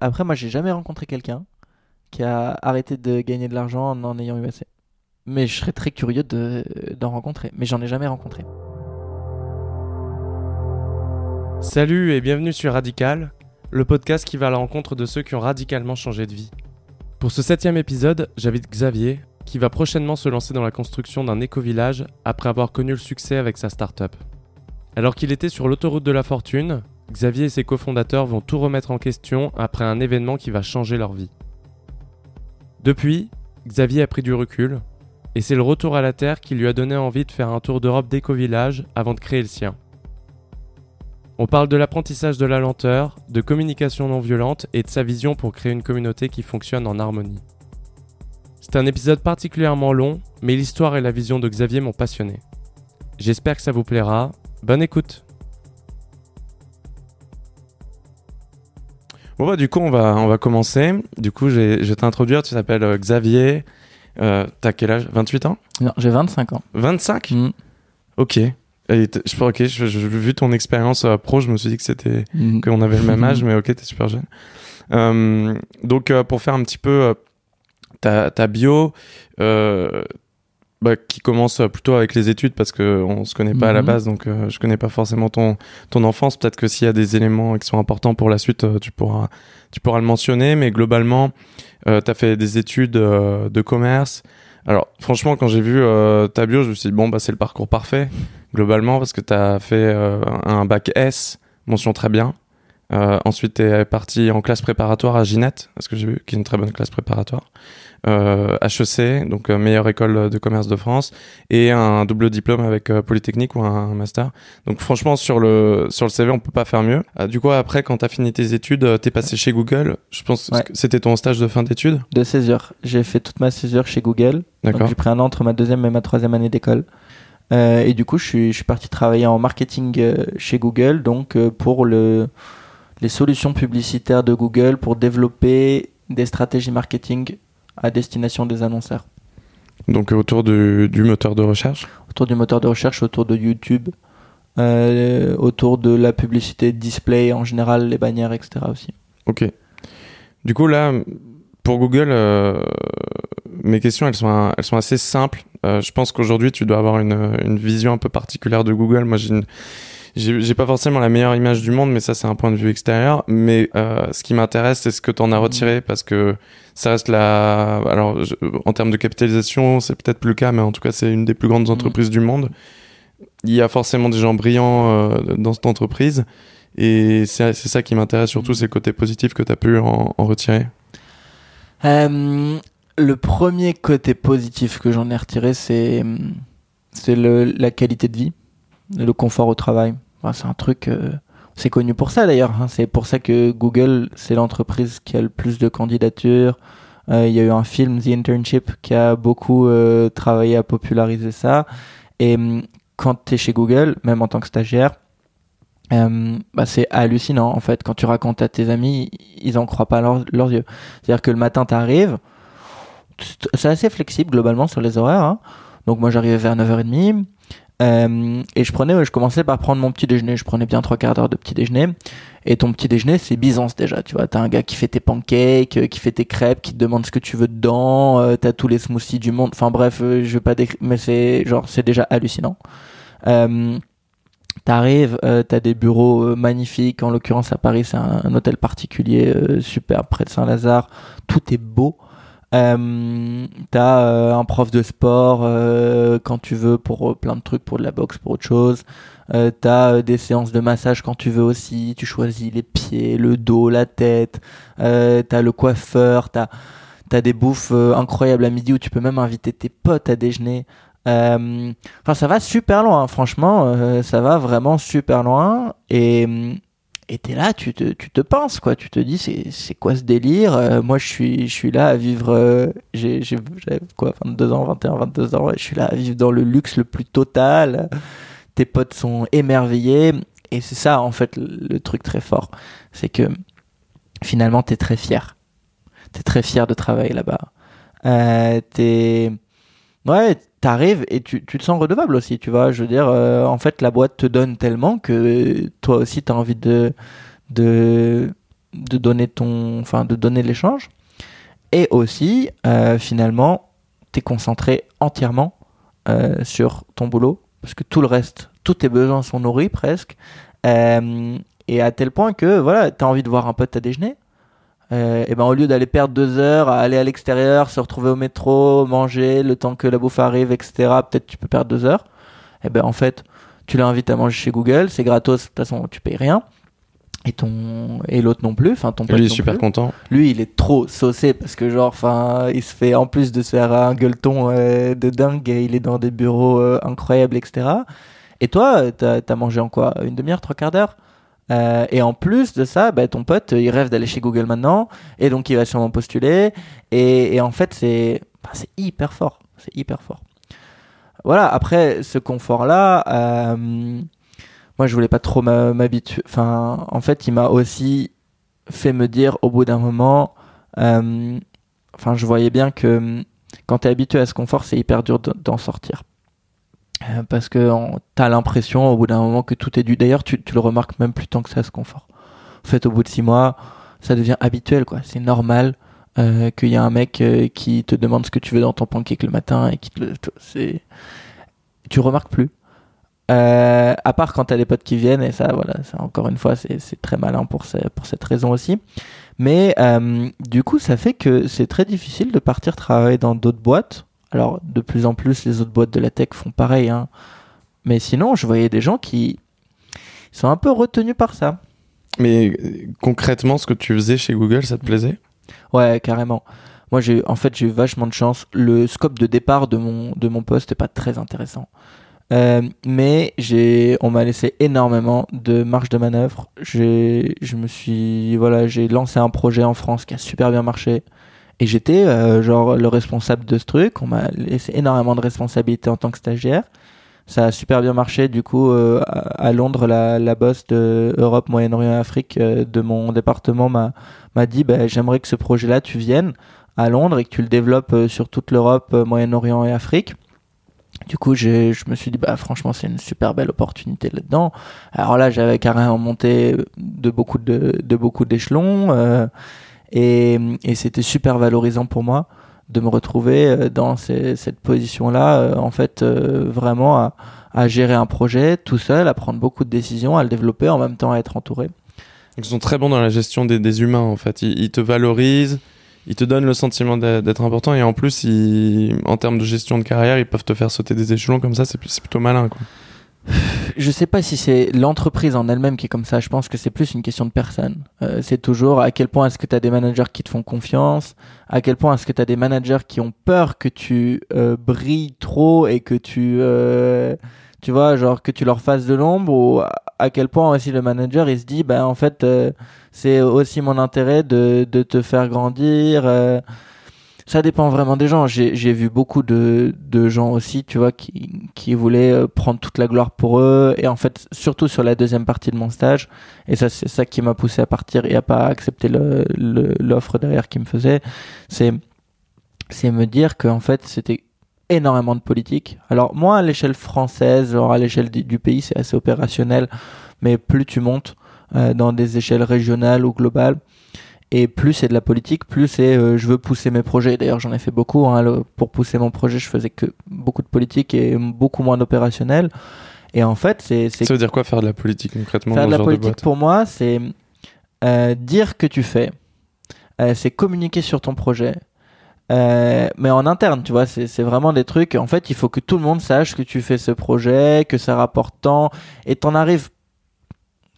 Après, moi, j'ai jamais rencontré quelqu'un qui a arrêté de gagner de l'argent en en ayant eu assez. Mais je serais très curieux de- d'en rencontrer. Mais j'en ai jamais rencontré. Salut et bienvenue sur Radical, le podcast qui va à la rencontre de ceux qui ont radicalement changé de vie. Pour ce septième épisode, j'invite Xavier, qui va prochainement se lancer dans la construction d'un éco-village après avoir connu le succès avec sa start-up. Alors qu'il était sur l'autoroute de la fortune, Xavier et ses cofondateurs vont tout remettre en question après un événement qui va changer leur vie. Depuis, Xavier a pris du recul, et c'est le retour à la Terre qui lui a donné envie de faire un tour d'Europe d'éco-village avant de créer le sien. On parle de l'apprentissage de la lenteur, de communication non violente et de sa vision pour créer une communauté qui fonctionne en harmonie. C'est un épisode particulièrement long, mais l'histoire et la vision de Xavier m'ont passionné. J'espère que ça vous plaira. Bonne écoute Bon bah du coup on va, on va commencer. Du coup j'ai- je vais t'introduire, tu t'appelles euh, Xavier. Euh, T'as quel âge? 28 ans? Non, j'ai 25 ans. 25 Mm. Ok. Et je, ok, je, je- vu ton expérience euh, pro, je me suis dit que c'était Mm. qu'on avait le même âge, mais ok, t'es super jeune. Euh, donc, euh, pour faire un petit peu ta, ta bio, euh, bah, qui commence plutôt avec les études parce que on se connaît pas à la Mhm. base, donc euh, je connais pas forcément ton ton enfance. Peut-être que s'il y a des éléments qui sont importants pour la suite, euh, tu pourras tu pourras le mentionner. Mais globalement, euh, t'as fait des études euh, de commerce. Alors, franchement, quand j'ai vu ta bio, je me suis dit bon bah c'est le parcours parfait globalement parce que t'as fait euh, un bac S, mention très bien. Ensuite, tu es parti en classe préparatoire à Ginette, parce que j'ai vu qu'il y a une très bonne classe préparatoire. Euh, HEC, donc euh, meilleure école de commerce de France, et un double diplôme avec euh, Polytechnique ou un, un master. Donc franchement, sur le, sur le CV, on peut pas faire mieux. Euh, du coup, après, quand tu as fini tes études, euh, t'es passé chez Google. Je pense Ouais. que c'était ton stage de fin d'études. De césure. J'ai fait toute ma césure chez Google. D'accord. j'ai pris un an entre ma deuxième et ma troisième année d'école. Euh, et du coup, je suis, je suis parti travailler en marketing euh, chez Google, donc euh, pour le, les solutions publicitaires de Google pour développer des stratégies marketing à destination des annonceurs. Donc euh, autour du, du moteur de recherche? Autour du moteur de recherche, autour de YouTube, euh, autour de la publicité display en général, les bannières, etc. aussi. Ok. Du coup, là, pour Google, euh, mes questions, elles sont, elles sont assez simples. Euh, je pense qu'aujourd'hui, tu dois avoir une, une vision un peu particulière de Google. Moi, j'ai une- j'ai pas forcément la meilleure image du monde, mais ça, c'est un point de vue extérieur. Mais euh, ce qui m'intéresse, c'est ce que tu en as retiré, parce que ça reste la... Alors, je- en termes de capitalisation, c'est peut-être plus le cas, mais en tout cas, c'est une des plus grandes entreprises du monde. Il y a forcément des gens brillants euh, dans cette entreprise. Et c'est ça qui m'intéresse surtout, Mhm. c'est le côté positif que tu as pu en, en retirer. Euh, le premier côté positif que j'en ai retiré, c'est c'est la qualité de vie, le confort au travail. Enfin, c'est un truc, euh, c'est connu pour ça d'ailleurs. hein. C'est pour ça que Google, c'est l'entreprise qui a le plus de candidatures. Euh, Il y a eu un film, The Internship, qui a beaucoup euh, travaillé à populariser ça. Et hum, quand tu es chez Google, même en tant que stagiaire, euh, bah, c'est hallucinant en fait. Quand tu racontes à tes amis, ils en croient pas leurs- leurs yeux. C'est-à-dire que le matin, t'arrives, c'est assez flexible globalement sur les horaires. hein. Donc moi, j'arrivais vers 9h30 euh, et je prenais, je commençais par prendre mon petit déjeuner. Je prenais bien trois quarts d'heure de petit déjeuner. Et ton petit déjeuner, c'est Byzance déjà. Tu vois, t'as un gars qui fait tes pancakes, euh, qui fait tes crêpes, qui te demande ce que tu veux dedans. euh, t'as tous les smoothies du monde. Enfin bref, je vais pas décrire, mais c'est genre c'est déjà hallucinant. T'arrives, t'as des bureaux magnifiques. En l'occurrence, à Paris, c'est un, un hôtel particulier super près de Saint-Lazare. Tout est beau. Euh, t'as euh, un prof de sport euh, quand tu veux pour euh, plein de trucs, pour de la boxe, pour autre chose. Euh, t'as euh, des séances de massage quand tu veux aussi. Tu choisis les pieds, le dos, la tête. T'as le coiffeur. T'as t'as des bouffes incroyables à midi où tu peux même inviter tes potes à déjeuner. Enfin, ça va super loin, franchement, euh, ça va vraiment super loin. Et et t'es là, tu te, tu te penses, quoi. Tu te dis, c'est c'est quoi ce délire Euh, Moi, je suis, je suis là à vivre. euh, j'ai quoi, 22 ans, 21, 22 ans. ouais, je suis là à vivre dans le luxe le plus total. Tes potes sont émerveillés. Et c'est ça, en fait, le, le truc très fort. C'est que finalement, t'es très fier. T'es très fier de travailler là-bas. Euh, t'es. Ouais, t'arrives et tu, tu te sens redevable aussi, tu vois. Je veux dire, euh, en fait, la boîte te donne tellement que toi aussi, t'as envie de, de, de donner ton, enfin de donner l'échange. Et aussi, euh, finalement, t'es concentré entièrement euh, sur ton boulot parce que tout le reste, tous tes besoins sont nourris presque. Et à tel point que voilà, t'as envie de voir un pote à déjeuner. Euh, et ben au lieu d'aller perdre deux heures à aller à l'extérieur, se retrouver au métro, manger le temps que la bouffe arrive, etc. Peut-être tu peux perdre deux heures. Et ben en fait, tu l'invites à manger chez Google, c'est gratos, de toute façon tu payes rien. Et ton et l'autre non plus, enfin ton pote lui il est super plus. content. Lui, il est trop saucé parce que genre, enfin, il se fait en plus de se faire un gueuleton euh, de dingue, il est dans des bureaux euh, incroyables, etc. Et toi, euh, t'as as mangé en quoi? Une demi-heure, trois quarts d'heure? Euh, Et en plus de ça, bah, ton pote, il rêve d'aller chez Google maintenant, et donc il va sûrement postuler. Et, et en fait, c'est c'est hyper fort, c'est hyper fort. Voilà. Après, ce confort-là. euh, moi je voulais pas trop m'habituer enfin en fait il m'a aussi fait me dire au bout d'un moment euh, enfin je voyais bien que hum, quand tu es habitué à ce confort c'est hyper dur de- d'en sortir Euh, parce que tu as l'impression au bout d'un moment que tout est dû d'ailleurs tu, tu le remarques même plus tant que ça ce confort en fait au bout de six mois ça devient habituel quoi c'est normal euh, qu'il y a un mec euh, qui te demande ce que tu veux dans ton pancake le matin et qui te le c'est tu remarques plus euh, à part quand t'as des potes qui viennent, et ça, voilà, ça, encore une fois, c'est c'est très malin pour, ce- pour cette raison aussi. Mais euh, du coup, ça fait que c'est très difficile de partir travailler dans d'autres boîtes. Alors, de plus en plus, les autres boîtes de la tech font pareil. Hein. Mais sinon, je voyais des gens qui sont un peu retenus par ça. Mais euh, concrètement, ce que tu faisais chez Google, ça te plaisait? Ouais, carrément. Moi, j'ai, en fait, j'ai eu vachement de chance. Le scope de départ de mon, de mon poste n'est pas très intéressant. Euh, mais j'ai, on m'a laissé énormément de marge de manœuvre. J'ai, je me suis, voilà, j'ai lancé un projet en France qui a super bien marché. Et j'étais, euh, genre, le responsable de ce truc. On m'a laissé énormément de responsabilités en tant que stagiaire. Ça a super bien marché. Du coup, euh, à Londres, la, la boss de Europe, Moyen-Orient et Afrique euh, de mon département m'a, m'a dit, bah, j'aimerais que ce projet-là, tu viennes à Londres et que tu le développes euh, sur toute l'Europe, euh, Moyen-Orient et Afrique. Du coup, je me suis dit, bah, franchement, c'est une super belle opportunité là-dedans. Alors là, j'avais carrément monté de beaucoup de, de beaucoup d'échelons, euh, et, et c'était super valorisant pour moi de me retrouver euh, dans ces- cette position-là, euh, en fait, euh, vraiment à, à gérer un projet tout seul, à prendre beaucoup de décisions, à le développer, en même temps à être entouré. Ils sont très bons dans la gestion des, des humains, en fait. Ils, te valorisent, ils te donnent le sentiment d'être important, et en plus, ils- en termes de gestion de carrière, ils peuvent te faire sauter des échelons comme ça, c'est plutôt malin, quoi. Je sais pas si c'est l'entreprise en elle-même qui est comme ça. Je pense que c'est plus une question de personne. Euh, c'est toujours à quel point est-ce que tu as des managers qui te font confiance, à quel point est-ce que tu as des managers qui ont peur que tu euh, brilles trop et que tu, euh, tu vois, genre que tu leur fasses de l'ombre, ou à- quel point aussi le manager il se dit, ben en fait, euh, c'est aussi mon intérêt de, de te faire grandir. Ça dépend vraiment des gens. J'ai vu beaucoup de, de gens aussi, tu vois, qui, qui voulaient euh, prendre toute la gloire pour eux. Et en fait, surtout sur la deuxième partie de mon stage, et ça, c'est ça qui m'a poussé à partir et à pas accepter le- le- l'offre derrière qui me faisait, c'est c'est me dire qu'en fait, c'était énormément de politique. Alors, moi, à l'échelle française, genre à l'échelle du, du pays, c'est assez opérationnel, mais plus tu montes euh, dans des échelles régionales ou globales, et plus c'est de la politique, plus c'est euh, je veux pousser mes projets. D'ailleurs, j'en ai fait beaucoup. Hein, le- pour pousser mon projet, je faisais que beaucoup de politique et beaucoup moins d'opérationnel. Et en fait, c'est Ça veut dire quoi faire de la politique concrètement faire dans de la genre politique pour moi, c'est euh, dire que tu fais. Euh, c'est communiquer sur ton projet. Euh, mais en interne, tu vois, c'est vraiment des trucs. En fait, il faut que tout le monde sache que tu fais ce projet, que ça rapporte tant, et t'en arrives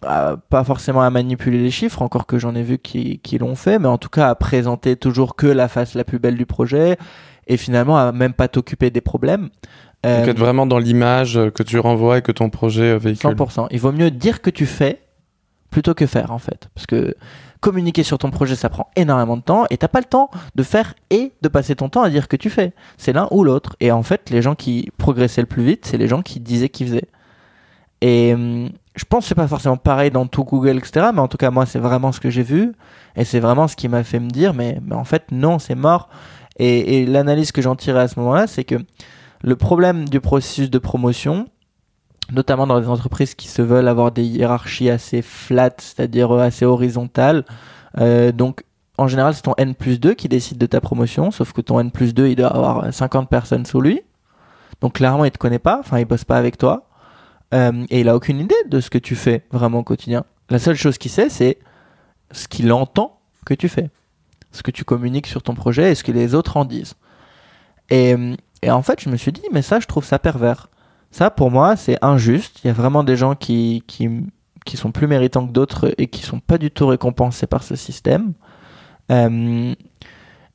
pas forcément à manipuler les chiffres, encore que j'en ai vu qui, qui l'ont fait, mais en tout cas à présenter toujours que la face la plus belle du projet, et finalement à même pas t'occuper des problèmes. Euh, Donc être vraiment dans l'image que tu renvoies et que ton projet euh, véhicule. 100%. Il vaut mieux dire que tu fais plutôt que faire en fait. Parce que communiquer sur ton projet, ça prend énormément de temps et t'as pas le temps de faire et de passer ton temps à dire que tu fais. C'est l'un ou l'autre. Et en fait, les gens qui progressaient le plus vite, c'est les gens qui disaient qu'ils faisaient. Et hum, je pense que c'est pas forcément pareil dans tout Google, etc. Mais en tout cas, moi, c'est vraiment ce que j'ai vu. Et c'est vraiment ce qui m'a fait me dire, mais, mais en fait, non, c'est mort. Et, et l'analyse que j'en tirais à ce moment-là, c'est que le problème du processus de promotion, notamment dans les entreprises qui se veulent avoir des hiérarchies assez flat, c'est-à-dire euh, assez horizontales, Euh, donc, en général, c'est ton N plus 2 qui décide de ta promotion, sauf que ton N plus 2, il doit avoir 50 personnes sous lui. Donc, clairement, il te connaît pas, enfin, il bosse pas avec toi. Euh, et il a aucune idée de ce que tu fais vraiment au quotidien. La seule chose qu'il sait, c'est ce qu'il entend que tu fais. Ce que tu communiques sur ton projet et ce que les autres en disent. Et, en fait, je me suis dit, mais ça, je trouve ça pervers. Ça, pour moi, c'est injuste. Il y a vraiment des gens qui, qui, qui sont plus méritants que d'autres et qui sont pas du tout récompensés par ce système. Euh,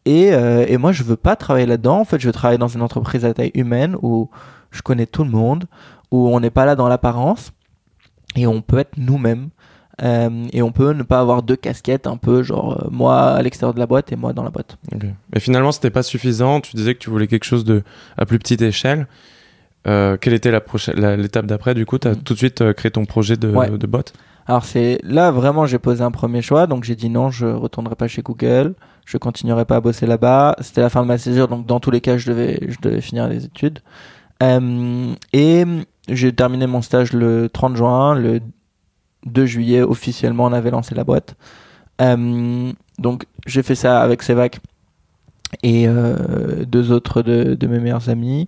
et, euh, et, moi, je veux pas travailler là-dedans. En fait, je veux travailler dans une entreprise à taille humaine où je connais tout le monde, où on n'est pas là dans l'apparence et on peut être nous-mêmes. Euh, et on peut ne pas avoir deux casquettes, un peu genre euh, moi à l'extérieur de la boîte et moi dans la boîte. Okay. Mais finalement, c'était pas suffisant. Tu disais que tu voulais quelque chose de à plus petite échelle. Euh, quelle était la prochaine, l'étape d'après Du coup, tu as tout de suite créé ton projet de, Ouais. de bot. Alors c'est là vraiment j'ai posé un premier choix, donc j'ai dit non, je retournerai pas chez Google, je continuerai pas à bosser là-bas. C'était la fin de ma césure, donc dans tous les cas je devais je devais finir les études. Et j'ai terminé mon stage le 30 juin, le 2 juillet officiellement on avait lancé la boîte. Euh, donc j'ai fait ça avec Sevac et euh, deux autres de, de mes meilleurs amis.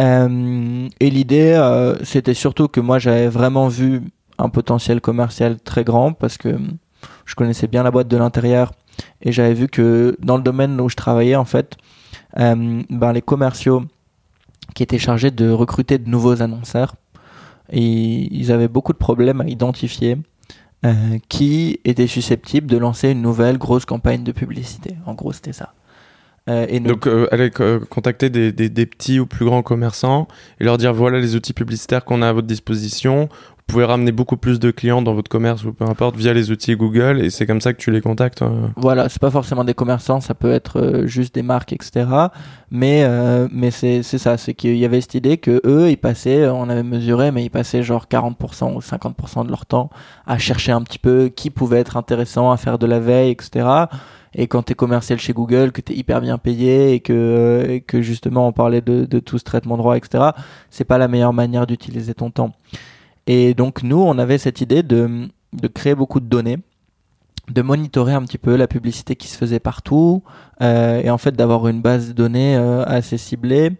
Euh, et l'idée, euh, c'était surtout que moi j'avais vraiment vu un potentiel commercial très grand parce que je connaissais bien la boîte de l'intérieur et j'avais vu que dans le domaine où je travaillais en fait, euh, ben, les commerciaux qui étaient chargés de recruter de nouveaux annonceurs, et ils avaient beaucoup de problèmes à identifier euh, qui étaient susceptibles de lancer une nouvelle grosse campagne de publicité. En gros, c'était ça. Euh, Donc, euh, aller contacter des petits ou plus grands commerçants et leur dire voilà les outils publicitaires qu'on a à votre disposition. Pouvez ramener beaucoup plus de clients dans votre commerce ou peu importe via les outils Google et c'est comme ça que tu les contactes. euh. Voilà, c'est pas forcément des commerçants, ça peut être euh, juste des marques, etc. Mais euh, mais c'est c'est ça, c'est qu'il y avait cette idée que eux, ils passaient, on avait mesuré, mais ils passaient genre 40% ou 50% de leur temps à chercher un petit peu qui pouvait être intéressant, à faire de la veille, etc. Et quand t'es commercial chez Google, que t'es hyper bien payé et que euh, et que justement on parlait de de tout ce traitement droit, etc. C'est pas la meilleure manière d'utiliser ton temps. Et donc nous, on avait cette idée de de créer beaucoup de données de monitorer un petit peu la publicité qui se faisait partout euh, et en fait d'avoir une base de données euh, assez ciblée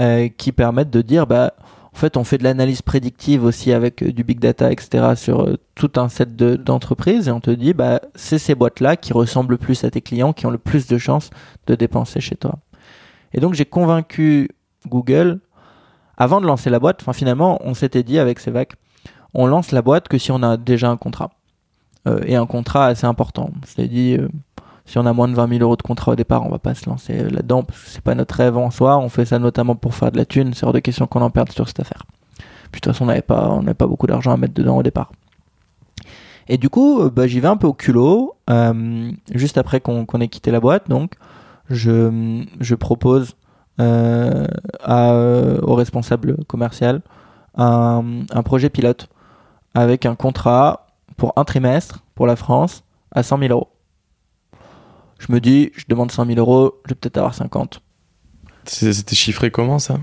euh, qui permettent de dire bah en fait on fait de l'analyse prédictive aussi avec euh, du big data etc sur euh, tout un set de- d'entreprises et on te dit bah c'est ces boîtes là qui ressemblent le plus à tes clients qui ont le plus de chances de dépenser chez toi. Et donc j'ai convaincu Google avant de lancer la boîte finalement on s'était dit avec Sevac on lance la boîte que si on a déjà un contrat euh, et un contrat assez important. Dit, euh, si on a moins de 20 000 euros de contrat au départ, on va pas se lancer là-dedans parce que c'est pas notre rêve en soi. On fait ça notamment pour faire de la thune. C'est hors de question qu'on en perde sur cette affaire. Puis de toute façon, on n'avait pas, pas beaucoup d'argent à mettre dedans au départ. Et du coup, euh, bah, j'y vais un peu au culot. euh, juste après qu'on ait quitté la boîte, donc je, je propose à, euh, au responsable commercial un, un projet pilote avec un contrat pour un trimestre pour la France à 100 000 euros. Je me dis, je demande 100 000 euros, je vais peut-être avoir 50. C'est- C'était chiffré comment ça?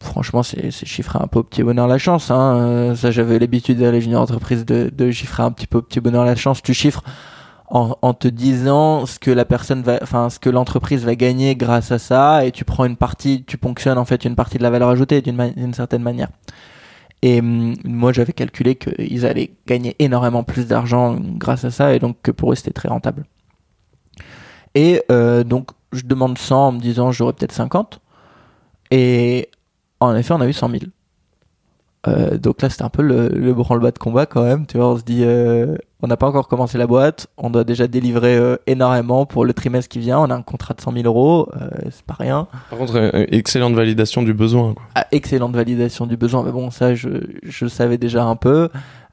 Franchement, c'est c'est chiffré un peu au petit bonheur la chance. Hein. Euh, ça, j'avais l'habitude à la junior entreprise de, de chiffrer un petit peu au petit bonheur la chance. Tu chiffres en, te disant ce que la personne va, enfin, ce que l'entreprise va gagner grâce à ça, et tu prends une partie, tu ponctionnes en fait une partie de la valeur ajoutée d'une certaine manière. Et hum, moi, j'avais calculé qu'ils allaient gagner énormément plus d'argent grâce à ça, et donc que pour eux, c'était très rentable. Et euh, donc, je demande 100 en me disant j'aurais peut-être 50. Et en effet, on a eu 100 000. Euh, donc là, c'était un peu le, le branle-bas de combat quand même. Tu vois, on se dit, euh, on n'a pas encore commencé la boîte, on doit déjà délivrer euh, énormément pour le trimestre qui vient. On a un contrat de 100 000 euros, euh, c'est pas rien. Par contre, euh, excellente validation du besoin. Quoi. Ah, excellente validation du besoin, mais bon, ça, je, je savais déjà un peu.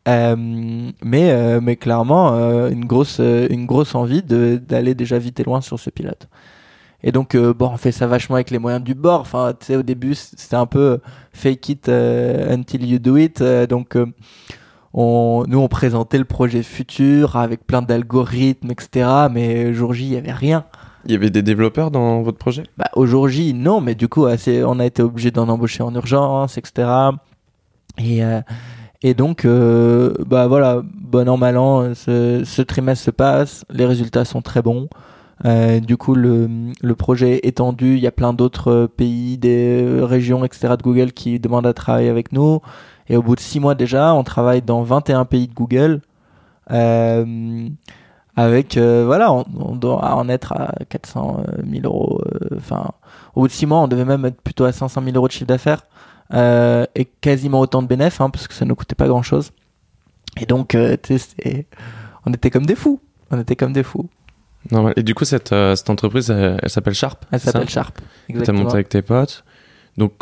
Euh, mais, euh, mais clairement, euh, une, grosse, une grosse envie de- d'aller déjà vite et loin sur ce pilote. Et donc, euh, bon, on fait ça vachement avec les moyens du bord. Enfin, tu sais, au début, c'était un peu fake it euh, until you do it. Euh, donc, euh, on, nous, on présentait le projet futur avec plein d'algorithmes, etc. Mais jour J, il y avait rien. Il y avait des développeurs dans votre projet? Bah, au jour J, non, mais du coup, on a été obligé d'en embaucher en urgence, etc. Et, euh, Et donc, euh, bah voilà, bon an, mal an, ce, ce trimestre se passe, les résultats sont très bons. Euh, du coup, le, le projet est étendu. Il y a plein d'autres pays, des régions, etc. de Google qui demandent à travailler avec nous. Et au bout de six mois déjà, on travaille dans 21 pays de Google. Euh, avec, euh, voilà, on, on doit en être à 400 000 euros. euh, Enfin, au bout de six mois, on devait même être plutôt à 500 000 euros de chiffre d'affaires. euh, et quasiment autant de bénéfices, hein, parce que ça ne coûtait pas grand chose. Et donc, euh, on était comme des fous. On était comme des fous. Normal. Et du coup, cette, euh, cette entreprise, elle, elle s'appelle Sharp. Elle s'appelle Sharp. T'as Exactement. monté avec tes potes. Donc,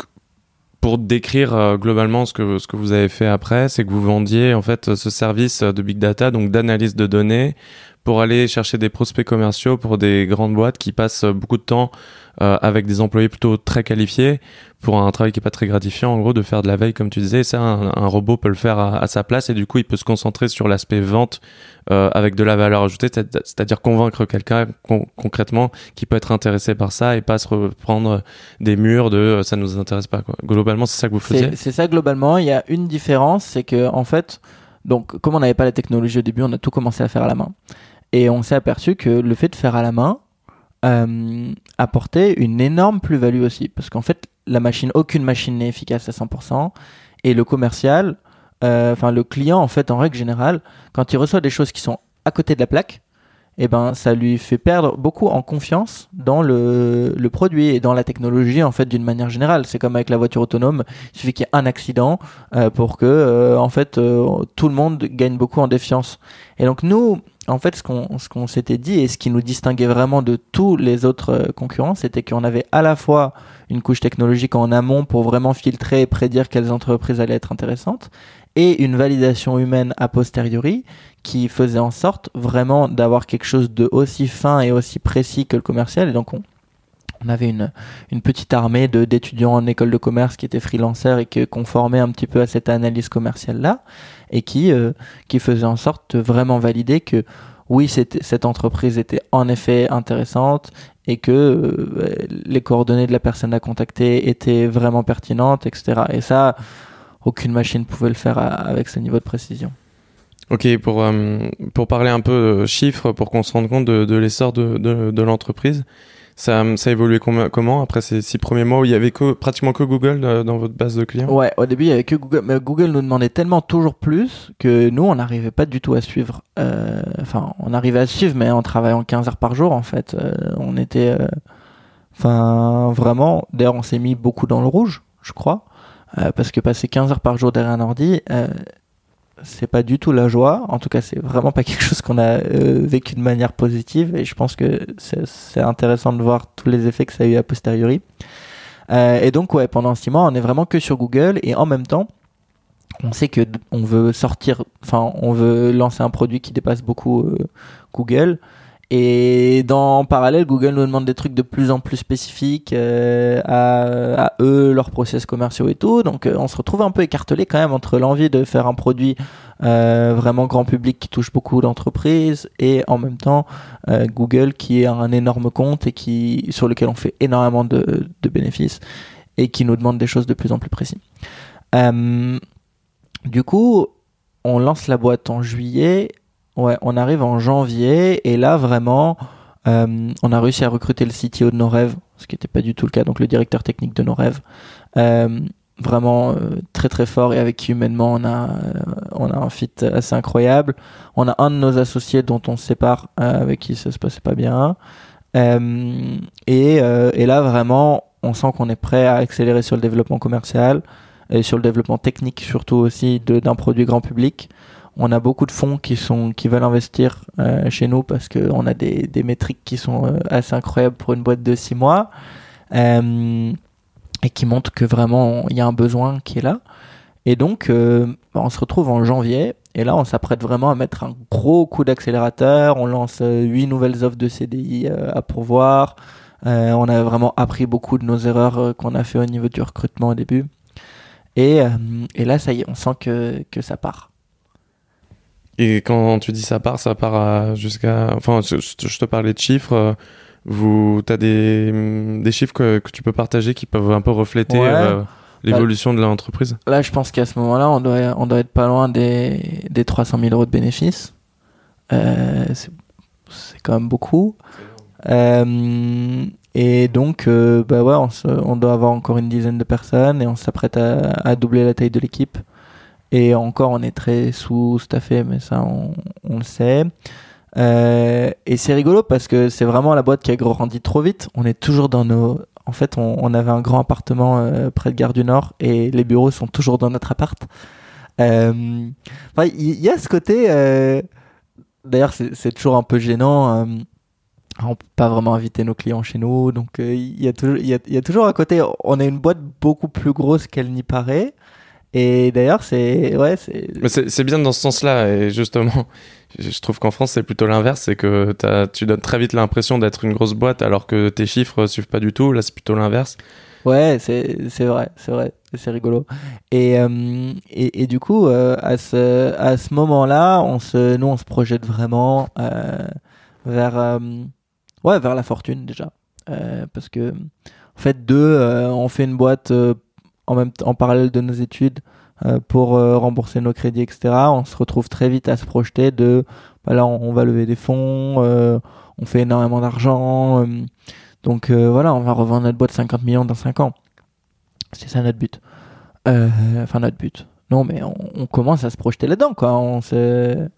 pour décrire euh, globalement ce que, ce que vous avez fait après, c'est que vous vendiez en fait ce service de big data, donc d'analyse de données, pour aller chercher des prospects commerciaux pour des grandes boîtes qui passent beaucoup de temps euh, avec des employés plutôt très qualifiés pour un travail qui est pas très gratifiant, en gros, de faire de la veille, comme tu disais. Ça, un, un robot peut le faire à, à sa place et du coup, il peut se concentrer sur l'aspect vente euh, avec de la valeur ajoutée, c'est- c'est-à-dire convaincre quelqu'un con- concrètement qui peut être intéressé par ça et pas se reprendre des murs de euh, ça nous intéresse pas. Quoi. Globalement, c'est ça que vous faisiez? C'est c'est ça globalement. Il y a une différence, c'est que en fait, donc comme on n'avait pas la technologie au début, on a tout commencé à faire à la main. Et on s'est aperçu que le fait de faire à la main euh, apportait une énorme plus-value aussi, parce qu'en fait, la machine, aucune machine n'est efficace à 100%, et le commercial, euh, enfin le client en fait, en règle générale, quand il reçoit des choses qui sont à côté de la plaque, eh ben, ça lui fait perdre beaucoup en confiance dans le, le produit et dans la technologie en fait d'une manière générale. C'est comme avec la voiture autonome, il suffit qu'il y ait un accident euh, pour que euh, en fait euh, tout le monde gagne beaucoup en défiance. Et donc nous, en fait, ce qu'on ce qu'on s'était dit et ce qui nous distinguait vraiment de tous les autres euh, concurrents, c'était qu'on avait à la fois une couche technologique en amont pour vraiment filtrer et prédire quelles entreprises allaient être intéressantes et une validation humaine a posteriori qui faisait en sorte vraiment d'avoir quelque chose de aussi fin et aussi précis que le commercial. Et donc on, on avait une, une petite armée d'étudiants en école de commerce qui étaient freelancers et que qu'on formait un petit peu à cette analyse commerciale là et qui euh, qui faisait en sorte de vraiment valider que oui cette entreprise était en effet intéressante et que euh, les coordonnées de la personne à contacter étaient vraiment pertinentes etc et ça aucune machine pouvait le faire avec ce niveau de précision Ok, pour, euh, pour parler un peu chiffres, pour qu'on se rende compte de, de l'essor de, de, de l'entreprise, ça, ça a évolué com- comment après ces six premiers mois où il y avait que, pratiquement que Google euh, dans votre base de clients? Ouais, au début, il y avait que Google, mais Google nous demandait tellement toujours plus que nous, on n'arrivait pas du tout à suivre. Euh, Enfin, on arrivait à suivre, mais en travaillant 15 heures par jour, en fait. Euh, on était. Enfin, vraiment. D'ailleurs, on s'est mis beaucoup dans le rouge, je crois. Euh, parce que passer 15 heures par jour derrière un ordi, euh, c'est pas du tout la joie. En tout cas, c'est vraiment pas quelque chose qu'on a euh, vécu de manière positive. Et je pense que c'est intéressant de voir tous les effets que ça a eu a posteriori. Euh, et donc, ouais, pendant six mois, on est vraiment que sur Google. Et en même temps, on sait que on veut sortir, enfin, on veut lancer un produit qui dépasse beaucoup euh, Google. Et dans en parallèle, Google nous demande des trucs de plus en plus spécifiques euh, à, à eux, leurs process commerciaux et tout. Donc, euh, on se retrouve un peu écartelé quand même entre l'envie de faire un produit euh, vraiment grand public qui touche beaucoup d'entreprises et en même temps euh, Google qui est un énorme compte et qui sur lequel on fait énormément de, de bénéfices et qui nous demande des choses de plus en plus précises. Euh, du coup, on lance la boîte en juillet. Ouais, on arrive en janvier et là vraiment, euh, on a réussi à recruter le CTO de nos rêves, ce qui n'était pas du tout le cas, donc le directeur technique de nos rêves. Euh, vraiment euh, très très fort et avec qui humainement on a on a un fit assez incroyable. On a un de nos associés dont on se sépare avec qui ça se passait pas bien. Et, et là vraiment, on sent qu'on est prêt à accélérer sur le développement commercial et sur le développement technique surtout aussi d'un produit grand public. On a beaucoup de fonds qui sont qui veulent investir euh, chez nous parce qu'on a des, métriques qui sont euh, assez incroyables pour une boîte de six mois euh, et qui montrent que vraiment il y a un besoin qui est là. Et donc bah, on se retrouve en janvier et là on s'apprête vraiment à mettre un gros coup d'accélérateur. On lance huit nouvelles offres de CDI à pourvoir. On a vraiment appris beaucoup de nos erreurs qu'on a fait au niveau du recrutement au début. Et, et là, ça y est, on sent que, que ça part. Et quand tu dis ça part, ça part jusqu'à. Enfin, je, je te- parlais de chiffres. euh, Vous, t'as des, des chiffres que, que tu peux partager qui peuvent un peu refléter. Ouais. euh, l'évolution de l'entreprise? Là, je pense qu'à ce moment-là, on doit, on doit être pas loin des, des 300 000 euros de bénéfices. Euh, c'est c'est quand même beaucoup. Euh, et donc, bah ouais, on, se- on doit avoir encore une dizaine de personnes et on s'apprête à, à doubler la taille de l'équipe. Et encore, on est très sous-staffé, mais ça, on, on le sait. Euh, et c'est rigolo parce que c'est vraiment la boîte qui a grandi trop vite. On est toujours dans nos. En fait, on, on avait un grand appartement euh, près de Gare du Nord et les bureaux sont toujours dans notre appart. Euh, il y, a ce côté. euh, D'ailleurs, c'est toujours un peu gênant. euh, on peut pas vraiment inviter nos clients chez nous, donc il y y a, y a toujours un côté. On est une boîte beaucoup plus grosse qu'elle n'y paraît. Et d'ailleurs, c'est ouais, c'est Mais c'est c'est bien dans ce sens-là, et justement, je trouve qu'en France, c'est plutôt l'inverse, c'est que tu donnes très vite l'impression d'être une grosse boîte alors que tes chiffres suivent pas du tout. Là, c'est plutôt l'inverse. Ouais, c'est c'est vrai, c'est vrai, c'est rigolo. Et, euh, et, et du coup, euh, à ce, à ce moment-là, on se, nous, on se projette vraiment euh, vers, ouais, vers la fortune déjà. Parce que, en fait, deux, on fait une boîte en, même en parallèle de nos études euh, pour euh, rembourser nos crédits, etc. On se retrouve très vite à se projeter de, bah là, on, va lever des fonds, euh, on fait énormément d'argent. donc voilà, on va revendre notre boîte 50 millions dans 5 ans. C'est ça notre but. Enfin notre but. Non mais on, on commence à se projeter là-dedans quoi. On se...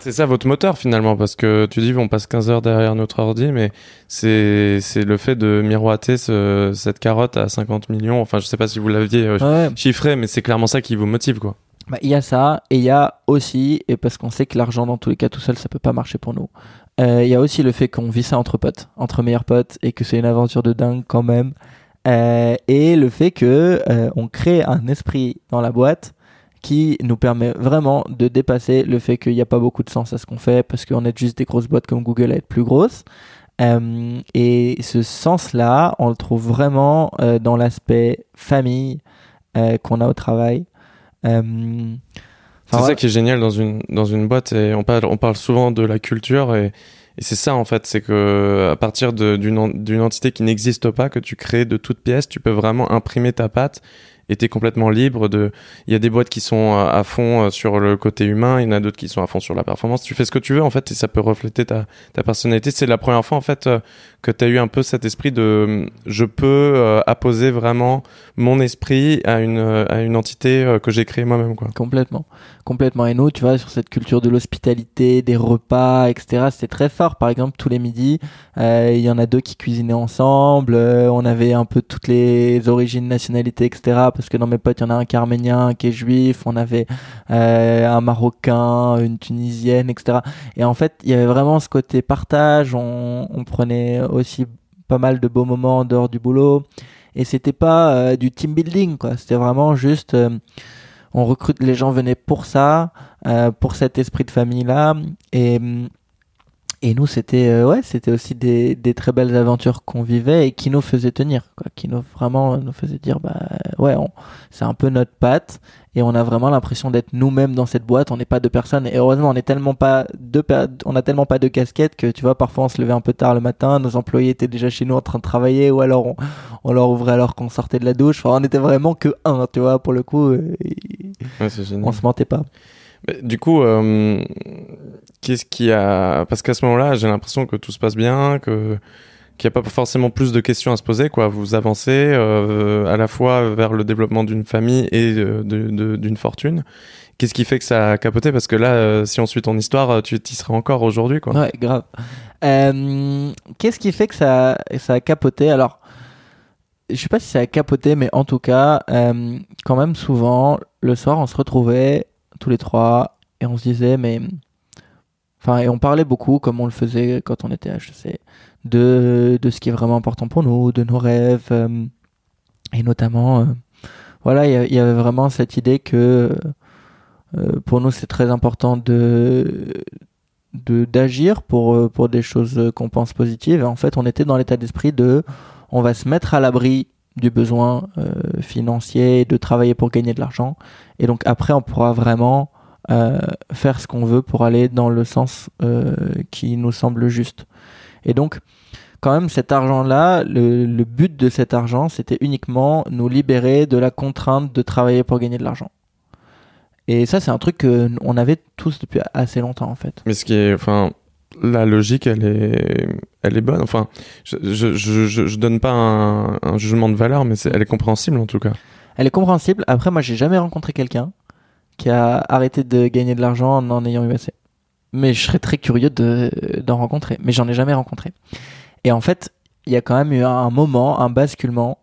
C'est ça votre moteur finalement, parce que tu dis on passe 15 heures derrière notre ordi, mais c'est c'est le fait de miroiter ce- cette carotte à 50 millions. Enfin, je sais pas si vous l'aviez euh, Ouais. chiffré, mais c'est clairement ça qui vous motive, quoi. Bah, il y a ça et il y a aussi et parce qu'on sait que l'argent dans tous les cas tout seul ça peut pas marcher pour nous. euh, Il y a aussi le fait qu'on vit ça entre potes, entre meilleurs potes et que c'est une aventure de dingue quand même. Euh, et le fait que euh, on crée un esprit dans la boîte qui nous permet vraiment de dépasser le fait qu'il n'y a pas beaucoup de sens à ce qu'on fait parce qu'on est juste des grosses boîtes comme Google à être plus grosses. Euh, et ce sens-là, on le trouve vraiment euh, dans l'aspect famille euh, qu'on a au travail. C'est ça qui est génial dans une, dans une boîte et on parle, on parle souvent de la culture et, et c'est ça en fait, c'est que à partir d'une entité qui n'existe pas, que tu crées de toutes pièces, tu peux vraiment imprimer ta patte et t'es complètement libre de. Il y a des boîtes qui sont à, à fond euh, sur le côté humain, il y en a d'autres qui sont à fond sur la performance. Tu fais ce que tu veux en fait et ça peut refléter ta, ta personnalité. C'est la première fois en fait euh, que tu as eu un peu cet esprit de je peux euh, apposer vraiment mon esprit à une, euh, à une entité euh, que j'ai créée moi-même quoi. Complètement. Complètement. Et nous, tu vois, sur cette culture de l'hospitalité, des repas, etc., c'était très fort. Par exemple, tous les midis, euh, il y en a deux qui cuisinaient ensemble. on avait un peu toutes les origines, nationalités, etc. Parce que dans mes potes, il y en a un qui est arménien, un qui est juif. On avait un marocain, une tunisienne, etc. Et en fait, il y avait vraiment ce côté partage. On, on prenait aussi pas mal de beaux moments en dehors du boulot. Et c'était pas euh, du team building, quoi. C'était vraiment juste... euh, on recrute les gens venaient pour ça euh, pour cet esprit de famille là et et nous c'était euh, ouais c'était aussi des, des très belles aventures qu'on vivait et qui nous faisaient tenir quoi. Qui nous vraiment nous faisaient dire bah ouais c'est un peu notre patte et on a vraiment l'impression d'être nous-mêmes dans cette boîte. On n'est pas deux personnes et heureusement on est tellement pas deux on a tellement pas de casquettes que tu vois parfois on se levait un peu tard le matin nos employés étaient déjà chez nous en train de travailler ou alors on, on leur ouvrait alors qu'on sortait de la douche. Enfin on était vraiment que un tu vois pour le coup euh, Ouais, on se mentait pas Du coup, euh, qu'est-ce qui a Parce qu'à ce moment-là, j'ai l'impression que tout se passe bien, que qu'il n'y a pas forcément plus de questions à se poser. Quoi, vous avancez euh, à la fois vers le développement d'une famille et euh, d'une fortune. Qu'est-ce qui fait que ça a capoté? Parce que là, euh, si on suit ton histoire, tu y serais encore aujourd'hui, quoi. Ouais, grave. Qu'est-ce qui fait que ça, ça a capoté? Alors, je sais pas si ça a capoté, mais en tout cas, quand même souvent, le soir, on se retrouvait tous les trois et on se disait, mais. Enfin, et on parlait beaucoup, comme on le faisait quand on était HEC, de, de ce qui est vraiment important pour nous, de nos rêves, euh, et notamment, euh, voilà, il y avait vraiment cette idée que euh, pour nous, c'est très important de d'agir pour pour des choses qu'on pense positives et en fait on était dans l'état d'esprit de on va se mettre à l'abri du besoin euh, financier de travailler pour gagner de l'argent et donc après on pourra vraiment euh, faire ce qu'on veut pour aller dans le sens euh, qui nous semble juste et donc quand même cet argent-là, le, le but de cet argent, c'était uniquement nous libérer de la contrainte de travailler pour gagner de l'argent. Et ça, c'est un truc qu'on avait tous depuis assez longtemps, en fait. Mais ce qui est, enfin, la logique, elle est, elle est bonne. Enfin, je, je, je, je donne pas un, un, jugement de valeur, mais elle est compréhensible en tout cas. Elle est compréhensible. Après, moi, j'ai jamais rencontré quelqu'un qui a arrêté de gagner de l'argent en en ayant eu assez. Mais je serais très curieux de, d'en rencontrer. Mais j'en ai jamais rencontré. Et en fait, il y a quand même eu un moment, un basculement.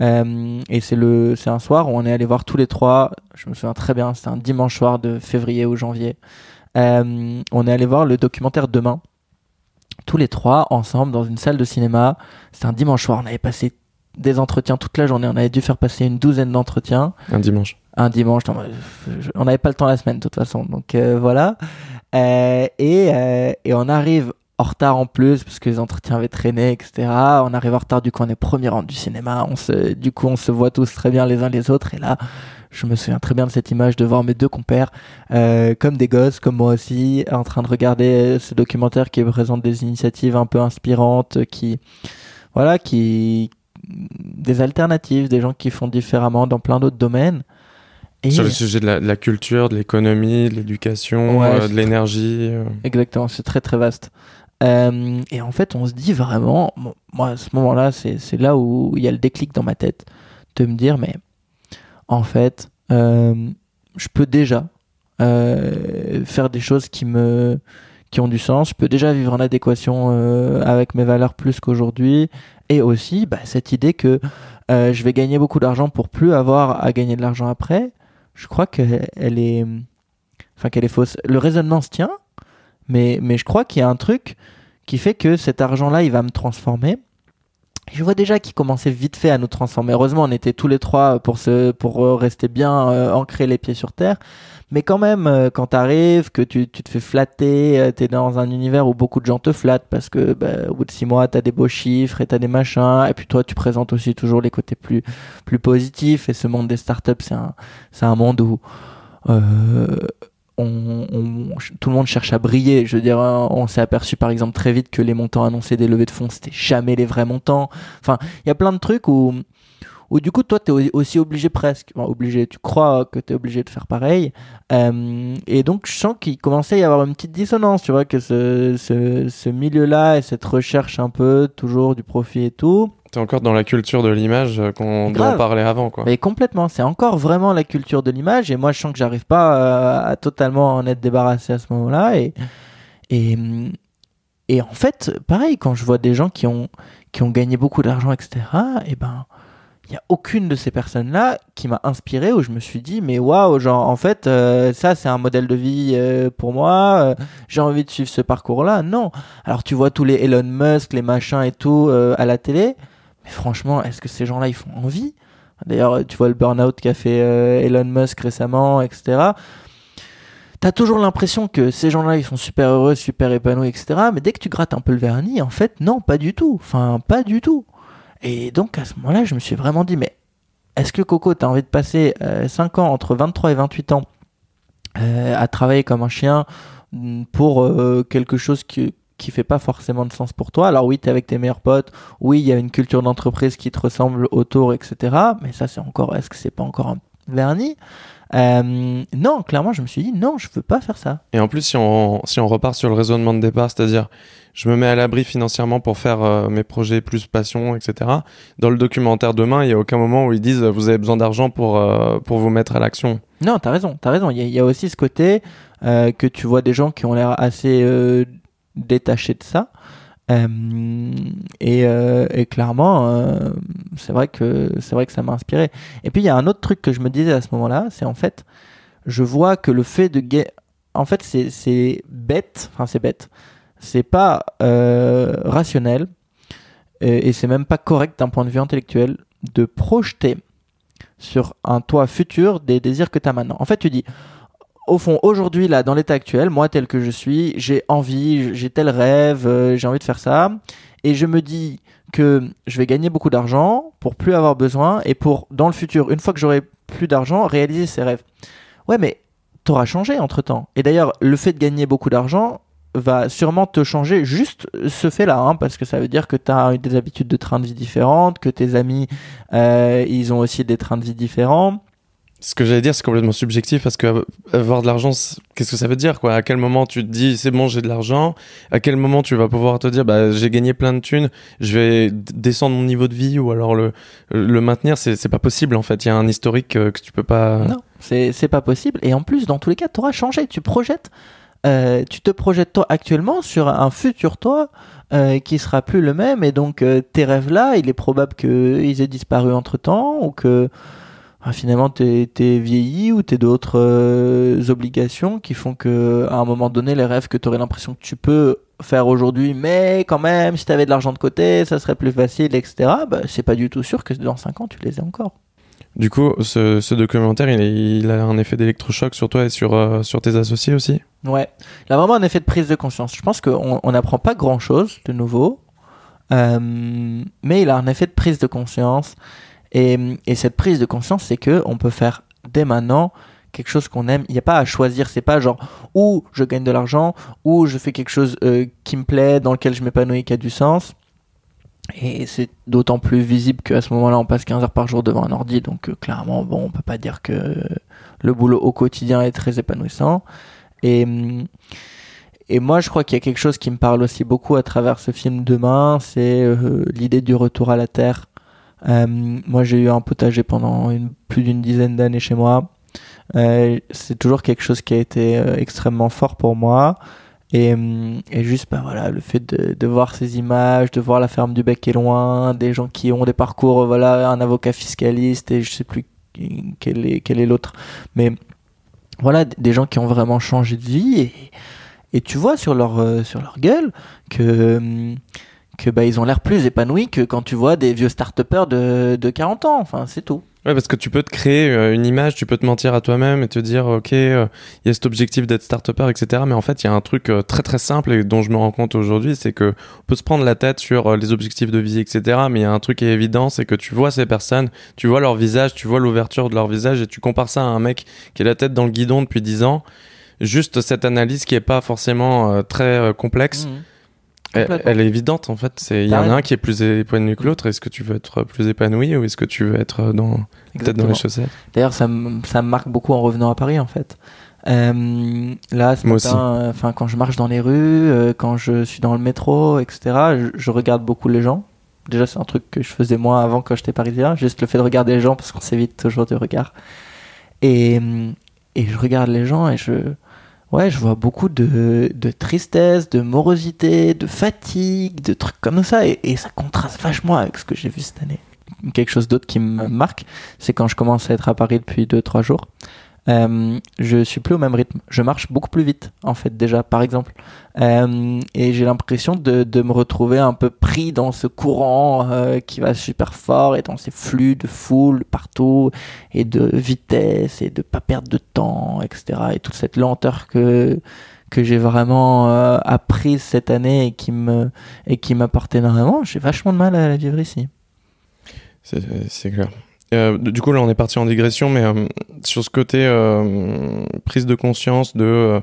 Euh, et c'est le, c'est un soir où on est allé voir tous les trois. Je me souviens très bien. C'était un dimanche soir de février ou janvier. Euh, on est allé voir le documentaire Demain, tous les trois ensemble dans une salle de cinéma. C'était un dimanche soir, on avait passé des entretiens toute la journée, on avait dû faire passer une douzaine d'entretiens. Un dimanche. Un dimanche, non, on n'avait pas le temps la semaine de toute façon, donc euh, voilà. Euh, et, euh, et on arrive en retard en plus parce que les entretiens avaient traîné, etc. On arrive en retard du coup on est premier rang du cinéma. On se, du coup on se voit tous très bien les uns les autres et là je me souviens très bien de cette image de voir mes deux compères euh, comme des gosses, comme moi aussi, en train de regarder ce documentaire qui présente des initiatives un peu inspirantes, qui voilà, qui des alternatives, des gens qui font différemment dans plein d'autres domaines. Et Sur le sujet de la, de la culture, de l'économie, de l'éducation, Ouais, euh, de l'énergie. euh. Exactement, c'est très très vaste. Euh, et en fait, on se dit vraiment, moi à ce moment-là, c'est là où il y a le déclic dans ma tête, de me dire, mais en fait, euh, je peux déjà euh, faire des choses qui me qui ont du sens. Je peux déjà vivre en adéquation avec mes valeurs plus qu'aujourd'hui. Et aussi, bah, cette idée que je vais gagner beaucoup d'argent pour plus avoir à gagner de l'argent après, je crois qu'elle elle est, enfin qu'elle est fausse. Le raisonnement se tient, mais mais je crois qu'il y a un truc qui fait que cet argent-là, il va me transformer. Je vois déjà qu'il commençait vite fait à nous transformer. Heureusement, on était tous les trois pour se, pour rester bien euh, ancrés les pieds sur terre. Mais quand même, euh, quand t'arrives, que tu, tu te fais flatter, euh, t'es dans un univers où beaucoup de gens te flattent parce que bah, au bout de six mois, t'as des beaux chiffres et t'as des machins. Et puis toi, tu présentes aussi toujours les côtés plus plus positifs. Et ce monde des startups, c'est un c'est un monde où on, on- tout le monde cherche à briller. Je veux dire, on s'est aperçu par exemple très vite que les montants annoncés des levées de fonds, c'était jamais les vrais montants. Enfin, il y a plein de trucs où, où du coup, toi, tu es aussi obligé presque, enfin, obligé, tu crois que tu es obligé de faire pareil. Euh, et donc, je sens qu'il commençait à y avoir une petite dissonance, tu vois, que ce, ce, ce milieu-là et cette recherche un peu toujours du profit et tout, T'es encore dans la culture de l'image euh, qu'on dont on parlait avant, quoi. mais complètement, c'est encore vraiment la culture de l'image. Et moi, je sens que j'arrive pas euh, à totalement en être débarrassé à ce moment-là. Et, et, hum, et en fait, pareil, quand je vois des gens qui ont, qui ont gagné beaucoup d'argent, etc., et ben, il y a aucune de ces personnes-là qui m'a inspiré où je me suis dit, mais waouh, genre, en fait, euh, ça, c'est un modèle de vie euh, pour moi. euh, J'ai envie de suivre ce parcours-là. Non. Alors, tu vois tous les Elon Musk, les machins et tout à la télé. Mais franchement, est-ce que ces gens-là, ils font envie? D'ailleurs, tu vois le burn-out qu'a fait euh, Elon Musk récemment, etc. T'as toujours l'impression que ces gens-là, ils sont super heureux, super épanouis, etc. Mais dès que tu grattes un peu le vernis, en fait, non, pas du tout. Enfin, pas du tout. Et donc, à ce moment-là, je me suis vraiment dit, mais est-ce que Coco, t'as envie de passer 5 ans, entre 23 et 28 ans, euh, à travailler comme un chien mm, pour euh, quelque chose qui qui fait pas forcément de sens pour toi. Alors oui, t'es avec tes meilleurs potes, oui, il y a une culture d'entreprise qui te ressemble autour, etc. Mais ça, c'est encore, est-ce que c'est pas encore un vernis? Euh, Non, clairement, je me suis dit, non, je veux pas faire ça. Et en plus, si on, si on repart sur le raisonnement de départ, c'est-à-dire, je me mets à l'abri financièrement pour faire euh, mes projets plus passion, etc. Dans le documentaire demain, il y a aucun moment où ils disent, euh, vous avez besoin d'argent pour, euh, pour vous mettre à l'action. Non, t'as raison, t'as raison. Il y, a- il y a aussi ce côté que tu vois des gens qui ont l'air assez détachés de ça. Euh, et, euh, et clairement, euh, c'est vrai que c'est vrai que ça m'a inspiré. Et puis il y a un autre truc que je me disais à ce moment-là, c'est en fait, je vois que le fait de ga- en fait c'est bête, enfin c'est bête, c'est pas rationnel et, et c'est même pas correct d'un point de vue intellectuel de projeter sur un toi futur des désirs que tu as maintenant. En fait, tu dis, au fond, aujourd'hui, là, dans l'état actuel, moi, tel que je suis, j'ai envie, j'ai tel rêve, euh, j'ai envie de faire ça, et je me dis que je vais gagner beaucoup d'argent pour plus avoir besoin, et pour, dans le futur, une fois que j'aurai plus d'argent, réaliser ces rêves. Ouais, mais t'auras changé entre-temps. Et d'ailleurs, le fait de gagner beaucoup d'argent, va sûrement te changer juste ce fait-là, hein, parce que ça veut dire que tu as des habitudes de train de vie différentes, que tes amis, euh, ils ont aussi des trains de vie différents. Ce que j'allais dire, c'est complètement subjectif parce que avoir de l'argent, qu'est-ce que ça veut dire À quel moment tu te dis c'est bon, j'ai de l'argent? À quel moment tu vas pouvoir te dire bah j'ai gagné plein de thunes, je vais descendre mon niveau de vie ou alors le le maintenir C'est pas possible en fait. Il y a un historique que tu peux pas. Non, c'est pas possible. Et en plus, dans tous les cas, tu auras changé. Tu projettes euh, tu te projettes toi actuellement sur un futur toi euh, qui sera plus le même et donc euh, tes rêves là, il est probable qu'ils aient disparu entre temps ou que ah, finalement t'es es vieilli ou t'es d'autres obligations qui font que à un moment donné les rêves que tu aurais l'impression que tu peux faire aujourd'hui mais quand même si tu avais de l'argent de côté ça serait plus facile etc bah, c'est pas du tout sûr que dans 5 ans tu les aies encore du coup, ce, documentaire, il, a un effet d'électrochoc sur toi et sur, euh, sur tes associés aussi? Ouais, il a vraiment un effet de prise de conscience. Je pense qu'on n'apprend pas grand-chose de nouveau, euh, mais il a un effet de prise de conscience. Et, cette prise de conscience, c'est que on peut faire dès maintenant quelque chose qu'on aime. Il n'y a pas à choisir. C'est pas genre ou je gagne de l'argent ou je fais quelque chose euh, qui me plaît, dans lequel je m'épanouis, qui a du sens. Et c'est d'autant plus visible qu'à ce moment-là, on passe 15 heures par jour devant un ordi, donc euh, clairement, bon, on peut pas dire que le boulot au quotidien est très épanouissant. Et, moi, je crois qu'il y a quelque chose qui me parle aussi beaucoup à travers ce film Demain, c'est euh, l'idée du retour à la Terre. Euh, moi, j'ai eu un potager pendant plus d'une dizaine d'années chez moi. c'est toujours quelque chose qui a été extrêmement fort pour moi. Et, juste, bah voilà, le fait de, voir ces images, de voir la ferme du bec est loin, des gens qui ont des parcours, voilà, un avocat fiscaliste et je sais plus quel est, quel est l'autre. Mais voilà, des gens qui ont vraiment changé de vie et, tu vois sur leur, euh, sur leur gueule que, que bah, ils ont l'air plus épanouis que quand tu vois des vieux start de, de 40 ans. Enfin, c'est tout. Ouais, parce que tu peux te créer euh, une image, tu peux te mentir à toi-même et te dire, ok, euh, il y a cet objectif d'être start-upper, etc. Mais en fait, il y a un truc euh, très très simple et dont je me rends compte aujourd'hui, c'est que on peut se prendre la tête sur les objectifs de vie, etc. Mais il y a un truc qui est évident, c'est que tu vois ces personnes, tu vois leur visage, tu vois l'ouverture de leur visage et tu compares ça à un mec qui a la tête dans le guidon depuis 10 ans. Juste cette analyse qui est pas forcément très complexe. Mmh. Elle, est évidente en fait. Il y en a un qui est plus épanoui que l'autre. Est-ce que tu veux être plus épanoui ou est-ce que tu veux être dans peut-être dans les chaussettes? D'ailleurs, ça, me, ça me marque beaucoup en revenant à Paris en fait. Euh, là, ce matin, enfin quand je marche dans les rues, euh, quand je suis dans le métro, etc. Je, regarde beaucoup les gens. Déjà, c'est un truc que je faisais moi avant quand j'étais parisien. Juste le fait de regarder les gens parce qu'on s'évite toujours du regard. Et, et je regarde les gens et je ouais, je vois beaucoup de, de tristesse, de morosité, de fatigue, de trucs comme ça, et, et ça contraste vachement avec ce que j'ai vu cette année. Quelque chose d'autre qui me marque, c'est quand je commence à être à Paris depuis 2-3 jours euh, je suis plus au même rythme. Je marche beaucoup plus vite, en fait, déjà, par exemple. Euh, et j'ai l'impression de, de, me retrouver un peu pris dans ce courant euh, qui va super fort et dans ces flux de foule partout et de vitesse et de pas perdre de temps, etc. Et toute cette lenteur que que j'ai vraiment euh, apprise cette année et qui me et qui m'apporte énormément. J'ai vachement de mal à la vivre ici. C'est clair. Euh, du coup, là, on est parti en digression, mais euh, sur ce côté euh, prise de conscience de,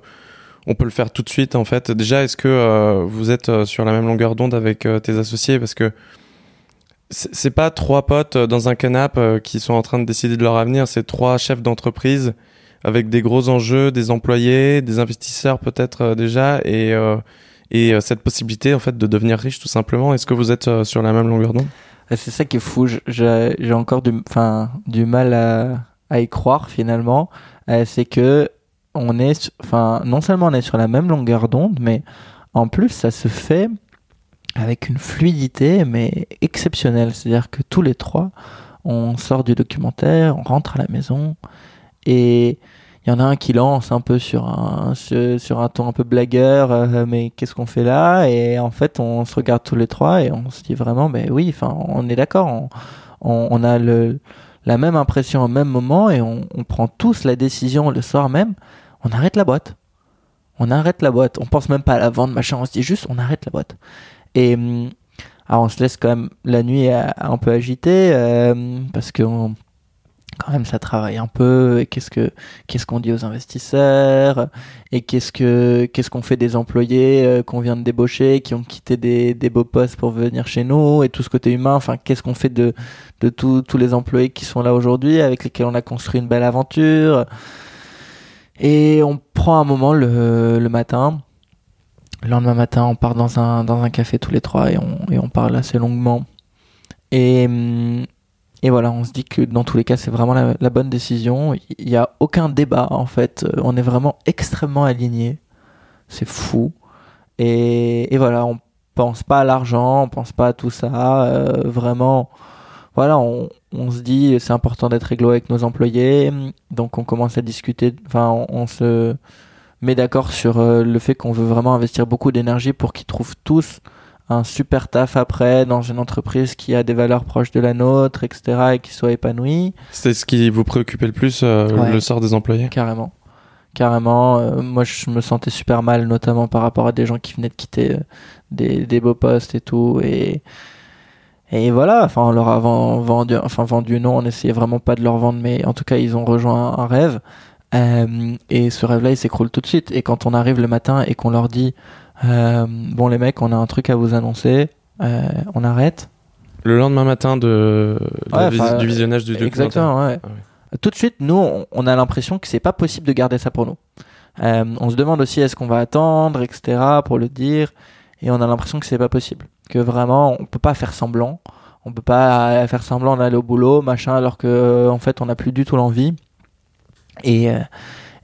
on peut le faire tout de suite. En fait, déjà, est-ce que vous êtes sur la même longueur d'onde avec tes associés? Parce que c'est pas trois potes dans un canapé qui sont en train de décider de leur avenir, c'est trois chefs d'entreprise avec des gros enjeux, des employés, des investisseurs peut-être déjà, et et cette possibilité en fait de devenir riche tout simplement. Est-ce que vous êtes sur la même longueur d'onde? C'est ça qui est fou. J'ai encore du, enfin, du mal à, y croire finalement. Euh, c'est que on est, enfin, non seulement on est sur la même longueur d'onde, mais en plus ça se fait avec une fluidité mais exceptionnelle. C'est-à-dire que tous les trois, on sort du documentaire, on rentre à la maison et il y en a un qui lance un peu sur un sur un ton un peu blagueur euh, mais qu'est-ce qu'on fait là? Et en fait on se regarde tous les trois et on se dit vraiment ben oui enfin on est d'accord on, on, a le la même impression au même moment et on, on, prend tous la décision le soir même. On arrête la boîte. On arrête la boîte. On pense même pas à la vente machin. On se dit juste on arrête la boîte. Et hum, alors on se laisse quand même la nuit un peu agité euh, parce que quand même ça travaille un peu et qu'est-ce que qu'est-ce qu'on dit aux investisseurs et qu'est-ce que qu'est-ce qu'on fait des employés euh, qu'on vient de débaucher qui ont quitté des, des beaux postes pour venir chez nous et tout ce côté humain. Enfin qu'est-ce qu'on fait de de tous tous les employés qui sont là aujourd'hui avec lesquels on a construit une belle aventure. Et on prend un moment le, le matin. Le lendemain matin on part dans un dans un café tous les trois et on et on parle assez longuement. Et hum, et voilà, on se dit que dans tous les cas, c'est vraiment la, bonne décision. Il n'y a aucun débat en fait. Euh, On est vraiment extrêmement alignés. C'est fou. Et, voilà, on pense pas à l'argent, on pense pas à tout ça. Euh, vraiment, voilà, on, se dit c'est important d'être réglo avec nos employés. Donc on commence à discuter. Enfin, on, on se met d'accord sur euh, le fait qu'on veut vraiment investir beaucoup d'énergie pour qu'ils trouvent tous un super taf après dans une entreprise qui a des valeurs proches de la nôtre, etc., et qui soit épanouie. C'est ce qui vous préoccupait le plus, euh, Ouais. le sort des employés? Carrément. Carrément. euh, moi, je me sentais super mal, notamment par rapport à des gens qui venaient de quitter euh, des, des beaux postes et tout. Et, et voilà, enfin, on leur a ven- vendu, enfin, vendu, non, on essayait vraiment pas de leur vendre, mais en tout cas, ils ont rejoint un rêve. Euh, et ce rêve-là, il s'écroule tout de suite. Et quand on arrive le matin et qu'on leur dit, euh, bon, les mecs, on a un truc à vous annoncer, euh, on arrête. Le lendemain matin de, Ouais, du visionnage du documentaire. Exactement, ouais. Ah Tout de suite, nous, on, a l'impression que c'est pas possible de garder ça pour nous. On se demande aussi est-ce qu'on va attendre, etc., pour le dire, et on a l'impression que c'est pas possible. Que vraiment, on peut pas faire semblant. On peut pas faire semblant d'aller au boulot, machin, alors que en fait, on n'a plus du tout l'envie. Et, euh,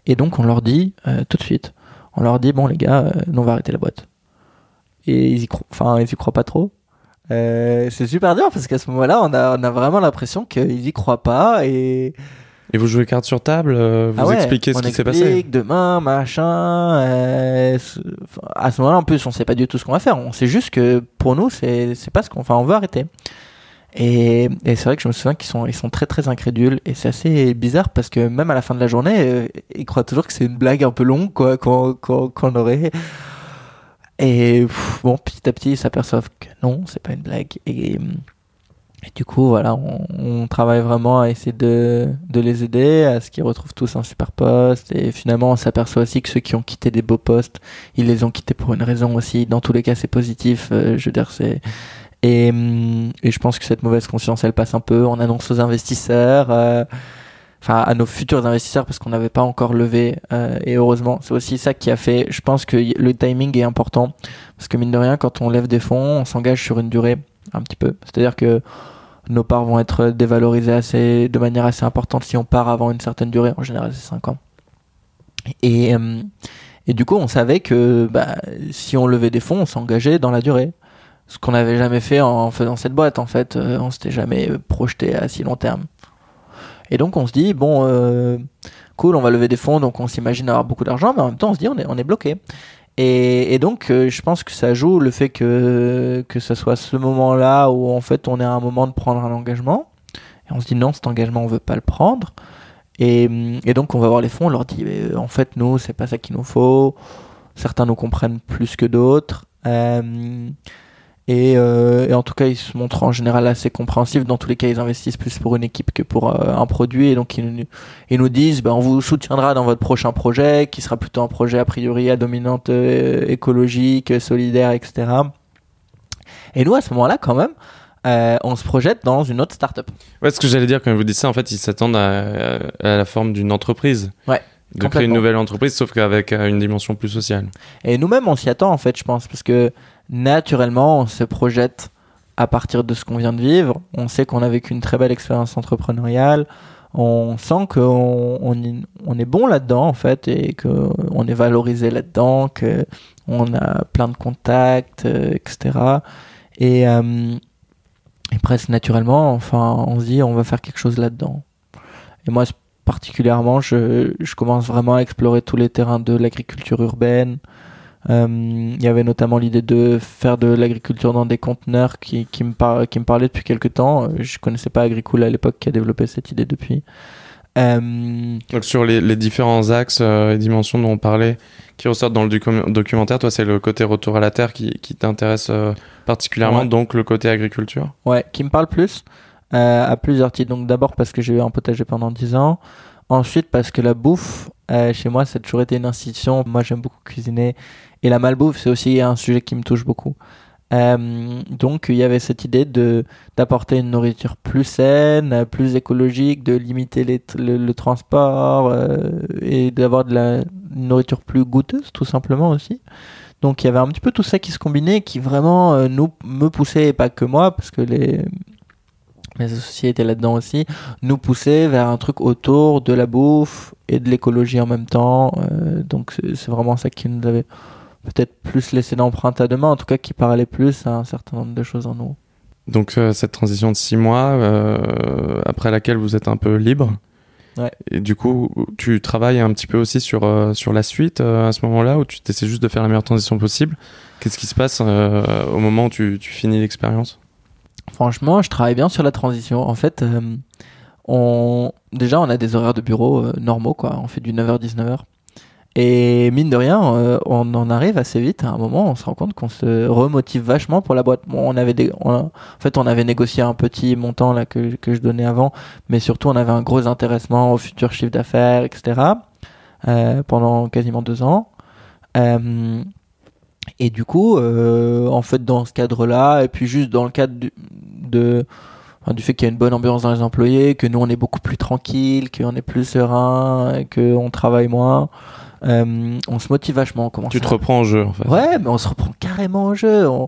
et donc, on leur dit euh, tout de suite. On leur dit bon, les gars, euh, nous, on va arrêter la boîte. Et ils y croient, enfin, ils y croient pas trop. Euh, c'est super dur parce qu'à ce moment-là, on a, on a vraiment l'impression qu'ils y croient pas et Et vous jouez carte sur table, euh, vous ah ouais, expliquez ce qui s'est passé. demain, machin. euh, à ce moment-là, en plus, on sait pas du tout ce qu'on va faire. On sait juste que pour nous, c'est c'est pas ce qu'on. Enfin, on veut arrêter. Et, et c'est vrai que je me souviens qu'ils sont, ils sont très très incrédules et c'est assez bizarre parce que même à la fin de la journée, euh, ils croient toujours que c'est une blague un peu longue quoi qu'on qu'on qu'on aurait. Et pff, bon, petit à petit, ils s'aperçoivent que non, c'est pas une blague. Et, et du coup, voilà, on, on travaille vraiment à essayer de, de les aider, à ce qu'ils retrouvent tous un super poste. Et finalement, on s'aperçoit aussi que ceux qui ont quitté des beaux postes, ils les ont quittés pour une raison aussi. Dans tous les cas, c'est positif. euh, je veux dire, c'est. Et, hum, et je pense que cette mauvaise conscience, elle passe un peu. On annonce aux investisseurs. euh, enfin à nos futurs investisseurs parce qu'on n'avait pas encore levé euh, et heureusement c'est aussi ça qui a fait je pense que le timing est important parce que mine de rien quand on lève des fonds on s'engage sur une durée un petit peu c'est à dire que nos parts vont être dévalorisées assez de manière assez importante si on part avant une certaine durée en général c'est 5 ans et euh, et du coup on savait que bah, si on levait des fonds on s'engageait dans la durée ce qu'on n'avait jamais fait en faisant cette boîte en fait Euh, on s'était jamais projeté à si long terme et donc on se dit bon, euh, cool, on va lever des fonds, donc on s'imagine avoir beaucoup d'argent, mais en même temps on se dit on est, on est bloqué. Et, donc euh, je pense que ça joue le fait que que ce soit ce moment-là où en fait on est à un moment de prendre un engagement. Et on se dit non, cet engagement on veut pas le prendre. Et, donc on va voir les fonds, on leur dit en fait nous c'est pas ça qu'il nous faut. Certains nous comprennent plus que d'autres. Euh, et, euh, et en tout cas, ils se montrent en général assez compréhensifs. Dans tous les cas, ils investissent plus pour une équipe que pour euh, un produit. Et donc, ils, nous- ils nous disent, ben, on vous soutiendra dans votre prochain projet, qui sera plutôt un projet a priori à dominante euh, écologique, solidaire, etc. Et nous, à ce moment-là, quand même, euh, on se projette dans une autre startup. Ouais, ce que j'allais dire quand vous dites ça, en fait, ils s'attendent à, à la forme d'une entreprise. Ouais, De créer une nouvelle entreprise, sauf qu'avec une dimension plus sociale. Et nous-mêmes, on s'y attend, en fait, je pense, parce que naturellement, on se projette à partir de ce qu'on vient de vivre. On sait qu'on a vécu une très belle expérience entrepreneuriale. On sent qu'on on, est bon là-dedans, en fait, et qu'on est valorisé là-dedans, qu'on a plein de contacts, euh, etc. Et, euh, et presque naturellement, enfin, on se dit, on va faire quelque chose là-dedans. Et moi, particulièrement, je commence vraiment à explorer tous les terrains de l'agriculture urbaine. Euh, Il y avait notamment l'idée de faire de l'agriculture dans des conteneurs qui, qui, me par- qui me parlait depuis quelques temps. Euh, Je connaissais pas Agricool à l'époque qui a développé cette idée depuis. Euh, Donc sur les, les différents axes euh, et dimensions dont on parlait, qui ressortent dans le docu- documentaire, toi c'est le côté retour à la terre qui, qui t'intéresse euh, particulièrement, Ouais. donc le côté agriculture. ouais, qui me parle plus. à plusieurs titres. Donc d'abord parce que j'ai eu un potager pendant 10 ans. Ensuite parce que la bouffe, chez moi, ça a toujours été une institution. Moi, j'aime beaucoup cuisiner. Et la malbouffe, c'est aussi un sujet qui me touche beaucoup. Euh, donc il y avait cette idée de d'apporter une nourriture plus saine, plus écologique, de limiter les, le, le, transport euh, et d'avoir de la nourriture plus goûteuse tout simplement aussi. Donc il y avait un petit peu tout ça qui se combinait, qui vraiment euh, nous me poussait et pas que moi parce que les mes associés étaient là-dedans aussi, nous poussait vers un truc autour de la bouffe et de l'écologie en même temps. Euh, donc c'est vraiment ça qui nous avait peut-être plus laisser d'empreinte à demain, en tout cas qui parlait plus à un certain nombre de choses en nous. Donc euh, cette transition de six mois, euh, après laquelle vous êtes un peu libre. Ouais. Et du coup, tu travailles un petit peu aussi sur, euh, sur la suite à ce moment-là, où tu essaies juste de faire la meilleure transition possible? Qu'est-ce qui se passe au moment où tu, tu finis l'expérience? Franchement, je travaille bien sur la transition. En fait, on... déjà, on a des horaires de bureau normaux, quoi. On fait du 9h-19h. Et mine de rien, euh, on en arrive assez vite. À un moment, on se rend compte qu'on se remotive vachement pour la boîte. Bon, on avait des, en fait, on avait négocié un petit montant là que, que je donnais avant, mais surtout, on avait un gros intéressement au futur chiffre d'affaires, etc. Euh, pendant quasiment deux ans. Euh, et du coup, en fait, dans ce cadre-là, et puis juste dans le cadre du, de du fait qu'il y a une bonne ambiance dans les employés, que nous on est beaucoup plus tranquille, qu'on est plus serein, qu'on travaille moins. Euh, on se motive vachement. On tu te reprends en jeu en fait. Ouais, mais on se reprend carrément en jeu. On,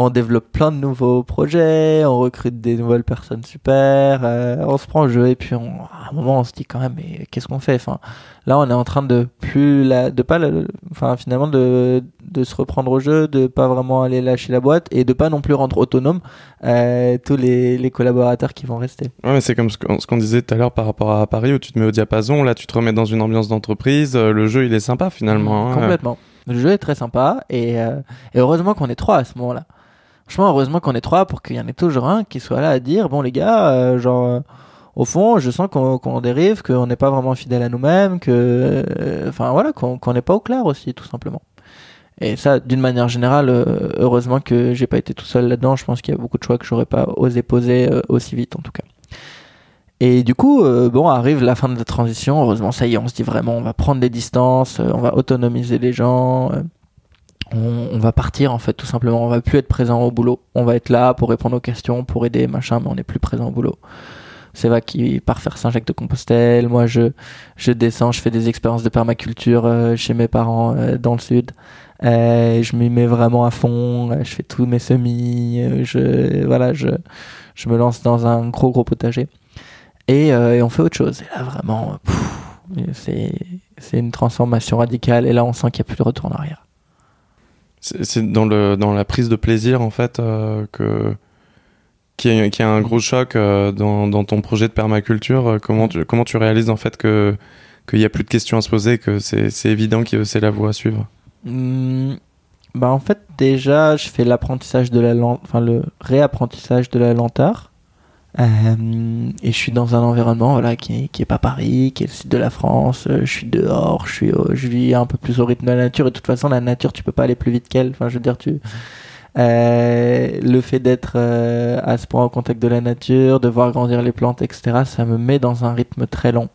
on développe plein de nouveaux projets, on recrute des nouvelles personnes super, euh, on se prend en jeu et puis on, à un moment on se dit quand même mais qu'est-ce qu'on fait Enfin là on est en train de plus la, de pas, la, enfin finalement de, de se reprendre au jeu, de pas vraiment aller lâcher la boîte et de pas non plus rendre autonome euh, tous les, les collaborateurs qui vont rester. Ouais, mais c'est comme ce qu'on disait tout à l'heure par rapport à Paris où tu te mets au diapason, là tu te remets dans une ambiance d'entreprise, euh, le jeu il est sympa finalement. Mmh, complètement. Le jeu est très sympa et, euh, et heureusement qu'on est trois à ce moment-là. Franchement, heureusement qu'on est trois pour qu'il y en ait toujours un qui soit là à dire bon les gars, euh, genre euh, au fond, je sens qu'on qu dérive, qu'on n'est pas vraiment fidèle à nous-mêmes, que euh, enfin voilà, qu'on n'est pas au clair aussi tout simplement. Et ça, d'une manière générale, euh, heureusement que j'ai pas été tout seul là-dedans. Je pense qu'il y a beaucoup de choix que j'aurais pas osé poser euh, aussi vite en tout cas. Et du coup, euh, bon, arrive la fin de la transition. Heureusement, ça y est, on se dit vraiment, on va prendre des distances, on va autonomiser les gens on, on, va partir en fait tout simplement. On va plus être présent au boulot. On va être là pour répondre aux questions pour aider machin mais on n'est plus présent au boulot. C'est va qui part faire Saint-Jacques de Compostelle. Moi je je descends je fais des expériences de permaculture euh, chez mes parents euh, dans le sud. Euh, je m'y mets vraiment à fond. Je fais tous mes semis. Je voilà je je me lance dans un gros gros potager. Et, et on fait autre chose. Et là vraiment c'est c'est une transformation radicale. Et là on sent qu'il n'y a plus de retour en arrière c'est dans le dans la prise de plaisir en fait euh, que qui a, un gros choc euh, dans, dans ton projet de permaculture. Euh, comment tu comment tu réalises en fait que qu'il y a plus de questions à se poser, que c'est évident que c'est la voie à suivre? Mmh, bah en fait déjà je fais l'apprentissage de la enfin le réapprentissage de la lenteur. Euh, et je suis dans un environnement voilà qui qui est pas Paris, qui est le sud de la France. Euh, je suis dehors, je suis, au, je vis un peu plus au rythme de la nature. Et de toute façon, la nature, tu peux pas aller plus vite qu'elle. Enfin, je veux dire, tu euh, le fait d'être euh, à ce point en contact de la nature, de voir grandir les plantes, etc. Ça me met dans un rythme très long.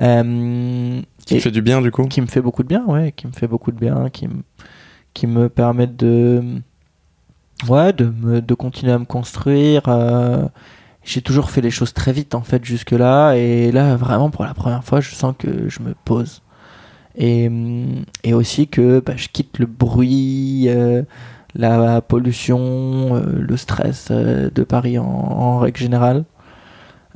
Euh, qui te fait du bien du coup? Qui me fait beaucoup de bien, ouais, qui me fait beaucoup de bien, qui me qui me permet de ouais, de, me, de continuer à me construire. Euh, j'ai toujours fait les choses très vite en fait jusque là et là vraiment pour la première fois je sens que je me pose et, et aussi que bah, je quitte le bruit euh, la pollution euh, le stress euh, de Paris en, en règle générale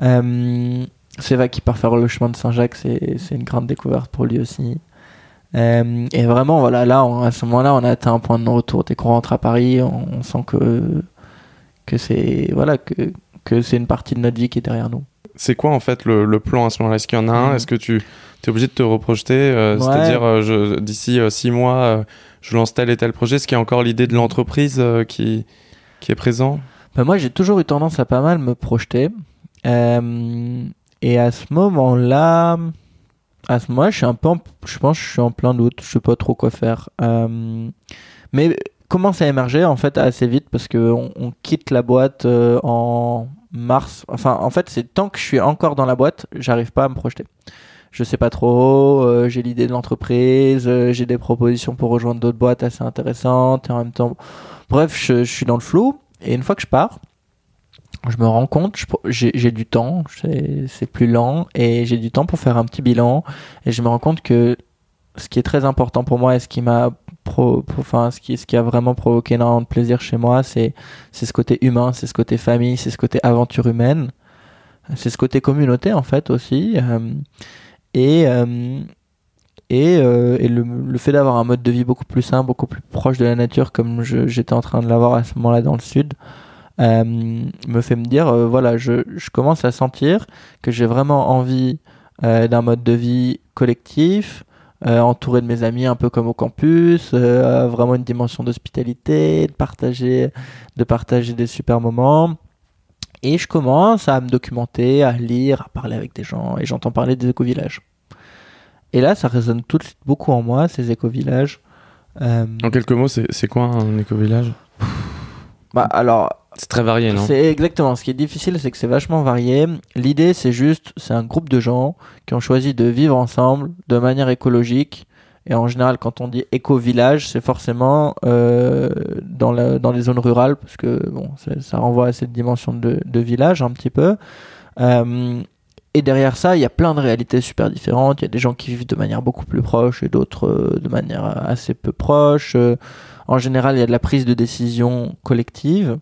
euh, c'est vrai qu'il part faire le chemin de Saint-Jacques c'est une grande découverte pour lui aussi euh, et vraiment, voilà, là, on, à ce moment-là, on a atteint un point de non-retour. Dès qu'on rentre à Paris, on, on sent que que c'est voilà que que c'est une partie de notre vie qui est derrière nous. C'est quoi en fait le, le plan à ce moment-là? Est-ce qu'il y en a un? Mmh. Est-ce que tu es obligé de te reprojeter euh, ouais. C'est-à-dire euh, d'ici six mois, je lance tel et tel projet. Est-ce qu'il y a encore l'idée de l'entreprise qui qui est présent? Ben Moi, j'ai toujours eu tendance à pas mal me projeter. Et à ce moment-là, à ce moment-là, je suis un peu, en, je pense, je suis en plein doute. Je sais pas trop quoi faire. Euh, mais commence à émerger en fait assez vite? Parce que on, on quitte la boîte euh, en mars. Enfin, en fait, c'est tant que je suis encore dans la boîte, j'arrive pas à me projeter. Je sais pas trop, euh, j'ai l'idée de l'entreprise, euh, j'ai des propositions pour rejoindre d'autres boîtes assez intéressantes et en même temps, bref, je, je suis dans le flou. Et une fois que je pars, je me rends compte, j'ai du temps, c'est plus lent et j'ai du temps pour faire un petit bilan et je me rends compte que ce qui est très important pour moi et ce qui m'a pro, enfin ce qui a vraiment provoqué énormément de plaisir chez moi, c'est c'est ce côté humain, c'est ce côté famille, c'est ce côté aventure humaine, c'est ce côté communauté en fait aussi euh, et euh, et, euh, et le, le fait d'avoir un mode de vie beaucoup plus sain, beaucoup plus proche de la nature comme j'étais en train de l'avoir à ce moment-là dans le sud, euh, me fait me dire, euh, voilà, je, je commence à sentir que j'ai vraiment envie euh, d'un mode de vie collectif, entouré de mes amis un peu comme au campus, vraiment une dimension d'hospitalité, de partager, de partager des super moments. Et je commence à me documenter, à lire, à parler avec des gens, et j'entends parler des éco-villages. Et là, ça résonne tout de suite beaucoup en moi, ces éco-villages. Euh, En quelques mots, c'est c'est quoi un éco-village? Bah, alors, C'est très varié, non C'est exactement. Ce qui est difficile, c'est que c'est vachement varié. L'idée, c'est juste, c'est un groupe de gens qui ont choisi de vivre ensemble de manière écologique. Et en général, quand on dit éco-village, c'est forcément euh, dans, dans les zones rurales, parce que bon, ça renvoie à cette dimension de, village un petit peu. Euh, et derrière ça, il y a plein de réalités super différentes. Il y a des gens qui vivent de manière beaucoup plus proche et d'autres euh, de manière assez peu proche. Euh, en général, il y a de la prise de décision collective.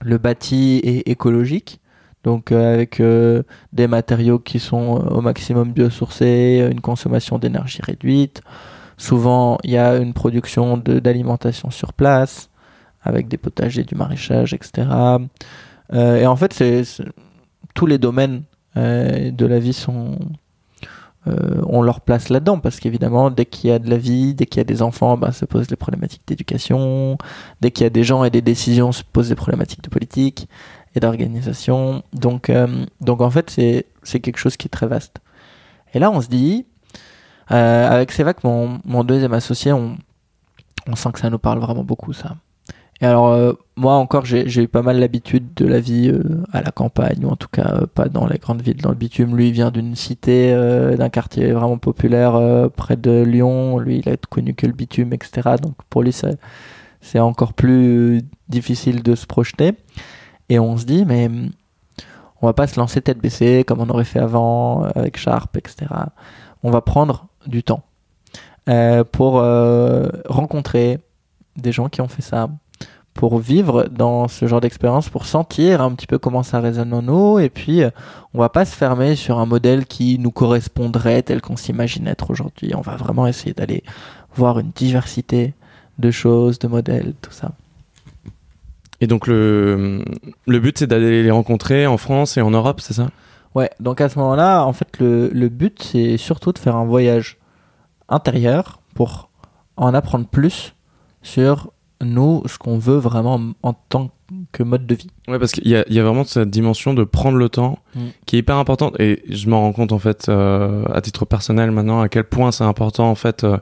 Le bâti est écologique, donc euh, avec euh, des matériaux qui sont euh, au maximum biosourcés, une consommation d'énergie réduite. Souvent, il y a une production d'alimentation sur place, avec des potagers, du maraîchage, etc. Et en fait, tous les domaines de la vie sont euh, ont leur place là-dedans parce qu'évidemment dès qu'il y a de la vie dès qu'il y a des enfants ben, se posent les problématiques d'éducation. Dès qu'il y a des gens et des décisions se posent des problématiques de politique et d'organisation. Donc euh, donc en fait c'est c'est quelque chose qui est très vaste. Et là on se dit euh, avec Sévac mon, mon deuxième associé on on sent que ça nous parle vraiment beaucoup ça et alors, euh, moi encore, j'ai eu pas mal l'habitude de la vie euh, à la campagne, ou en tout cas euh, pas dans les grandes villes, dans le bitume. Lui, il vient d'une cité, euh, d'un quartier vraiment populaire euh, près de Lyon. Lui, il a connu que le bitume, etc. Donc pour lui, c'est encore plus difficile de se projeter. Et on se dit, mais on va pas se lancer tête baissée comme on aurait fait avant euh, avec Sharp, etc. On va prendre du temps euh, pour euh, rencontrer des gens qui ont fait ça, pour vivre dans ce genre d'expérience, pour sentir un petit peu comment ça résonne en nous, et puis euh, on va pas se fermer sur un modèle qui nous correspondrait tel qu'on s'imagine être aujourd'hui. On va vraiment essayer d'aller voir une diversité de choses, de modèles, tout ça. Et donc, le, le but, c'est d'aller les rencontrer en France et en Europe, c'est ça? Ouais, donc à ce moment-là, en fait, le, le but, c'est surtout de faire un voyage intérieur pour en apprendre plus sur nous, ce qu'on veut vraiment en tant que mode de vie. Ouais, parce qu'il y a, y a vraiment cette dimension de prendre le temps Mm. qui est hyper importante. Et je m'en rends compte, en fait, euh, à titre personnel maintenant, à quel point c'est important, en fait, euh,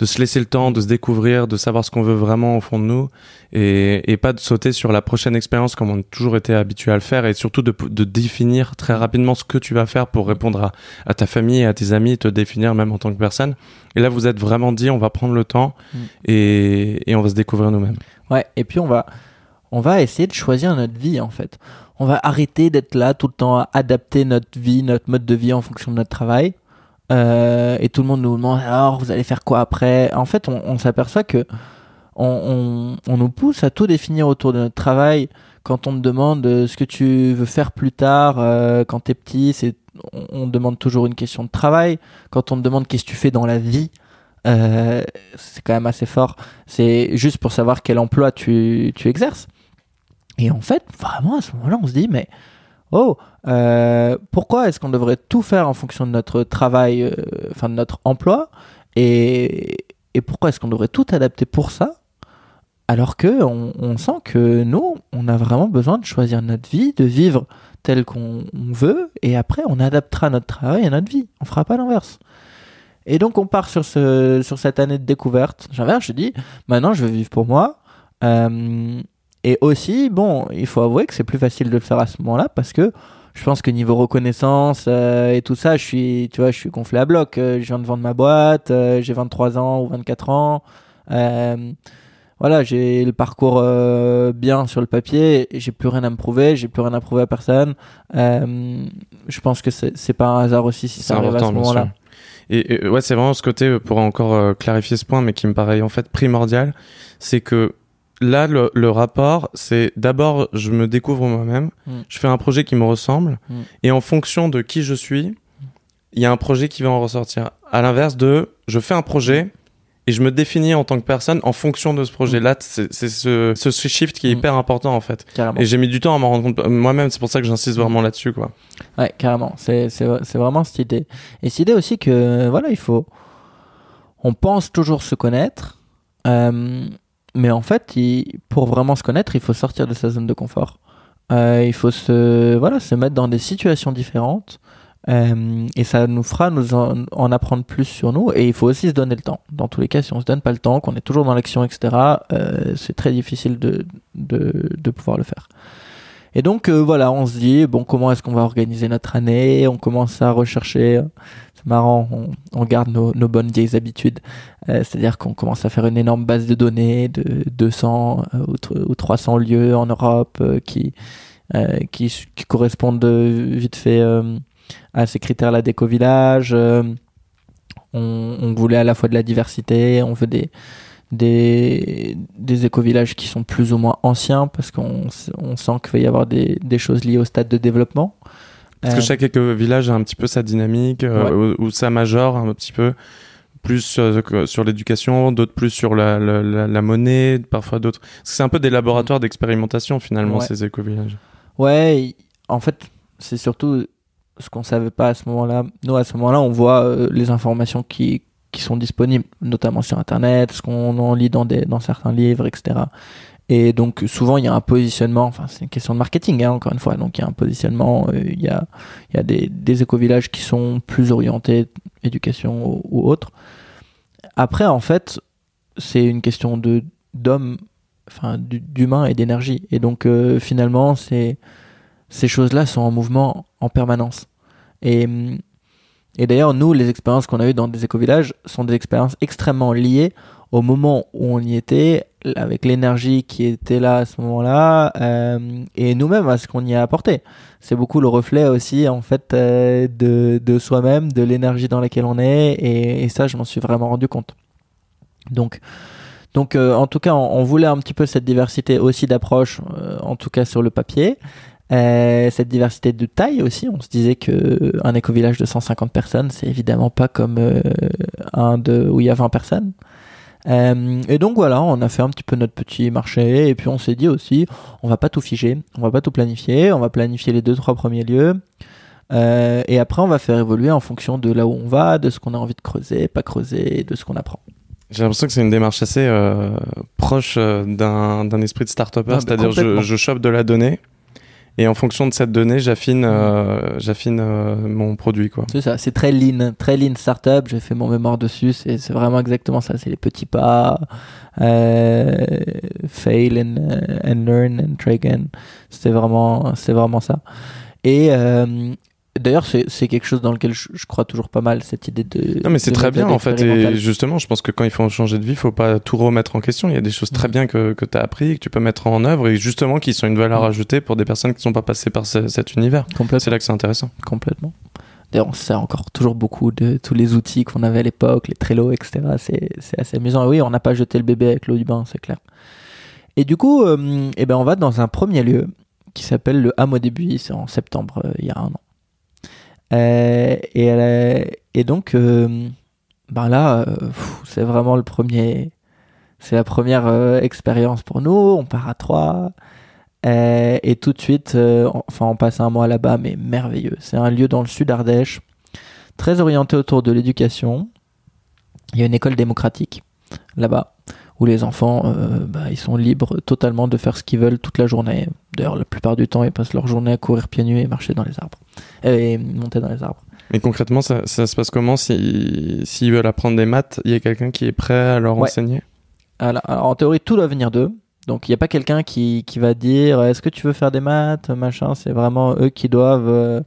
de se laisser le temps, de se découvrir, de savoir ce qu'on veut vraiment au fond de nous, et, et pas de sauter sur la prochaine expérience comme on a toujours été habitué à le faire, et surtout de, de définir très rapidement ce que tu vas faire pour répondre à, à ta famille et à tes amis, te définir même en tant que personne. Et là, vous êtes vraiment dit, on va prendre le temps Mm. et, et on va se découvrir nous-mêmes. Ouais, et puis on va, on va essayer de choisir notre vie en fait. On va arrêter d'être là tout le temps à adapter notre vie, notre mode de vie en fonction de notre travail. Euh, et tout le monde nous demande alors vous allez faire quoi après? En fait, on, s'aperçoit que on, on, nous pousse à tout définir autour de notre travail. Quand on te demande euh, ce que tu veux faire plus tard, euh, quand t'es petit, c'est on, demande toujours une question de travail. Quand on te demande qu'est-ce que tu fais dans la vie, c'est quand même assez fort. C'est juste pour savoir quel emploi tu, tu exerces. Et en fait, vraiment, à ce moment-là, on se dit, mais oh, euh, pourquoi est-ce qu'on devrait tout faire en fonction de notre travail, euh, enfin de notre emploi et, et pourquoi est-ce qu'on devrait tout adapter pour ça alors que on, on sent que nous, on a vraiment besoin de choisir notre vie, de vivre tel qu'on on veut, et après on adaptera notre travail à notre vie. On fera pas l'inverse. Et donc on part sur, ce, sur cette année de découverte. J'inverse, je dis, maintenant je veux vivre pour moi. Euh, et aussi, bon, il faut avouer que c'est plus facile de le faire à ce moment-là parce que je pense que niveau reconnaissance euh, et tout ça, je suis, tu vois, je suis gonflé à bloc. Euh, je viens de vendre ma boîte, euh, j'ai 23 ans ou 24 ans. voilà, j'ai le parcours bien sur le papier, j'ai plus rien à me prouver, j'ai plus rien à prouver à personne. je pense que c'est pas un hasard aussi si ça arrive à ce moment-là. Et, et, ouais, c'est vraiment ce côté, pour encore clarifier ce point, mais qui me paraît en fait primordial, c'est que là, le, rapport, c'est d'abord, je me découvre moi-même, mm. je fais un projet qui me ressemble, mm. et en fonction de qui je suis, il y a un projet qui va en ressortir. À l'inverse de, je fais un projet et je me définis en tant que personne en fonction de ce projet-là. Mm. C'est ce, ce, shift qui est hyper important en fait. Et j'ai mis du temps à m'en rendre compte moi-même. C'est pour ça que j'insiste vraiment là-dessus, quoi. Ouais, carrément. C'est vraiment cette idée. Et cette idée aussi que voilà, il faut. On pense toujours se connaître. Euh, mais en fait, pour vraiment se connaître, il faut sortir de sa zone de confort. Euh, il faut se, voilà, se mettre dans des situations différentes. Euh, et ça nous fera nous en, apprendre plus sur nous. Et il faut aussi se donner le temps. Dans tous les cas, si on se donne pas le temps, qu'on est toujours dans l'action, etc., euh, c'est très difficile de, de, de pouvoir le faire. Et donc euh, voilà, on se dit bon comment est-ce qu'on va organiser notre année? On commence à rechercher. Euh, marrant, on, garde nos, bonnes vieilles habitudes. Euh, c'est-à-dire qu'on commence à faire une énorme base de données de 200 ou, 300 lieux en Europe qui, qui, qui correspondent vite fait à ces critères-là d'éco-village. on, voulait à la fois de la diversité, on veut des des, qui sont plus ou moins anciens parce qu'on on sent qu'il va y avoir des, choses liées au stade de développement. Parce que euh, chaque éco-village a un petit peu sa dynamique euh, ou, sa major un petit peu plus euh, sur l'éducation, d'autres plus sur la, la, la, monnaie, parfois d'autres. C'est un peu des laboratoires d'expérimentation finalement ces éco-villages. Ouais, en fait, c'est surtout ce qu'on savait pas à ce moment-là. Nous, à ce moment-là, on voit les informations qui, qui sont disponibles, notamment sur Internet, ce qu'on en lit dans, des, dans certains livres, etc. Et donc souvent il y a un positionnement, enfin c'est une question de marketing hein, encore une fois, donc il y a un positionnement, euh, il y a, il y a des, des éco-villages qui sont plus orientés éducation ou, autre. Après en fait c'est une question de d'homme, enfin d'humain et d'énergie. Et donc euh, finalement c'est ces choses-là sont en mouvement en permanence. Et et d'ailleurs, nous, les expériences qu'on a eues dans des éco-villages sont des expériences extrêmement liées au moment où on y était, avec l'énergie qui était là à ce moment-là, euh, et nous-mêmes à ce qu'on y a apporté. C'est beaucoup le reflet aussi, en fait, euh, de, de soi-même, de l'énergie dans laquelle on est, et, et ça, je m'en suis vraiment rendu compte. Donc, donc, euh, en tout cas, on, on, voulait un petit peu cette diversité aussi d'approche, euh, en tout cas sur le papier. Euh, cette diversité de taille aussi, on se disait que un éco-village de 150 personnes, c'est évidemment pas comme euh, un de où il y a 20 personnes. Euh, et donc voilà, on a fait un petit peu notre petit marché et puis on s'est dit aussi, on va pas tout figer, on va pas tout planifier, on va planifier les deux trois premiers lieux. Euh, et après, on va faire évoluer en fonction de là où on va, de ce qu'on a envie de creuser, pas creuser, de ce qu'on apprend. J'ai l'impression que c'est une démarche assez euh, proche d'un esprit de start-upper, ah, c'est-à-dire je, je chope de la donnée, et en fonction de cette donnée, j'affine, euh, j'affine euh, mon produit, quoi. C'est ça, c'est très lean, très lean startup. J'ai fait mon mémoire dessus. C'est, c'est vraiment exactement ça. C'est les petits pas, euh, fail and, and, learn and try again. C'est vraiment, c'est vraiment ça. Et euh, D'ailleurs, c'est quelque chose dans lequel je, crois toujours pas mal, cette idée de. Non, mais c'est très bien en fait. Et justement, je pense que quand il faut changer de vie, il faut pas tout remettre en question. Il y a des choses très mm. bien que, que tu as appris, que tu peux mettre en œuvre et justement qui sont une valeur mm. ajoutée pour des personnes qui ne sont pas passées par cet univers. C'est là que c'est intéressant. Complètement. D'ailleurs, on sert encore toujours beaucoup de tous les outils qu'on avait à l'époque, les Trello, etc. C'est assez amusant. Et oui, on n'a pas jeté le bébé avec l'eau du bain, c'est clair. Et du coup, euh, eh ben, on va dans un premier lieu qui s'appelle le Hameau des Buis. C'est en septembre, euh, il y a un an. Euh, et, elle et donc, euh, ben là, euh, c'est vraiment le premier. C'est la première expérience pour nous. On part à trois. et tout de suite, enfin, on passe un mois là-bas, mais merveilleux. C'est un lieu dans le sud Ardèche, très orienté autour de l'éducation. Il y a une école démocratique là-bas où les enfants, euh, bah, ils sont libres totalement de faire ce qu'ils veulent toute la journée. D'ailleurs, la plupart du temps, ils passent leur journée à courir pieds nus et marcher dans les arbres. Et monter dans les arbres. Mais concrètement, ça, ça se passe comment S'ils si, veulent apprendre des maths, il y a quelqu'un qui est prêt à leur enseigner? Alors, en théorie, tout doit venir d'eux. Donc il n'y a pas quelqu'un qui, qui, va dire est-ce que tu veux faire des maths, machin. C'est vraiment eux qui doivent euh,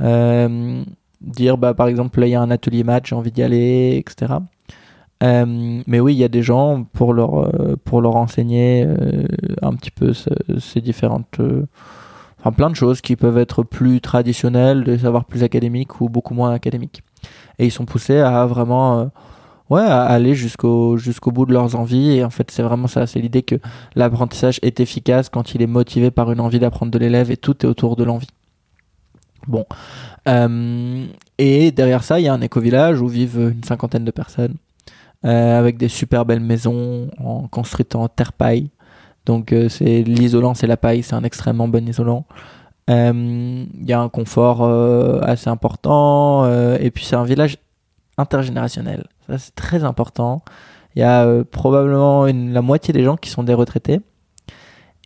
euh, dire bah, par exemple là il y a un atelier maths, j'ai envie d'y aller, etc. Euh, mais oui, il y a des gens pour leur, pour leur enseigner un petit peu ces différentes enfin plein de choses qui peuvent être plus traditionnelles, des savoirs plus académiques ou beaucoup moins académiques. Et ils sont poussés à vraiment euh, ouais, à aller jusqu'au jusqu'au bout de leurs envies et en fait, c'est vraiment ça, c'est l'idée que l'apprentissage est efficace quand il est motivé par une envie d'apprendre de l'élève et tout est autour de l'envie. Bon. Euh, et derrière ça, il y a un éco-village où vivent une cinquantaine de personnes euh, avec des super belles maisons en construites en terre paille donc euh, c'est l'isolant, c'est la paille, c'est un extrêmement bon isolant. Il euh, y a un confort euh, assez important et puis c'est un village intergénérationnel. Ça c'est très important. Il y a probablement une, la moitié des gens qui sont des retraités.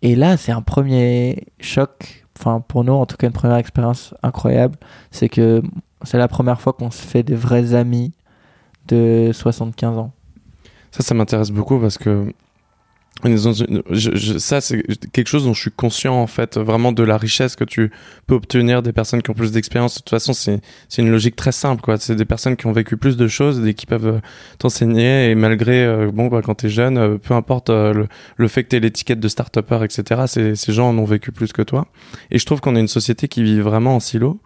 Et là, c'est un premier choc, enfin pour nous en tout cas une première expérience incroyable, c'est que c'est la première fois qu'on se fait des vrais amis de 75 ans. Ça, ça m'intéresse beaucoup parce que ça, c'est quelque chose dont je suis conscient, en fait, vraiment de la richesse que tu peux obtenir des personnes qui ont plus d'expérience. De toute façon, c'est une logique très simple, quoi. C'est des personnes qui ont vécu plus de choses et qui peuvent euh, t'enseigner. Et malgré, euh, bon, bah, quand t'es jeune, euh, peu importe le, le, fait que t'aies l'étiquette de start-upper, etc., ces gens en ont vécu plus que toi. Et je trouve qu'on est une société qui vit vraiment en silo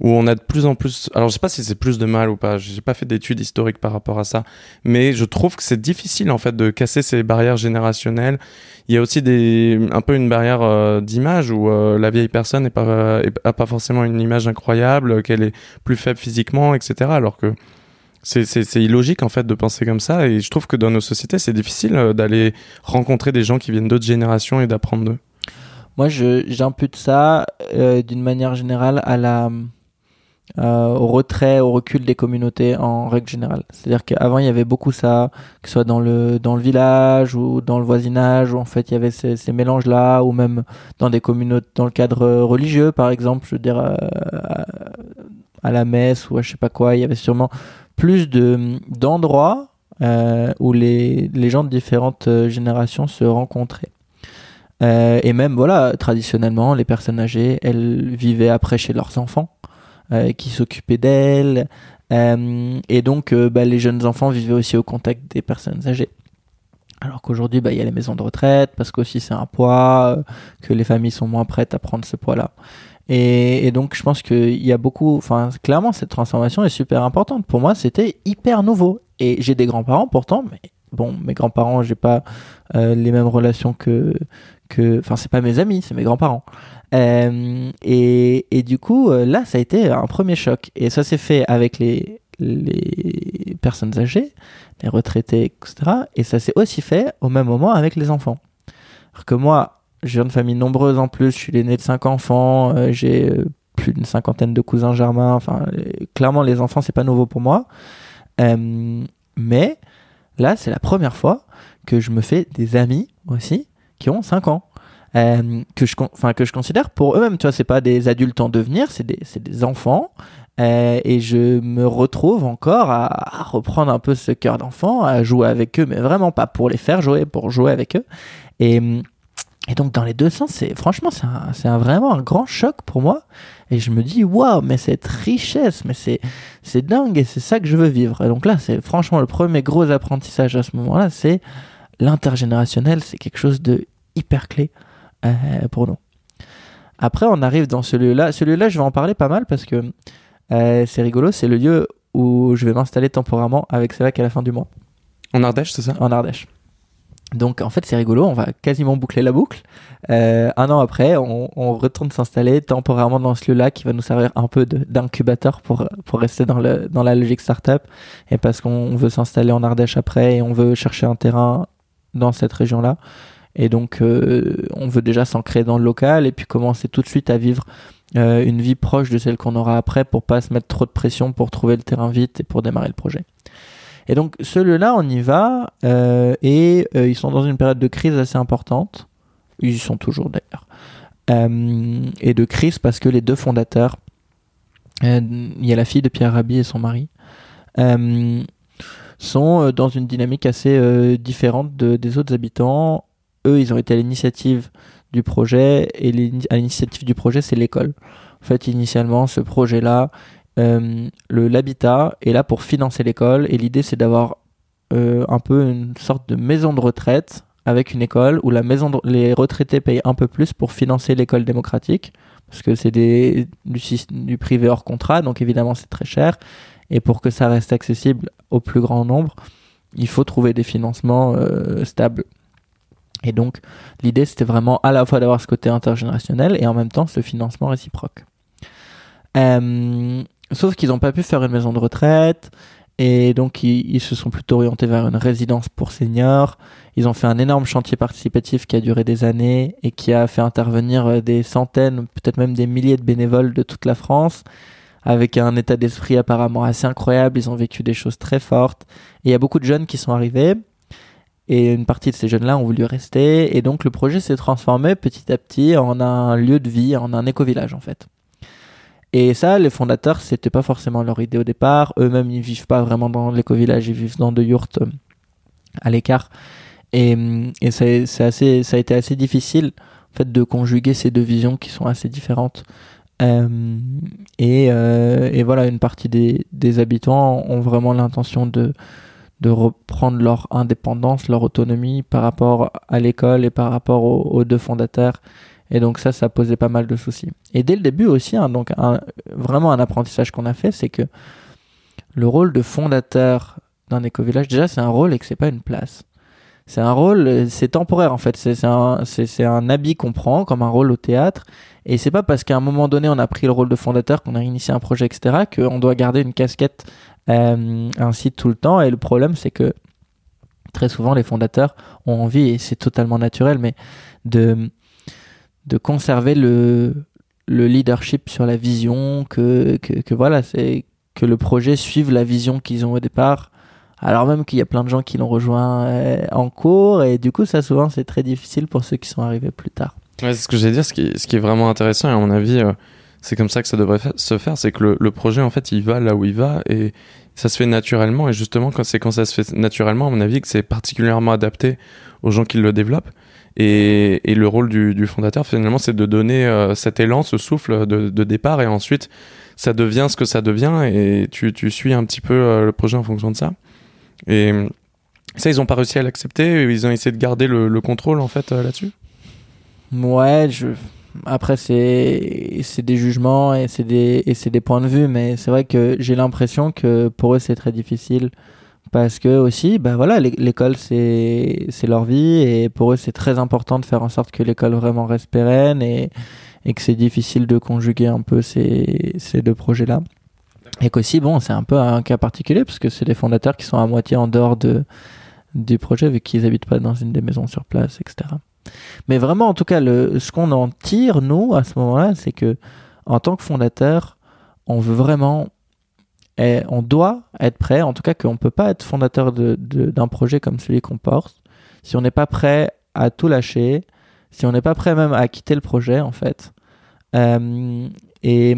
où on a de plus en plus. Alors, je sais pas si c'est plus de mal ou pas. J'ai pas fait d'études historiques par rapport à ça, mais je trouve que c'est difficile en fait de casser ces barrières générationnelles. Il y a aussi des un peu une barrière euh, d'image où euh, la vieille personne n'est pas pas forcément une image incroyable, qu'elle est plus faible physiquement, etc. Alors que c'est illogique en fait de penser comme ça et je trouve que dans nos sociétés c'est difficile euh, d'aller rencontrer des gens qui viennent d'autres générations et d'apprendre d'eux. Moi j'impute ça d'une manière générale à la euh, au retrait, au recul des communautés en règle générale. C'est-à-dire qu'avant il y avait beaucoup ça, que ce soit dans le dans le village ou dans le voisinage, où en fait il y avait ces, ces mélanges-là, ou même dans des communautés, dans le cadre religieux par exemple, je veux dire euh, à, la messe ou à je sais pas quoi, il y avait sûrement plus de d'endroits euh, où les les gens de différentes euh, générations se rencontraient. Euh, et même voilà, traditionnellement, les personnes âgées, elles vivaient après chez leurs enfants. Euh, qui s'occupaient d'elles. Euh, et donc, euh, bah, les jeunes enfants vivaient aussi au contact des personnes âgées. Alors qu'aujourd'hui, bah, il y a les maisons de retraite, parce qu'aussi c'est un poids, que les familles sont moins prêtes à prendre ce poids-là. Et, et, donc, je pense qu'il y a beaucoup, enfin, clairement, cette transformation est super importante. Pour moi, c'était hyper nouveau. Et j'ai des grands-parents pourtant, mais bon, mes grands-parents, j'ai pas les mêmes relations que, que, enfin, c'est pas mes amis, c'est mes grands-parents. Euh, et, et, du coup, euh, là, ça a été un premier choc. Et ça s'est fait avec les, les personnes âgées, les retraités, etc. Et ça s'est aussi fait au même moment avec les enfants. Alors que moi, je viens de famille nombreuse en plus, je suis l'aîné de cinq enfants, euh, j'ai plus d'une cinquantaine de cousins germains. Enfin, clairement, les enfants, c'est pas nouveau pour moi. mais là, c'est la première fois que je me fais des amis aussi qui ont 5 ans. Euh, que je enfin que je considère pour eux-mêmes tu vois c'est pas des adultes en devenir c'est des c'est des enfants. Euh, et je me retrouve encore à, reprendre un peu ce cœur d'enfant à jouer avec eux mais vraiment pas pour les faire jouer pour jouer avec eux. Et et donc dans les deux sens c'est franchement c'est vraiment un grand choc pour moi. Et je me dis waouh mais cette richesse mais c'est c'est dingue et c'est ça que je veux vivre. Et donc là c'est franchement le premier gros apprentissage à ce moment-là c'est l'intergénérationnel. C'est quelque chose de hyper clé pour nous. Après, on arrive dans ce lieu-là. Ce lieu-là, je vais en parler pas mal parce que euh, c'est rigolo. C'est le lieu où je vais m'installer temporairement avec Célac à la fin du mois. En Ardèche, c'est ça? En Ardèche. Donc en fait c'est rigolo, on va quasiment boucler la boucle. Euh, un an après, on, on retourne s'installer temporairement dans ce lieu-là qui va nous servir un peu d'incubateur pour, pour rester dans, le, dans la logique startup et parce qu'on veut s'installer en Ardèche après et on veut chercher un terrain dans cette région-là. Et donc, euh, on veut déjà s'ancrer dans le local et puis commencer tout de suite à vivre euh, une vie proche de celle qu'on aura après pour pas se mettre trop de pression pour trouver le terrain vite et pour démarrer le projet. Et donc, ce lieu-là, on y va euh, et ils sont dans une période de crise assez importante. Ils y sont toujours d'ailleurs. et de crise parce que les deux fondateurs euh, il y a la fille de Pierre Rabhi et son mari, euh, sont euh, dans une dynamique assez euh, différente de- des autres habitants. Ils ont été à l'initiative du projet et à l'initiative du projet, c'est l'école. En fait, initialement, ce projet-là, euh, l'habitat est là pour financer l'école et l'idée, c'est d'avoir euh, un peu une sorte de maison de retraite avec une école où la maison de- les retraités payent un peu plus pour financer l'école démocratique parce que c'est du, du privé hors contrat, donc évidemment c'est très cher. Et pour que ça reste accessible au plus grand nombre, il faut trouver des financements euh, stables. Et donc l'idée c'était vraiment à la fois d'avoir ce côté intergénérationnel et en même temps ce financement réciproque. Euh, sauf qu'ils n'ont pas pu faire une maison de retraite et donc ils, ils se sont plutôt orientés vers une résidence pour seniors. Ils ont fait un énorme chantier participatif qui a duré des années et qui a fait intervenir euh, des centaines, peut-être même des milliers de bénévoles de toute la France, avec un état d'esprit apparemment assez incroyable. Ils ont vécu des choses très fortes. Et il y a beaucoup de jeunes qui sont arrivés. Et une partie de ces jeunes-là ont voulu rester. Et donc le projet s'est transformé petit à petit en un lieu de vie, en un éco-village en fait. Et ça, les fondateurs, c'était pas forcément leur idée au départ. Eux-mêmes, ils vivent pas vraiment dans l'éco-village, ils vivent dans de yurts euh, à l'écart. Et, hum, et c'est c'est assez, ça a été assez difficile en fait de conjuguer ces deux visions qui sont assez différentes. Euh, et, euh, et voilà, une partie des, des habitants ont vraiment l'intention de, de reprendre leur indépendance, leur autonomie par rapport à l'école et par rapport aux, deux fondateurs. Et donc ça, ça posait pas mal de soucis. Et dès le début aussi, hein, donc un- vraiment un apprentissage qu'on a fait, c'est que le rôle de fondateur d'un éco-village, déjà c'est un rôle et que c'est pas une place. C'est un rôle, c'est temporaire en fait. C'est un, un habit qu'on prend comme un rôle au théâtre. Et c'est pas parce qu'à un moment donné on a pris le rôle de fondateur, qu'on a initié un projet, etc., qu'on doit garder une casquette ainsi tout le temps. Et le problème, c'est que très souvent les fondateurs ont envie, et c'est totalement naturel, mais de, de conserver le, le leadership sur la vision, que, que, voilà, c'est que le projet suive la vision qu'ils ont au départ. Alors même qu'il y a plein de gens qui l'ont rejoint euh, en cours, et du coup, ça souvent c'est très difficile pour ceux qui sont arrivés plus tard. C'est ce que j'allais dire. Ce qui, ce qui est vraiment intéressant, et à mon avis, euh, c'est comme ça que ça devrait se faire. C'est que le, projet, en fait, il va là où il va et ça se fait naturellement. Et justement, c'est quand ça se fait naturellement, à mon avis, que c'est particulièrement adapté aux gens qui le développent. Et, le rôle du, fondateur, finalement, c'est de donner euh, cet élan, ce souffle de, départ. Et ensuite, ça devient ce que ça devient. Et tu, tu suis un petit peu euh, le projet en fonction de ça. Et ça, ils n'ont pas réussi à l'accepter. Ils ont essayé de garder le, le contrôle, en fait, euh, là-dessus? Ouais, je... après c'est des jugements et c'est des des points de vue, mais c'est vrai que j'ai l'impression que pour eux c'est très difficile parce que aussi, bah voilà, l'é- l'école c'est leur vie et pour eux c'est très important de faire en sorte que l'école vraiment reste pérenne et et que c'est difficile de conjuguer un peu ces deux projets là. Et qu'aussi bon, c'est un peu un cas particulier parce que c'est des fondateurs qui sont à moitié en dehors de du projet vu qu'ils habitent pas dans une des maisons sur place, etc. Mais vraiment, en tout cas, le, ce qu'on en tire, nous, à ce moment-là, c'est que, en tant que fondateur, on veut vraiment, et on doit être prêt, en tout cas, qu'on ne peut pas être fondateur de- de- d'un projet comme celui qu'on porte, si on n'est pas prêt à tout lâcher, si on n'est pas prêt même à quitter le projet, en fait. Euh, et,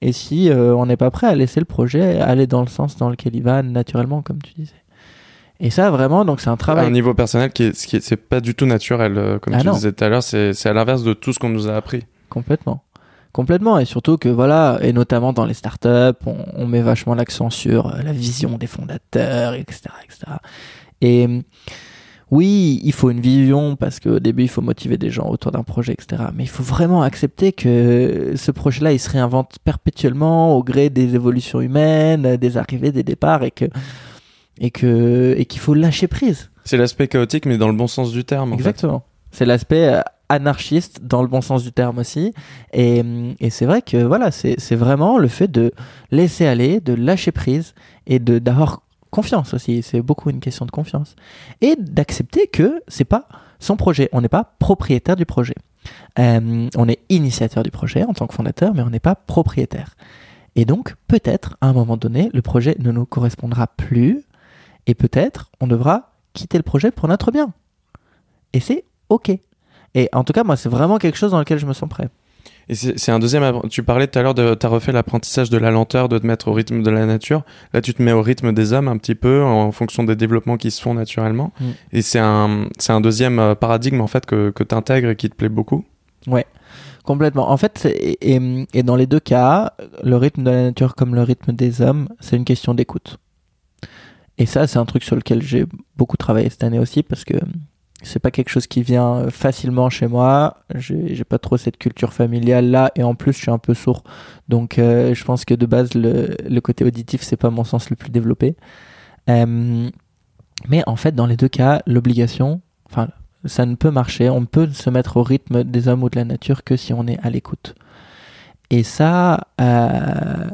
et si euh, on n'est pas prêt à laisser le projet aller dans le sens dans lequel il va naturellement, comme tu disais. Et ça, vraiment, donc c'est un à travail. un niveau personnel qui est, ce qui est- c'est pas du tout naturel euh, comme Ah tu non. disais tout à l'heure c'est c'est à l'inverse de tout ce qu'on nous a appris Complètement. Complètement. Et surtout que, voilà, et notamment dans les startups, on, on met vachement l'accent sur euh, la vision des fondateurs, etc. etc. Et euh, oui, il faut une vision parce qu'au début, il faut motiver des gens autour d'un projet, etc. Mais il faut vraiment accepter que ce projet-là, il se réinvente perpétuellement au gré des évolutions humaines, des arrivées, des départs, et que et que et qu'il faut lâcher prise. c'est l'aspect chaotique mais dans le bon sens du terme en fait. Exactement. C'est l'aspect euh, anarchiste dans le bon sens du terme aussi. Et, et c'est vrai que voilà, c'est c'est vraiment le fait de laisser aller, de lâcher prise et de d'avoir confiance aussi. C'est beaucoup une question de confiance. Et d'accepter que c'est pas son projet. On n'est pas propriétaire du projet. Euh, on est initiateur du projet en tant que fondateur, mais on n'est pas propriétaire. Et donc, peut-être, à un moment donné, le projet ne nous correspondra plus. Et peut-être, on devra quitter le projet pour notre bien. Et c'est OK. Et en tout cas, moi, c'est vraiment quelque chose dans lequel je me sens prêt. Et c'est un deuxième. Tu parlais tout à l'heure de. Tu as refait l'apprentissage de la lenteur, de te mettre au rythme de la nature. Là, tu te mets au rythme des hommes un petit peu en fonction des développements qui se font naturellement. Mm. Et c'est un, un deuxième euh, paradigme en fait que, que tu intègres et qui te plaît beaucoup. Ouais, complètement. En fait, et, et, dans les deux cas, le rythme de la nature comme le rythme des hommes, c'est une question d'écoute. Et ça, c'est un truc sur lequel j'ai beaucoup travaillé cette année aussi parce que c'est pas quelque chose qui vient euh, facilement chez moi. J'ai pas trop cette culture familiale là, et en plus je suis un peu sourd, donc euh, je pense que de base le, côté auditif c'est pas mon sens le plus développé. Euh, mais en fait, dans les deux cas, l'obligation, enfin, ça ne peut marcher. On peut se mettre au rythme des hommes ou de la nature que si on est à l'écoute. Et ça, euh,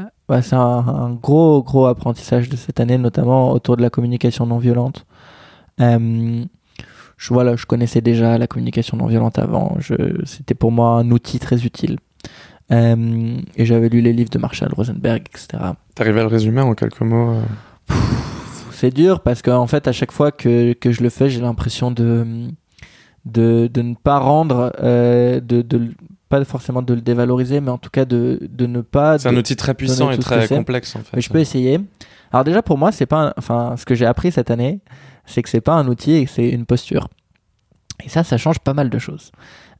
c'est un, un, gros gros apprentissage de cette année, notamment autour de la communication non violente. Euh, je, voilà, je connaissais déjà la communication non violente avant. C'était pour moi un outil très utile. Euh, et j'avais lu les livres de Marshall Rosenberg, etc. T'arrives à le résumer en quelques mots euh C'est dur parce qu'en fait, à chaque fois que, que je le fais, j'ai l'impression de, de, de, ne pas rendre, euh, de, de, pas forcément de le dévaloriser, mais en tout cas de, de ne pas. C'est un outil très puissant et très complexe en fait. Mais je peux essayer. Alors déjà pour moi, c'est pas, enfin, ce que j'ai appris cette année, c'est que c'est pas un outil et que c'est une posture. Et ça, ça change pas mal de choses.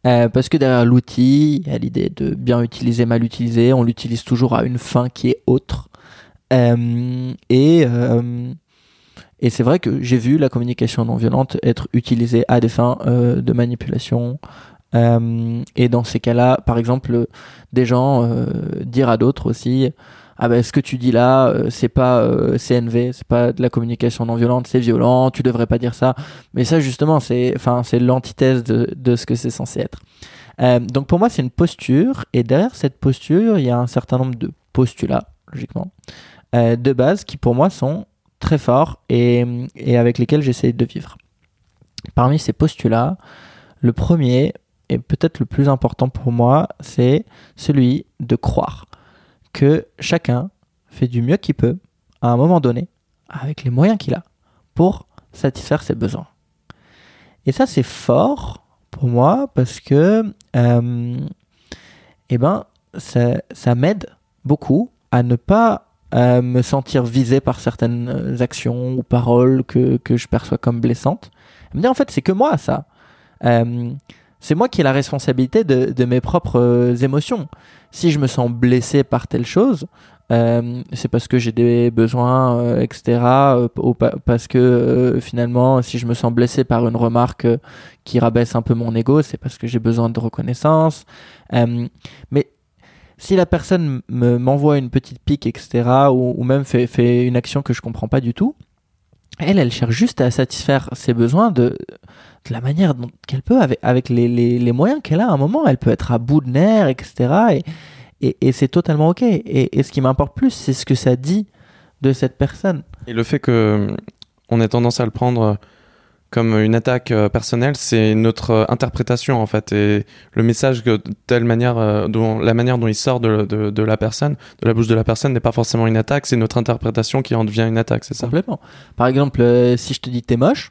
Euh, parce que derrière l'outil, il y a l'idée de bien utiliser, mal utiliser. On l'utilise toujours à une fin qui est autre. Euh, et euh, et c'est vrai que j'ai vu la communication non violente être utilisée à des fins de manipulation. Euh, et dans ces cas-là, par exemple, des gens euh, dire à d'autres aussi ah ben ce que tu dis là euh, c'est pas euh, CNV c'est pas de la communication non violente c'est violent tu devrais pas dire ça mais ça justement c'est enfin c'est l'antithèse de, de ce que c'est censé être. Euh, donc pour moi c'est une posture et derrière cette posture il y a un certain nombre de postulats logiquement de base qui pour moi sont très forts et, et avec lesquels j'essaie de vivre. Parmi ces postulats le premier et peut-être le plus important pour moi c'est celui de croire que chacun fait du mieux qu'il peut à un moment donné, avec les moyens qu'il a, pour satisfaire ses besoins. Et ça, c'est fort pour moi parce que, euh, eh ben, ça, m'aide beaucoup à ne pas euh, me sentir visé par certaines actions ou paroles que, je perçois comme blessantes. Me en fait, c'est que moi, ça. Euh, c'est moi qui ai la responsabilité de, de mes propres euh, émotions. Si je me sens blessé par telle chose, euh, c'est parce que j'ai des besoins, euh, etc. Euh, ou parce que euh, finalement, si je me sens blessé par une remarque qui rabaisse un peu mon ego, c'est parce que j'ai besoin de reconnaissance. mais si la personne me m'envoie une petite pique, etc., ou, ou même fait, fait une action que je comprends pas du tout, elle, elle cherche juste à satisfaire ses besoins de, de la manière dont qu'elle peut, avec, les, les, moyens qu'elle a à un moment. Elle peut être à bout de nerfs, etc. Et, et, c'est totalement OK. Et, et ce qui m'importe plus, c'est ce que ça dit de cette personne. Et le fait que on ait tendance à le prendre comme une attaque euh, personnelle, c'est notre interprétation en fait et le message que telle manière euh, dont la manière dont il sort de, de, la personne, de la bouche de la personne n'est pas forcément une attaque, c'est notre interprétation qui en devient une attaque, c'est ça? Par exemple, euh, si je te dis t'es moche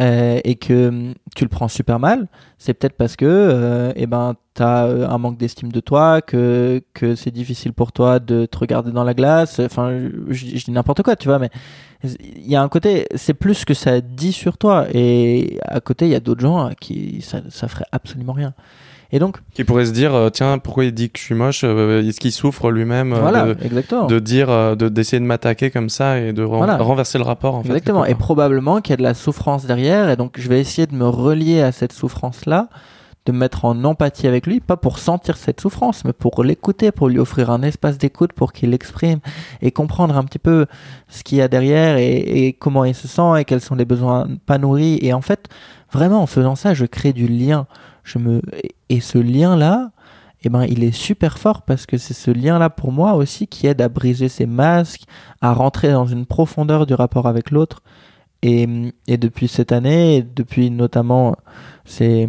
euh, et que hum, tu le prends super mal, c'est peut-être parce que euh, eh ben t'as un manque d'estime de toi, que que c'est difficile pour toi de te regarder dans la glace. Enfin, je dis n'importe quoi, tu vois, mais il y a un côté, c'est plus que ça dit sur toi. Et à côté, il y a d'autres gens à qui ça, ça ferait absolument rien. Et donc, qui pourrait se dire, euh, tiens, pourquoi il dit que je suis moche euh, Est-ce qu'il souffre lui-même euh, voilà, de, exactement. de dire, de d'essayer de m'attaquer comme ça et de ren- Voilà. renverser le rapport en exactement. fait. Et probablement qu'il y a de la souffrance derrière. Et donc, je vais essayer de me relier à cette souffrance-là, de me mettre en empathie avec lui, pas pour sentir cette souffrance, mais pour l'écouter, pour lui offrir un espace d'écoute pour qu'il l'exprime et comprendre un petit peu ce qu'il y a derrière et, comment il se sent et quels sont les besoins pas nourris. Et en fait, vraiment, en faisant ça, je crée du lien. Je me et ce lien là, eh ben, il est super fort parce que c'est ce lien là pour moi aussi qui aide à briser ces masques, à rentrer dans une profondeur du rapport avec l'autre. Et, et depuis cette année, et depuis notamment ces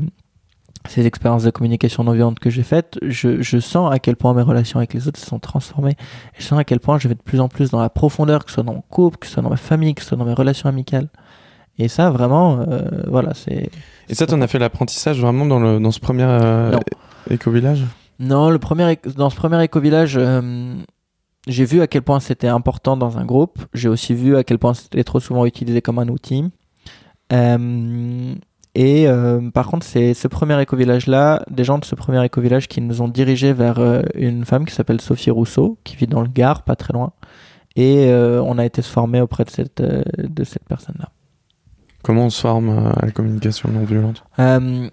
ces expériences de communication non violente que j'ai faites, je, je sens à quel point mes relations avec les autres se sont transformées. Et je sens à quel point je vais de plus en plus dans la profondeur, que ce soit dans mon couple, que ce soit dans ma famille, que ce soit dans mes relations amicales. Et ça, vraiment, euh, voilà, c'est. Et ça, t'en as fait l'apprentissage vraiment dans, le, dans ce premier euh, éco-village? Non, le premier, dans ce premier éco-village, euh, j'ai vu à quel point c'était important dans un groupe. J'ai aussi vu à quel point c'était trop souvent utilisé comme un outil. Euh, et euh, par contre, c'est ce premier éco-village-là, des gens de ce premier éco-village qui nous ont dirigés vers euh, une femme qui s'appelle Sophie Rousseau, qui vit dans le Gard, pas très loin. Et euh, on a été se former auprès de cette, de cette personne-là. Comment on se forme à la communication non violente? Ben,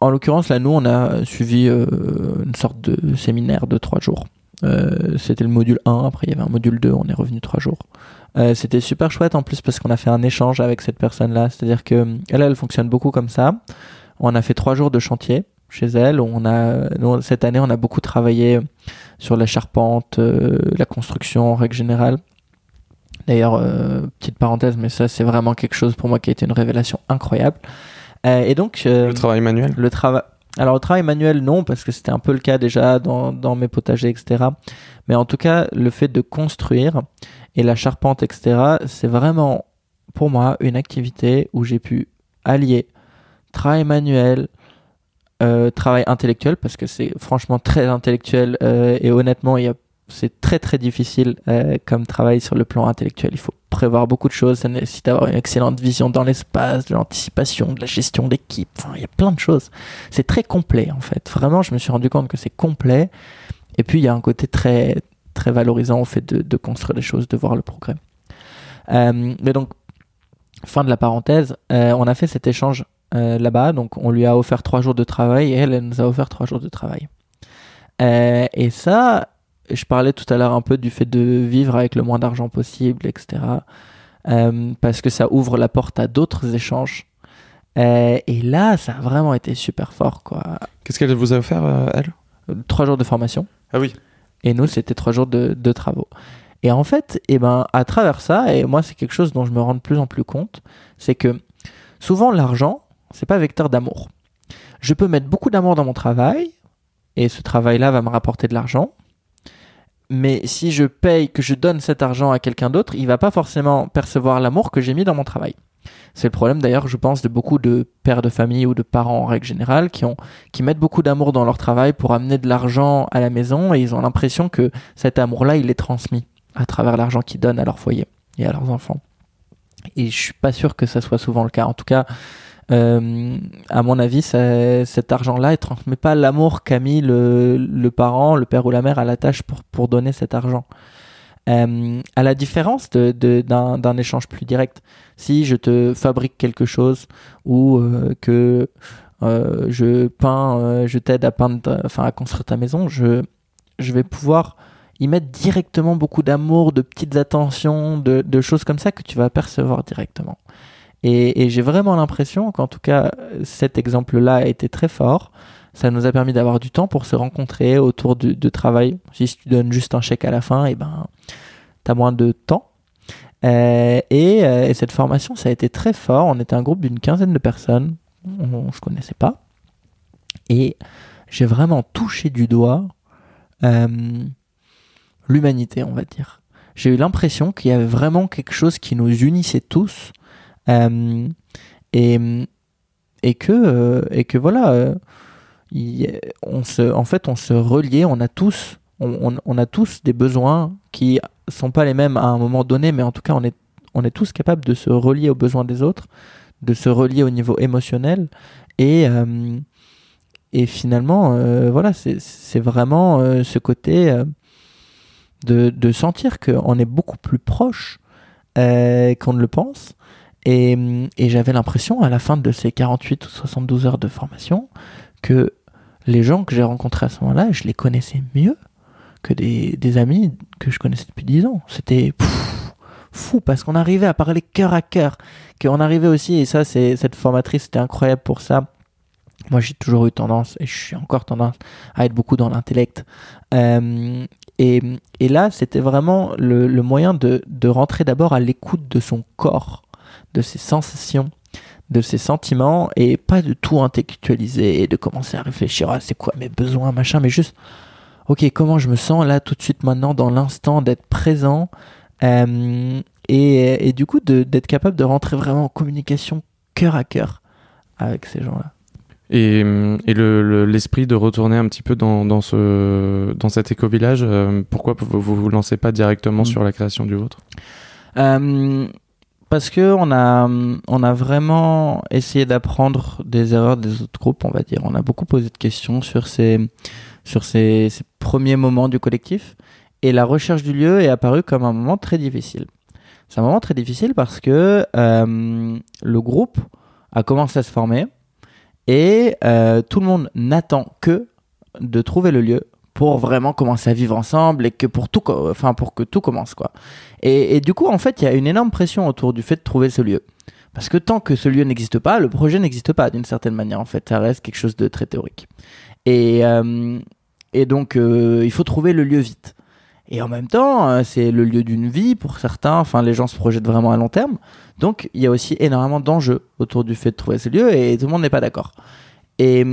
en l'occurrence, là, nous, on a suivi une sorte de séminaire de trois jours. Euh, c'était le module 1, après il y avait un module 2, on est revenu trois jours. Euh, c'était super chouette en plus parce qu'on a fait un échange avec cette personne-là. C'est-à-dire que elle, elle fonctionne beaucoup comme ça. On a fait trois jours de chantier chez elle. On a, nous, cette année, on a beaucoup travaillé sur la charpente, euh, la construction en règle générale. D'ailleurs, euh, petite parenthèse, mais ça, c'est vraiment quelque chose pour moi qui a été une révélation incroyable. Euh, et donc, euh, Le travail manuel? le travail. Alors, le travail manuel, non, parce que c'était un peu le cas déjà dans, mes potagers, etc. Mais en tout cas, le fait de construire et la charpente, etc., c'est vraiment, pour moi, une activité où j'ai pu allier travail manuel, euh, travail intellectuel, parce que c'est franchement très intellectuel euh, et honnêtement, il y a c'est très très difficile euh, comme travail sur le plan intellectuel. Il faut prévoir beaucoup de choses, ça nécessite d'avoir une excellente vision dans l'espace, de l'anticipation, de la gestion d'équipe. Enfin, il y a plein de choses. C'est très complet en fait. Vraiment, je me suis rendu compte que c'est complet. Et puis il y a un côté très très valorisant au fait de, construire des choses, de voir le progrès. Euh, mais donc, fin de la parenthèse, euh, on a fait cet échange euh, là-bas. Donc, on lui a offert trois jours de travail et elle, elle nous a offert trois jours de travail. Et ça, je parlais tout à l'heure un peu du fait de vivre avec le moins d'argent possible, etc. Euh, parce que ça ouvre la porte à d'autres échanges. Euh, et là, ça a vraiment été super fort, quoi. Qu'est-ce qu'elle vous a offert, euh, elle? Trois jours de formation. Ah oui. Et nous, c'était trois jours de, de travaux. Et en fait, eh ben, à travers ça, et moi, c'est quelque chose dont je me rends de plus en plus compte, c'est que souvent, l'argent, c'est pas vecteur d'amour. Je peux mettre beaucoup d'amour dans mon travail, et ce travail-là va me rapporter de l'argent. Mais si je paye, que je donne cet argent à quelqu'un d'autre, il va pas forcément percevoir l'amour que j'ai mis dans mon travail. C'est le problème d'ailleurs, je pense, de beaucoup de pères de famille ou de parents en règle générale qui ont qui mettent beaucoup d'amour dans leur travail pour amener de l'argent à la maison et ils ont l'impression que cet amour-là, il est transmis à travers l'argent qu'ils donnent à leur foyer et à leurs enfants. Et je suis pas sûr que ça soit souvent le cas. En tout cas, euh, à mon avis, cet argent-là, il transmet pas l'amour qu'a mis le, le parent, le père ou la mère à la tâche pour, pour donner cet argent. Euh, à la différence de- de- d'un d'un échange plus direct, si je te fabrique quelque chose ou euh, que euh, je peins, euh, je t'aide à peindre, enfin à construire ta maison, je, je vais pouvoir y mettre directement beaucoup d'amour, de petites attentions, de, de choses comme ça que tu vas percevoir directement. Et, et j'ai vraiment l'impression qu'en tout cas, cet exemple-là a été très fort. Ça nous a permis d'avoir du temps pour se rencontrer autour de, de travail. Si tu donnes juste un chèque à la fin, et ben, t'as moins de temps. Euh, et, euh, et cette formation, ça a été très fort. On était un groupe d'une quinzaine de personnes. On, on se connaissait pas. Et j'ai vraiment touché du doigt euh, l'humanité, on va dire. J'ai eu l'impression qu'il y avait vraiment quelque chose qui nous unissait tous. Euh, et, et, que, euh, et que voilà, euh, on se, en fait, on se reliait, on a tous, on, a tous des besoins qui sont pas les mêmes à un moment donné, mais en tout cas, on est, on est tous capables de se relier aux besoins des autres, de se relier au niveau émotionnel. Et, et finalement, voilà, c'est vraiment ce côté de, de sentir qu'on est beaucoup plus proche qu'on ne le pense. Et, j'avais l'impression, à la fin de ces 48 ou 72 heures de formation, que les gens que j'ai rencontrés à ce moment-là, je les connaissais mieux que des, amis que je connaissais depuis 10 ans. C'était fou parce qu'on arrivait à parler cœur à cœur. Qu'on arrivait aussi, et ça, c'est cette formatrice, c'était incroyable pour ça. Moi, j'ai toujours eu tendance, et je suis encore tendance, à être beaucoup dans l'intellect. Euh, et, là, c'était vraiment le, moyen de rentrer d'abord à l'écoute de son corps, de ses sensations, de ses sentiments, et pas de tout intellectualiser et de commencer à réfléchir à c'est quoi mes besoins, machin, mais juste, ok, comment je me sens là tout de suite maintenant dans l'instant d'être présent, euh, et, et du coup d'être capable de rentrer vraiment en communication cœur à cœur avec ces gens-là. Et, et le- l'esprit de retourner un petit peu dans, dans, ce, dans cet éco-village, euh, pourquoi vous vous vous lancez pas directement Mm. sur la création du vôtre? Euh, parce que on a, on a vraiment essayé d'apprendre des erreurs des autres groupes, on va dire. On a beaucoup posé de questions sur ces, sur ces, premiers moments du collectif. Et la recherche du lieu est apparue comme un moment très difficile. C'est un moment très difficile parce que euh, le groupe a commencé à se former et euh, tout le monde n'attend que de trouver le lieu pour vraiment commencer à vivre ensemble et que pour tout, enfin pour que tout commence quoi. Et, et du coup, en fait, il y a une énorme pression autour du fait de trouver ce lieu. Parce que tant que ce lieu n'existe pas, le projet n'existe pas d'une certaine manière. En fait, ça reste quelque chose de très théorique. Et, euh, et donc, euh, il faut trouver le lieu vite. Et en même temps, euh, c'est le lieu d'une vie pour certains. Enfin, les gens se projettent vraiment à long terme. Donc, il y a aussi énormément d'enjeux autour du fait de trouver ce lieu et tout le monde n'est pas d'accord. Et,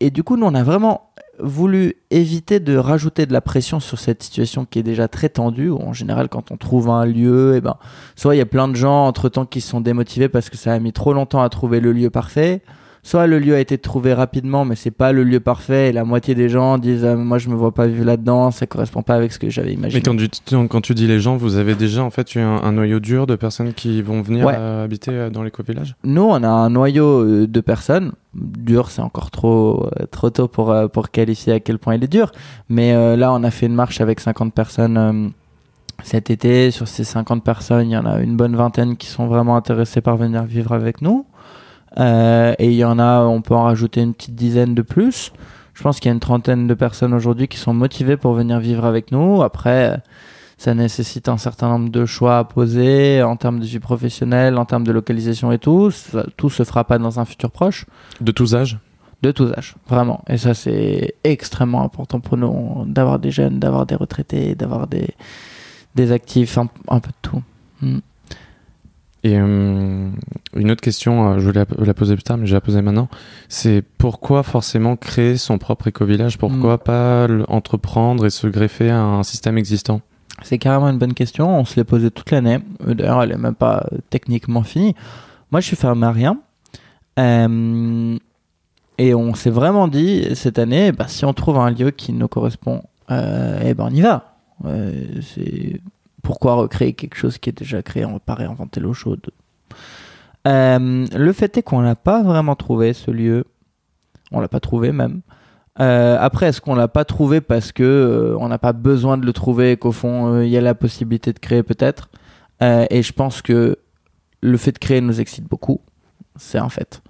et du coup, nous, on a vraiment voulu éviter de rajouter de la pression sur cette situation qui est déjà très tendue. En général, quand on trouve un lieu, et ben, soit il y a plein de gens entre temps qui sont démotivés parce que ça a mis trop longtemps à trouver le lieu parfait. Soit le lieu a été trouvé rapidement, mais c'est pas le lieu parfait. Et la moitié des gens disent euh, Moi, je me vois pas vivre là-dedans, ça correspond pas avec ce que j'avais imaginé. Mais quand tu, quand tu dis les gens, vous avez déjà en fait eu un, un noyau dur de personnes qui vont venir Ouais. euh, habiter euh, dans l'éco-village? Nous, on a un noyau de personnes. Dur, c'est encore trop, trop tôt pour, pour qualifier à quel point il est dur. Mais euh, là, on a fait une marche avec 50 personnes euh, cet été. Sur ces 50 personnes, il y en a une bonne vingtaine qui sont vraiment intéressées par venir vivre avec nous. Euh, et il y en a, on peut en rajouter une petite dizaine de plus. Je pense qu'il y a une trentaine de personnes aujourd'hui qui sont motivées pour venir vivre avec nous. Après, euh, ça nécessite un certain nombre de choix à poser en termes de vie professionnelle, en termes de localisation et tout. Ça- tout se fera pas dans un futur proche, De tous âges? De tous âges, vraiment. Et ça, c'est extrêmement important pour nous d'avoir des jeunes, d'avoir des retraités, d'avoir des, des actifs, un, un peu de tout. Mm. Et euh, une autre question, euh, je vais la, poser plus tard, mais je vais la poser maintenant. C'est pourquoi forcément créer son propre éco-village? Pourquoi pas le- entreprendre et se greffer à un système existant? C'est carrément une bonne question. On se l'est posée toute l'année. Euh, D'ailleurs, elle est même pas techniquement finie. Moi, je suis fermé à rien. Euh, et on s'est vraiment dit cette année, bah, si on trouve un lieu qui nous correspond, eh ben on y va. C'est pourquoi recréer quelque chose qui est déjà créé On va pas réinventer l'eau chaude. Euh, le fait est qu'on l'a pas vraiment trouvé ce lieu. On l'a pas trouvé même. Euh, après, est-ce qu'on l'a pas trouvé parce que euh, on n'a pas besoin de le trouver et qu'au fond il y a la possibilité de créer peut-être? Et je pense que le fait de créer nous excite beaucoup, c'est un fait.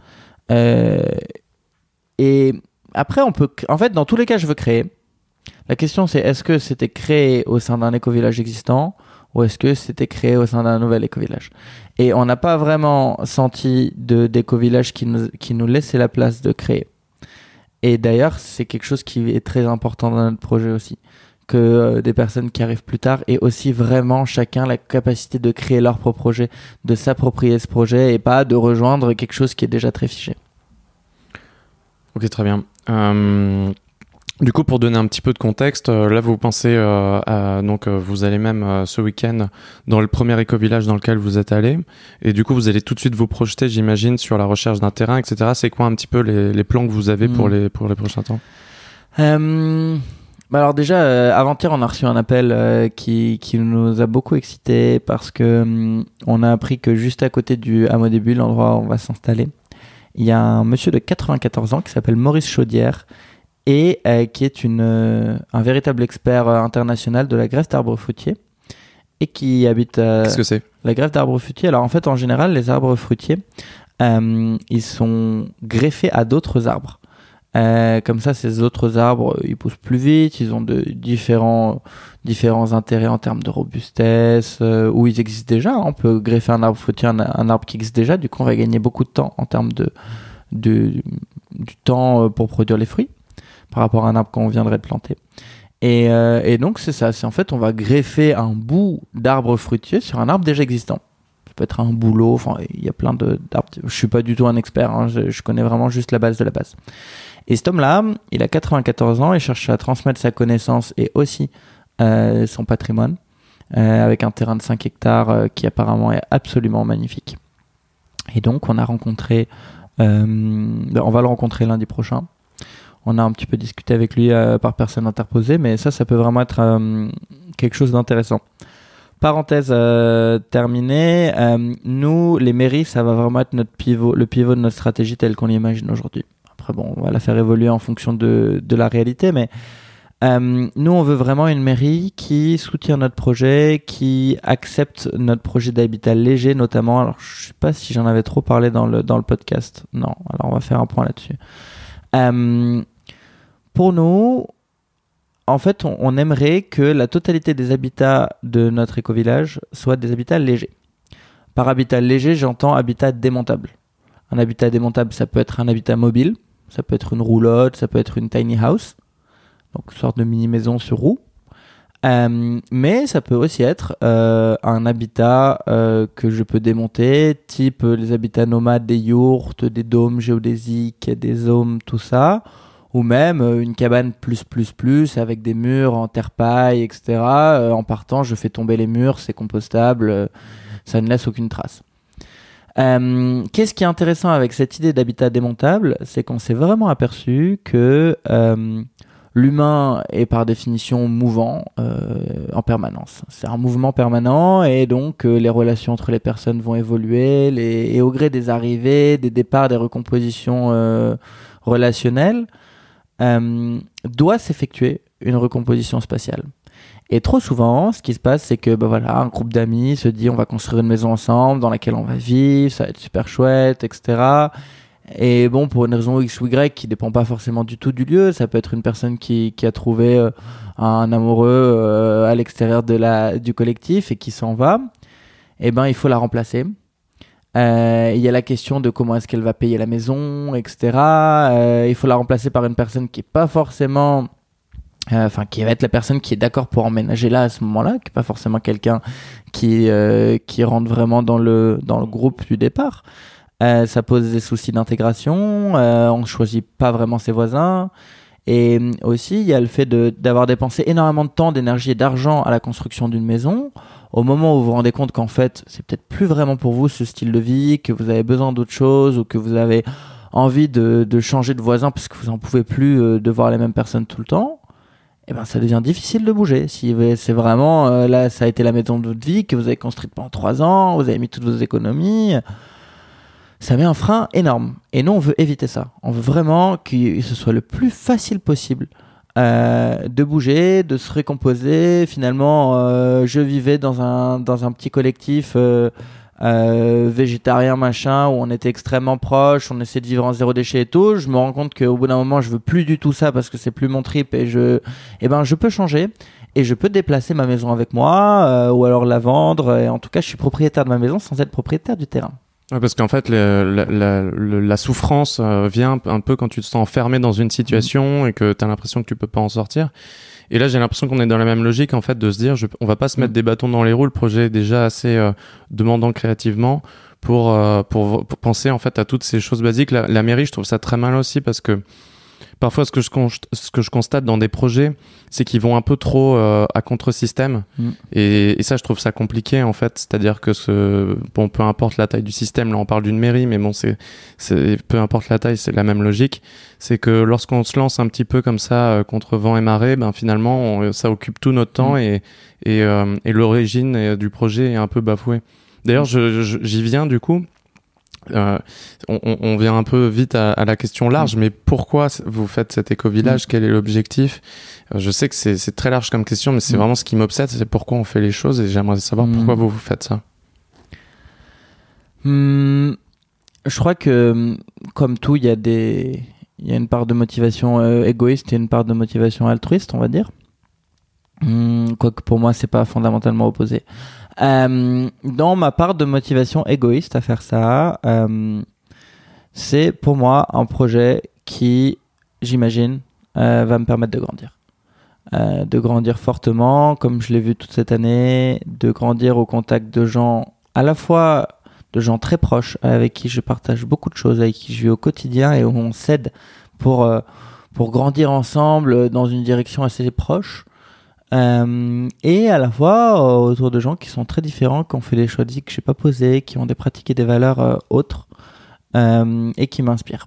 Et après, on peut, en fait, dans tous les cas, je veux créer. La question c'est est-ce que c'était créé au sein d'un éco-village existant ou est-ce que c'était créé au sein d'un nouvel éco-village? Et on n'a pas vraiment senti d'éco-village qui nous, qui nous laissait la place de créer. Et d'ailleurs, c'est quelque chose qui est très important dans notre projet aussi. Que euh, des personnes qui arrivent plus tard aient aussi vraiment chacun la capacité de créer leur propre projet, de s'approprier ce projet et pas de rejoindre quelque chose qui est déjà très figé. Ok, très bien. Du coup, pour donner un petit peu de contexte, euh, là, vous pensez, euh, à- donc, euh, vous allez même euh, ce week-end dans le premier éco-village dans lequel vous êtes allé, et du coup, vous allez tout de suite vous projeter, j'imagine, sur la recherche d'un terrain, etc. C'est quoi un petit peu les, les plans que vous avez pour Mm. les pour les prochains temps? Euh, bah alors déjà, euh, avant-hier, on a reçu un appel euh, qui, qui nous a beaucoup excité parce que hum, on a appris que juste à côté du hameau des Bulles, l'endroit où on va s'installer, il y a un monsieur de 94 ans qui s'appelle Maurice Chaudière et euh, qui est une, euh, un véritable expert euh, international de la greffe d'arbres fruitiers et qui habite à Qu'est-ce que c'est? la greffe d'arbres fruitiers. Alors en fait, en général, les arbres fruitiers, euh, ils sont greffés à d'autres arbres. Euh, comme ça, ces autres arbres, ils poussent plus vite, ils ont de différents, différents intérêts en termes de robustesse, euh, où ils existent déjà. On peut greffer un arbre fruitier, un, un arbre qui existe déjà, du coup, on va gagner beaucoup de temps en termes de, de, du temps euh, pour produire les fruits par rapport à un arbre qu'on viendrait de planter. Et, euh, et donc, c'est ça. C'est en fait, on va greffer un bout d'arbre fruitier sur un arbre déjà existant. Ça peut être un boulot, enfin, il y a plein d'arbres. Je suis pas du tout un expert, hein, je, connais vraiment juste la base de la base. Et cet homme-là, il a 94 ans et cherche à transmettre sa connaissance et aussi euh, son patrimoine euh, avec un terrain de 5 hectares qui apparemment est absolument magnifique. Et donc, on a rencontré on va le rencontrer lundi prochain. On a un petit peu discuté avec lui par personne interposée, mais ça, ça peut vraiment être quelque chose d'intéressant. Parenthèse terminée, nous, les mairies, ça va vraiment être le pivot de notre stratégie telle qu'on l'imagine aujourd'hui. Après, bon, on va la faire évoluer en fonction de, de la réalité, mais euh, nous, on veut vraiment une mairie qui soutient notre projet, qui accepte notre projet d'habitat léger, notamment. Alors, je sais pas si j'en avais trop parlé dans le, dans le podcast. Non, alors on va faire un point là-dessus. Euh, pour nous, en fait, on, on, aimerait que la totalité des habitats de notre éco-village soient des habitats légers. Par habitat léger, j'entends habitat démontable. Un habitat démontable, ça peut être un habitat mobile, ça peut être une roulotte, ça peut être une tiny house donc une sorte de mini maison sur roue. Euh, mais ça peut aussi être euh, un habitat euh, que je peux démonter, type les habitats nomades des yourtes, des dômes géodésiques, des hommes, tout ça, ou même une cabane plus plus plus avec des murs en terre paille, etc. en partant, je fais tomber les murs, c'est compostable, ça ne laisse aucune trace. Qu'est-ce qui est intéressant avec cette idée d'habitat démontable, c'est qu'on s'est vraiment aperçu que l'humain est par définition mouvant euh, en permanence. C'est un mouvement permanent et donc euh, les relations entre les personnes vont évoluer et au gré des arrivées, des départs, des recompositions euh, relationnelles, doit s'effectuer une recomposition spatiale. Et trop souvent, ce qui se passe, c'est que bah voilà, un groupe d'amis se dit on va construire une maison ensemble dans laquelle on va vivre, ça va être super chouette, etc. Et bon, pour une raison X ou Y qui dépend pas forcément du tout du lieu, ça peut être une personne qui, qui a trouvé euh, un amoureux euh, à l'extérieur de la, du collectif et qui s'en va. Eh ben, il faut la remplacer. Euh, il y a la question de comment est-ce qu'elle va payer la maison, etc. il faut la remplacer par une personne qui est pas forcément, enfin, qui va être la personne qui est d'accord pour emménager là à ce moment-là, qui est pas forcément quelqu'un qui qui rentre vraiment dans le dans le groupe du départ. Euh, ça pose des soucis d'intégration. Euh, on choisit pas vraiment ses voisins. Et euh, aussi, il y a le fait d'avoir dépensé énormément de temps, d'énergie et d'argent à la construction d'une maison. Au moment où vous vous rendez compte qu'en fait, c'est peut-être plus vraiment pour vous ce style de vie, que vous avez besoin d'autre chose ou que vous avez envie de, de changer de voisin parce que vous en pouvez plus euh, de voir les mêmes personnes tout le temps, eh ben ça devient difficile de bouger. Si c'est vraiment euh, là, ça a été la maison de votre vie que vous avez construite pendant trois ans, vous avez mis toutes vos économies ça met un frein énorme. Et nous, on veut éviter ça. On veut vraiment que ce soit le plus facile possible euh, de bouger, de se récomposer. Finalement, euh, je vivais dans un, dans un petit collectif euh, euh, végétarien, machin, où on était extrêmement proches, on essayait de vivre en zéro déchet et tout. Je me rends compte qu'au bout d'un moment, je veux plus du tout ça parce que c'est plus mon trip et je, eh ben, je peux changer et je peux déplacer ma maison avec moi euh, ou alors la vendre. Et en tout cas, je suis propriétaire de ma maison sans être propriétaire du terrain. Ouais, parce qu'en fait, la, la, la, souffrance euh, vient un peu quand tu te sens enfermé dans une situation et que tu as l'impression que tu peux pas en sortir. Et là, j'ai l'impression qu'on est dans la même logique, en fait, de se dire, je, on va pas se mettre mm. des bâtons dans les roues. Le projet est déjà assez euh, demandant créativement pour, euh, pour, pour, penser, en fait, à toutes ces choses basiques. La, la mairie, je trouve ça très mal aussi parce que parfois ce que je, ce que je constate dans des projets, c'est qu'ils vont un peu trop euh, à contre-système. Mm. Et, et, ça, je trouve ça compliqué en fait. C'est-à-dire que ce, bon, peu importe la taille du système, là on parle d'une mairie, mais bon, c'est, peu importe la taille, c'est la même logique. C'est que lorsqu'on se lance un petit peu comme ça euh, contre vent et marée, ben finalement, ça occupe tout notre temps mm. et, et, euh, et l'origine du projet est un peu bafouée. D'ailleurs, mm. j'y viens du coup. Euh, on, on, vient un peu vite à, à la question large, mais pourquoi vous faites cet éco-village? Quel est l'objectif? Euh, Je sais que c'est très large comme question, mais c'est mm. vraiment ce qui m'obsède, c'est pourquoi on fait les choses, et j'aimerais savoir mm. pourquoi vous, vous faites ça. Hmm, je crois que, comme tout, il y a des, il y a une part de motivation euh, égoïste et une part de motivation altruiste, on va dire. Hmm, quoique pour moi, c'est pas fondamentalement opposé. Euh, dans ma part de motivation égoïste à faire ça, euh, c'est pour moi un projet qui, j'imagine, euh, va me permettre de grandir. De grandir fortement, comme je l'ai vu toute cette année, de grandir au contact de gens, à la fois de gens très proches, avec qui je partage beaucoup de choses, avec qui je vis au quotidien et où on s'aide pour, pour grandir ensemble dans une direction assez proche, euh, et à la fois euh, autour de gens qui sont très différents, qui ont fait des choix de vie que je n'ai pas posés, qui ont des pratiques et des valeurs euh, autres. et qui m'inspire.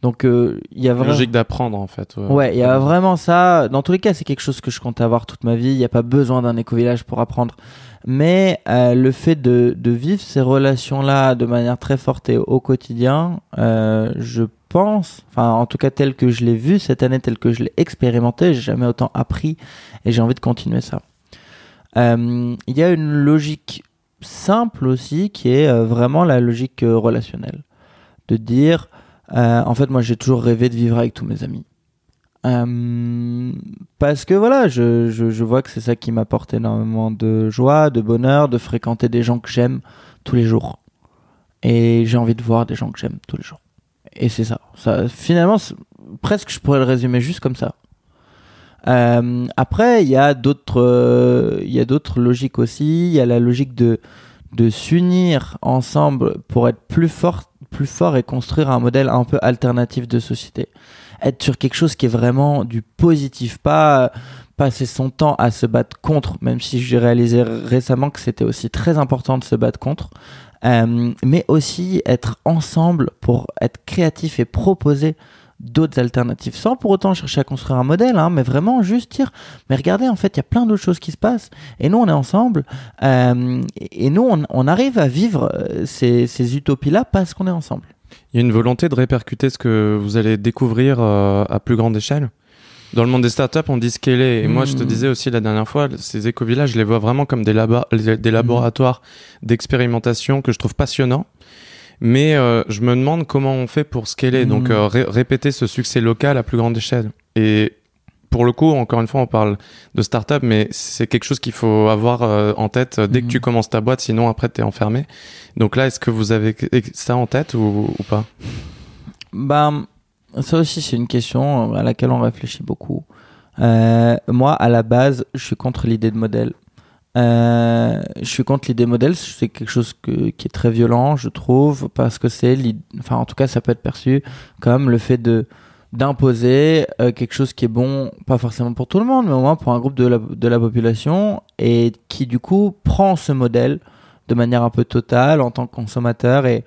Donc il y a vraiment Logique d'apprendre en fait. Ouais, il y a vraiment ça. Dans tous les cas, c'est quelque chose que je compte avoir toute ma vie. Il n'y a pas besoin d'un éco-village pour apprendre. Mais euh, le fait de, de vivre ces relations-là de manière très forte et au quotidien, euh, je pense, enfin en tout cas tel que je l'ai vu cette année, tel que je l'ai expérimenté, j'ai jamais autant appris et j'ai envie de continuer ça. Euh, Il y a une logique simple aussi qui est euh, vraiment la logique euh, relationnelle. De dire, en fait moi j'ai toujours rêvé de vivre avec tous mes amis. Euh, parce que voilà, je, je, je vois que c'est ça qui m'apporte énormément de joie, de bonheur, de fréquenter des gens que j'aime tous les jours. Et j'ai envie de voir des gens que j'aime tous les jours. Et c'est ça. ça. Finalement, presque je pourrais le résumer juste comme ça. Euh, après, il y a d'autres, il y a d'autres logiques aussi. Il y a la logique de de s'unir ensemble pour être plus fort, plus fort et construire un modèle un peu alternatif de société. Être sur quelque chose qui est vraiment du positif, pas passer son temps à se battre contre, même si j'ai réalisé récemment que c'était aussi très important de se battre contre, euh, mais aussi être ensemble pour être créatif et proposer d'autres alternatives, sans pour autant chercher à construire un modèle, hein, mais vraiment juste dire, mais regardez, en fait, il y a plein d'autres choses qui se passent, et nous, on est ensemble, euh, et nous, on, arrive à vivre euh, ces utopies-là parce qu'on est ensemble. Il y a une volonté de répercuter ce que vous allez découvrir euh, à plus grande échelle. Dans le monde des startups, on dit scaler. Et moi, je te Mhm. disais aussi la dernière fois, ces éco-villages, je les vois vraiment comme des, des laboratoires d'expérimentation que je trouve passionnants. Mais euh, je me demande comment on fait pour scaler, Mhm. donc euh, ré- répéter ce succès local à plus grande échelle. Et pour le coup, encore une fois, on parle de startup, mais c'est quelque chose qu'il faut avoir euh, en tête euh, dès que Mhm. tu commences ta boîte, sinon après tu es enfermé. Donc là, est-ce que vous avez ça en tête ou, ou pas? Ben, ça aussi, c'est une question à laquelle on réfléchit beaucoup. Euh, moi, à la base, je suis contre l'idée de modèle. Euh, je suis contre l'idée modèle, c'est quelque chose que- qui est très violent, je trouve, parce que c'est, enfin, en tout cas, ça peut être perçu comme le fait de d'imposer euh, quelque chose qui est bon, pas forcément pour tout le monde, mais au moins pour un groupe de la, de la population, et qui du coup prend ce modèle de manière un peu totale en tant que consommateur et,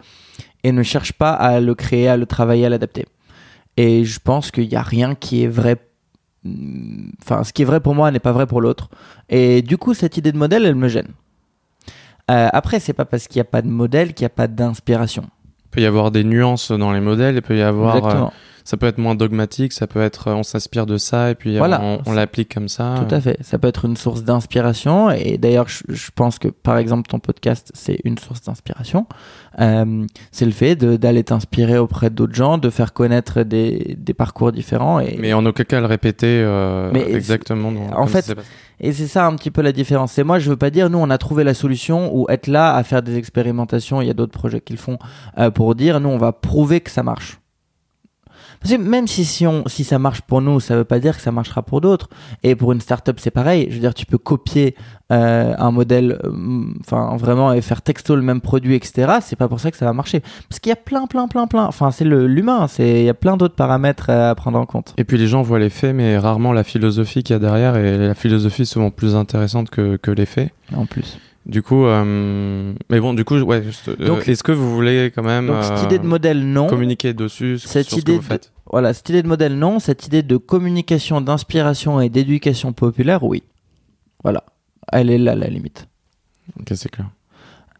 et ne cherche pas à le créer, à le travailler, à l'adapter. Et je pense qu'il n'y a rien qui est vrai. mm, Enfin, ce qui est vrai pour moi n'est pas vrai pour l'autre. Et du coup, cette idée de modèle, elle me gêne. Euh, après, c'est pas parce qu'il n'y a pas de modèle qu'il n'y a pas d'inspiration. Il peut y avoir des nuances dans les modèles, il peut y avoir, euh. Ça peut être moins dogmatique, ça peut être, euh, on s'inspire de ça et puis euh, Voilà. on, on l'applique comme ça. Tout à fait. Ça peut être une source d'inspiration. Et d'ailleurs, je, je pense que, par exemple, ton podcast, c'est une source d'inspiration. Euh, c'est le fait d'aller t'inspirer auprès d'autres gens, de faire connaître des, des parcours différents. Et, Mais en aucun cas le répéter euh, Mais exactement. dans- en fait. Et c'est ça un petit peu la différence. C'est moi, je veux pas dire, nous, on a trouvé la solution ou être là à faire des expérimentations. Il y a d'autres projets qui le font euh, pour dire, nous, on va prouver que ça marche. Parce que même si, si, on, si ça marche pour nous, ça veut pas dire que ça marchera pour d'autres. Et pour une startup, c'est pareil. Je veux dire, tu peux copier euh, un modèle, euh, enfin vraiment, et faire texto le même produit, etc. C'est pas pour ça que ça va marcher. Parce qu'il y a plein, plein, plein, plein. Enfin, c'est l'humain. Il y a plein d'autres paramètres euh, à prendre en compte. Et puis les gens voient les faits, mais rarement la philosophie qu'il y a derrière. Et la philosophie est souvent plus intéressante que, que les faits. En plus. Du coup, euh, mais bon, du coup, ouais. juste, euh, Donc- Est-ce que vous voulez quand même Donc cette euh, idée de modèle, non. communiquer dessus sur Cette ce que idée vous de- faites? Voilà, cette idée de modèle, non. Cette idée de communication, d'inspiration et d'éducation populaire, oui. Voilà. Elle est là, la limite. Ok, c'est clair.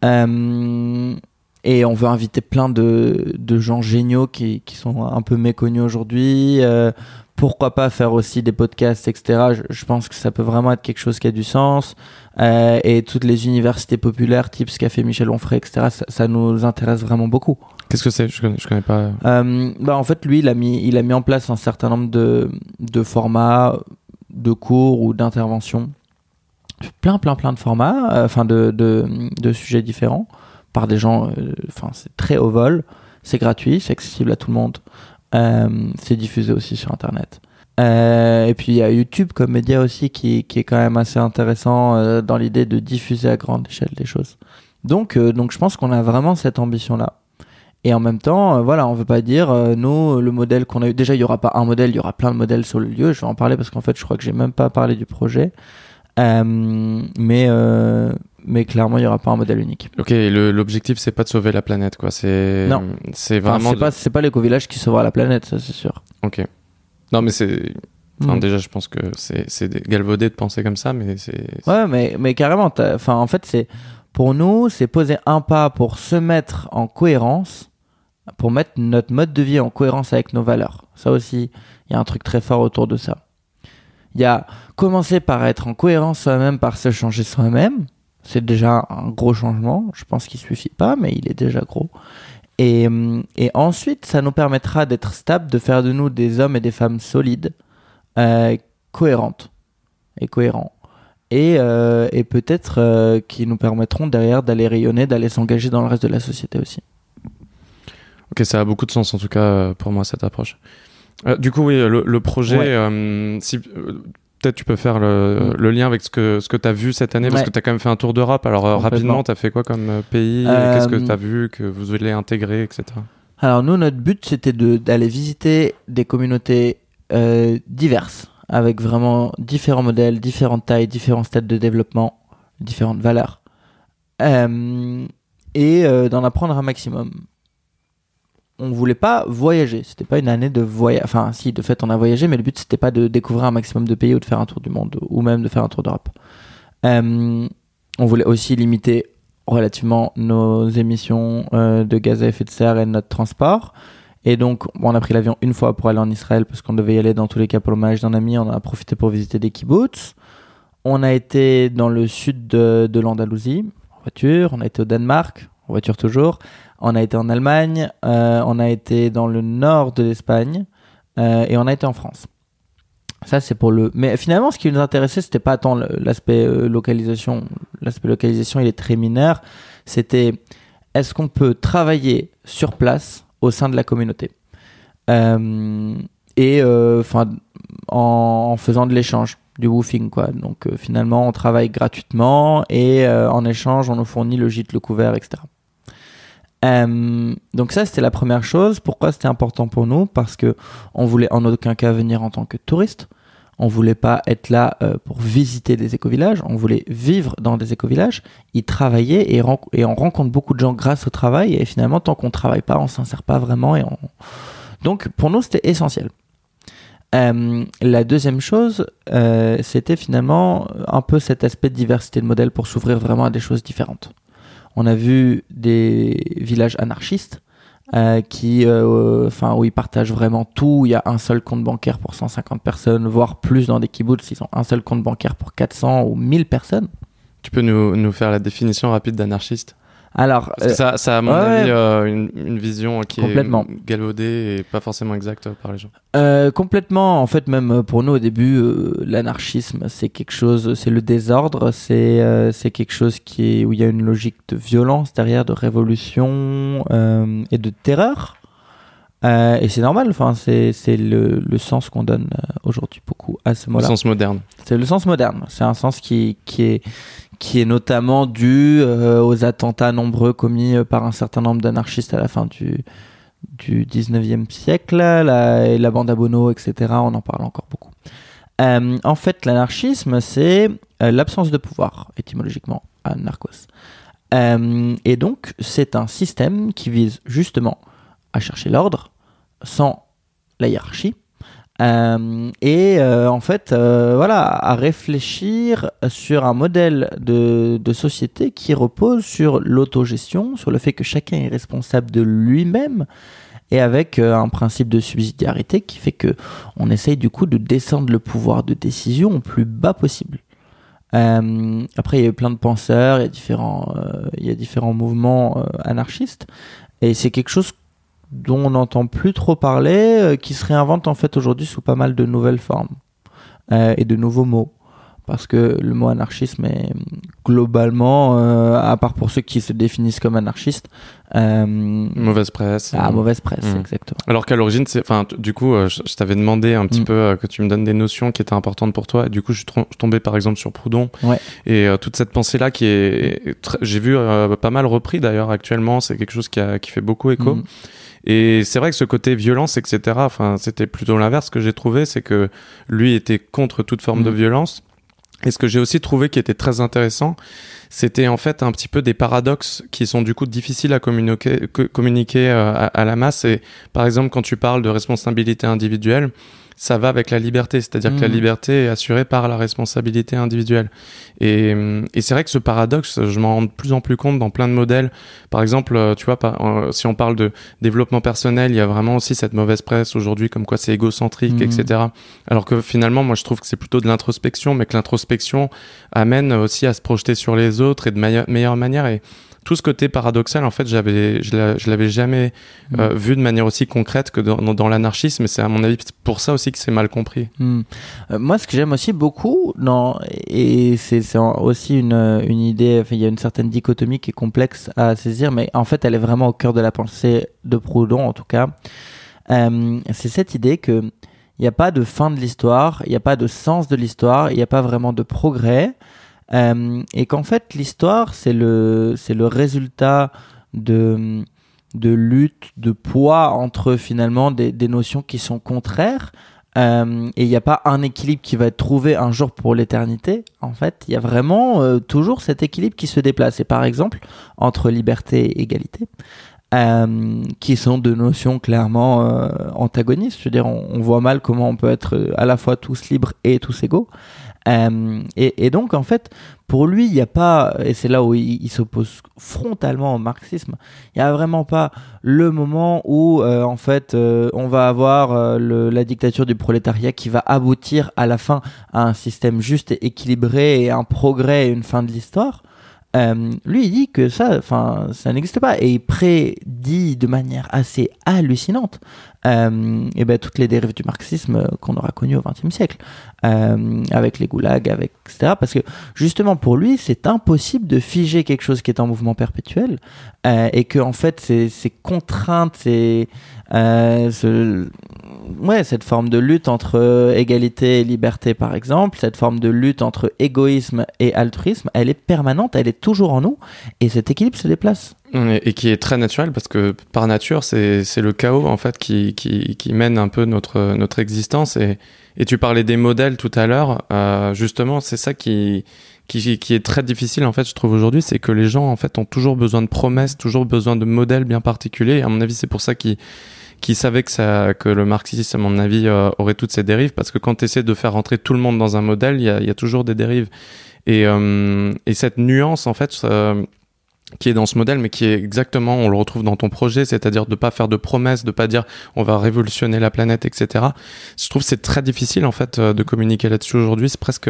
Euh, et on veut inviter plein de, de gens géniaux qui, qui sont un peu méconnus aujourd'hui. Euh, pourquoi pas faire aussi des podcasts, etc. Je, je pense que ça peut vraiment être quelque chose qui a du sens. Euh, et toutes les universités populaires, type ce qu'a fait Michel Onfray, etc., ça, ça nous intéresse vraiment beaucoup. Qu'est-ce que c'est? Je connais, je connais pas. Euh, bah en fait, lui, il a mis, il a mis en place un certain nombre de, de formats, de cours ou d'interventions. Plein, plein, plein de formats, euh, enfin de, de, de sujets différents, par des gens. euh, Enfin, c'est très haut vol, c'est gratuit, c'est accessible à tout le monde. Euh, c'est diffusé aussi sur Internet. Euh, et puis il y a YouTube comme média aussi qui, qui est quand même assez intéressant euh, dans l'idée de diffuser à grande échelle des choses. Donc, donc je pense qu'on a vraiment cette ambition-là. Et en même temps, voilà, on veut pas dire, nous, le modèle qu'on a eu. Déjà, il y aura pas un modèle, il y aura plein de modèles sur le lieu. Je vais en parler parce qu'en fait, je crois que j'ai même pas parlé du projet. Mais mais clairement, il n'y aura pas un modèle unique. Ok, l'objectif c'est pas de sauver la planète, quoi. C'est Non. c'est Enfin, vraiment. c'est de- pas, c'est pas l'éco-village qui sauvera la planète, ça c'est sûr. Ok. Non, mais c'est. Enfin, Mm. déjà, je pense que c'est c'est galvaudé de penser comme ça, mais c'est. Ouais, mais, mais carrément, enfin, en fait, c'est pour nous, c'est poser un pas pour se mettre en cohérence, pour mettre notre mode de vie en cohérence avec nos valeurs. Ça aussi, il y a un truc très fort autour de ça. Il y a commencer par être en cohérence soi-même, par se changer soi-même. C'est déjà un gros changement. Je pense qu'il suffit pas, mais il est déjà gros. Et, hum, et ensuite, ça nous permettra d'être stable, de faire de nous des hommes et des femmes solides, euh, cohérentes et cohérents. Et, euh, et peut-être euh, qui nous permettront derrière d'aller rayonner, d'aller s'engager dans le reste de la société aussi. Ok, ça a beaucoup de sens en tout cas euh, pour moi cette approche. Euh, du coup, oui, le, le projet, Ouais. euh, si, euh, peut-être tu peux faire le, Mm. le lien avec ce que, ce que tu as vu cette année, parce Ouais. que tu as quand même fait un tour d'Europe. Alors euh, rapidement, tu as fait quoi comme euh, pays? Euh, Qu'est-ce que tu as vu, que vous voulez intégrer, etc. Alors nous, notre but, c'était de- d'aller visiter des communautés euh, diverses, avec vraiment différents modèles, différentes tailles, différents stades de développement, différentes valeurs, Euh, et euh, d'en apprendre un maximum. On voulait pas voyager, c'était pas une année de voyage. Enfin, si, de fait, on a voyagé, mais le but, c'était pas de découvrir un maximum de pays ou de faire un tour du monde, ou même de faire un tour d'Europe. Euh, on voulait aussi limiter relativement nos émissions euh, de gaz à effet de serre et notre transport. Et donc, on a pris l'avion une fois pour aller en Israël parce qu'on devait y aller dans tous les cas pour le mariage d'un ami. On a profité pour visiter des kibbutz. On a été dans le sud de, de l'Andalousie en voiture. On a été au Danemark en voiture toujours. On a été en Allemagne. euh, on a été dans le nord de l'Espagne euh, et on a été en France. Ça, c'est pour le. Mais finalement, ce qui nous intéressait, c'était pas tant l'aspect euh, localisation. L'aspect localisation, il est très mineur. C'était est-ce qu'on peut travailler sur place au sein de la communauté? Et en, faisant de l'échange du woofing quoi donc finalement on travaille gratuitement et en échange on nous fournit le gîte le couvert etc Euh, donc ça c'était la première chose. Pourquoi c'était important pour nous? Parce que on voulait en aucun cas venir en tant que touriste. On voulait pas être là euh, pour visiter des écovillages, on voulait vivre dans des écovillages, y travailler et, on rencontre beaucoup de gens grâce au travail. Et finalement tant qu'on travaille pas, on s'insère pas vraiment et on... donc pour nous c'était essentiel. Euh, la deuxième chose, c'était finalement un peu cet aspect de diversité de modèles pour s'ouvrir vraiment à des choses différentes. On a vu des villages anarchistes euh, qui, euh, enfin, où ils partagent vraiment tout. Il y a un seul compte bancaire pour 150 personnes, voire plus dans des kibbutz, ils ont un seul compte bancaire pour 400 ou 1000 personnes. Tu peux nous, nous faire la définition rapide d'anarchiste? Alors, Parce que euh, ça, ça, à mon ouais, avis, euh, une, une vision qui Complètement. est galvaudée et pas forcément exacte par les gens. Euh, complètement. En fait, même pour nous au début, euh, l'anarchisme, c'est quelque chose, c'est le désordre, c'est euh, c'est quelque chose qui est où il y a une logique de violence derrière, de révolution euh, et de terreur. Euh, et c'est normal. Enfin, c'est le, le sens qu'on donne euh, aujourd'hui beaucoup à ce mot-là. sens moderne. C'est le sens moderne. C'est un sens qui, qui, est, qui est notamment dû euh, aux attentats nombreux commis euh, par un certain nombre d'anarchistes à la fin du, du 19e siècle, la, bande à etc. On en parle encore beaucoup. Euh, en fait, l'anarchisme, c'est l'absence de pouvoir, étymologiquement, anarchos. Euh, et donc, c'est un système qui vise justement à chercher l'ordre sans la hiérarchie. Euh, et euh, en fait, euh, voilà, à réfléchir sur un modèle de, de société qui repose sur l'autogestion, sur le fait que chacun est responsable de lui-même, et avec euh, un principe de subsidiarité qui fait que on essaye du coup de descendre le pouvoir de décision au plus bas possible. Euh, après, il y a eu plein de penseurs, il y a différents, il y a différents mouvements anarchistes, et c'est quelque chose dont on n'entend plus trop parler, euh, qui se réinvente en fait aujourd'hui sous pas mal de nouvelles formes euh, et de nouveaux mots. Parce que le mot anarchisme est globalement, euh, à part pour ceux qui se définissent comme anarchistes, euh, Mauvaise presse. ah, mauvaise presse, Mm. exactement. Alors qu'à l'origine, c'est, enfin, du coup, euh, je, je t'avais demandé un petit Mm. peu que tu me donnes des notions qui étaient importantes pour toi. Et du coup, je suis tombé par exemple sur Proudhon. Ouais. Et toute cette pensée-là qui est, j'ai vu pas mal repris d'ailleurs actuellement. C'est quelque chose qui, a, qui fait beaucoup écho. Mm. Et c'est vrai que ce côté violence, etc. Enfin, c'était plutôt l'inverse que j'ai trouvé, c'est que lui était contre toute forme de violence. Et ce que j'ai aussi trouvé qui était très intéressant, c'était en fait un petit peu des paradoxes qui sont du coup difficiles à communiquer, euh, à, la masse. Et par exemple, quand tu parles de responsabilité individuelle, ça va avec la liberté, c'est-à-dire que la mmh. liberté est assurée par la responsabilité individuelle. Et, et c'est vrai que ce paradoxe, je m'en rends de plus en plus compte dans plein de modèles. Par exemple, euh, tu vois, euh, si on parle de développement personnel, il y a vraiment aussi cette mauvaise presse aujourd'hui, comme quoi c'est égocentrique, etc. Mmh. Alors que finalement, moi, je trouve que c'est plutôt de l'introspection, mais que l'introspection amène aussi à se projeter sur les autres et de meilleure manière. Et tout ce côté paradoxal, en fait, j'avais, je l'avais jamais euh, mm. vu de manière aussi concrète que dans, dans l'anarchisme. Et c'est à mon avis pour ça aussi que c'est mal compris. Mm. Euh, moi, ce que j'aime aussi beaucoup, dans, et c'est aussi une, une idée, il y a une certaine dichotomie qui est complexe à saisir, mais en fait, elle est vraiment au cœur de la pensée de Proudhon, en tout cas. Euh, c'est cette idée que il n'y a pas de fin de l'histoire, il n'y a pas de sens de l'histoire, il n'y a pas vraiment de progrès. Euh, et qu'en fait l'histoire c'est le c'est le résultat de de lutte de poids entre finalement des, des notions qui sont contraires euh, et il n'y a pas un équilibre qui va être trouvé un jour pour l'éternité. En fait, il y a vraiment euh, toujours cet équilibre qui se déplace. Et par exemple, entre liberté et égalité, qui sont deux notions clairement antagonistes. Je veux dire, on, voit mal comment on peut être à la fois tous libres et tous égaux. Euh, et, donc, en fait, pour lui, il n'y a pas, et c'est là où il, s'oppose frontalement au marxisme, il n'y a vraiment pas le moment où, euh, en fait, euh, on va avoir la dictature du prolétariat qui va aboutir à la fin à un système juste et équilibré et un progrès et une fin de l'histoire. Euh, lui, il dit que ça, enfin, ça n'existe pas et il prédit de manière assez hallucinante euh, et ben toutes les dérives du marxisme qu'on aura connues au XXe siècle, euh, avec les goulags, avec etc. Parce que justement pour lui, c'est impossible de figer quelque chose qui est en mouvement perpétuel et que en fait ces, contraintes, ces ce, ouais, cette forme de lutte entre euh, égalité et liberté, par exemple, cette forme de lutte entre égoïsme et altruisme, elle est permanente, elle est toujours en nous, et cet équilibre se déplace. Et qui est très naturel parce que par nature, c'est le chaos en fait qui, qui, mène un peu notre, notre existence. Et, et tu parlais des modèles tout à l'heure, euh, justement, c'est ça qui, qui, qui, est très difficile en fait, je trouve aujourd'hui, c'est que les gens en fait ont toujours besoin de promesses, toujours besoin de modèles bien particuliers. À mon avis, c'est pour ça qu'ils qui savait que, ça, que le marxisme, à mon avis, euh, aurait toutes ces dérives, parce que quand tu essaies de faire rentrer tout le monde dans un modèle, il y a, y a, toujours des dérives. Et, euh, et cette nuance, en fait, qui est dans ce modèle, mais qui est exactement, on le retrouve dans ton projet, c'est-à-dire de pas faire de promesses, de pas dire on va révolutionner la planète, etc. Je trouve c'est très difficile en fait euh, de communiquer là-dessus aujourd'hui. C'est presque,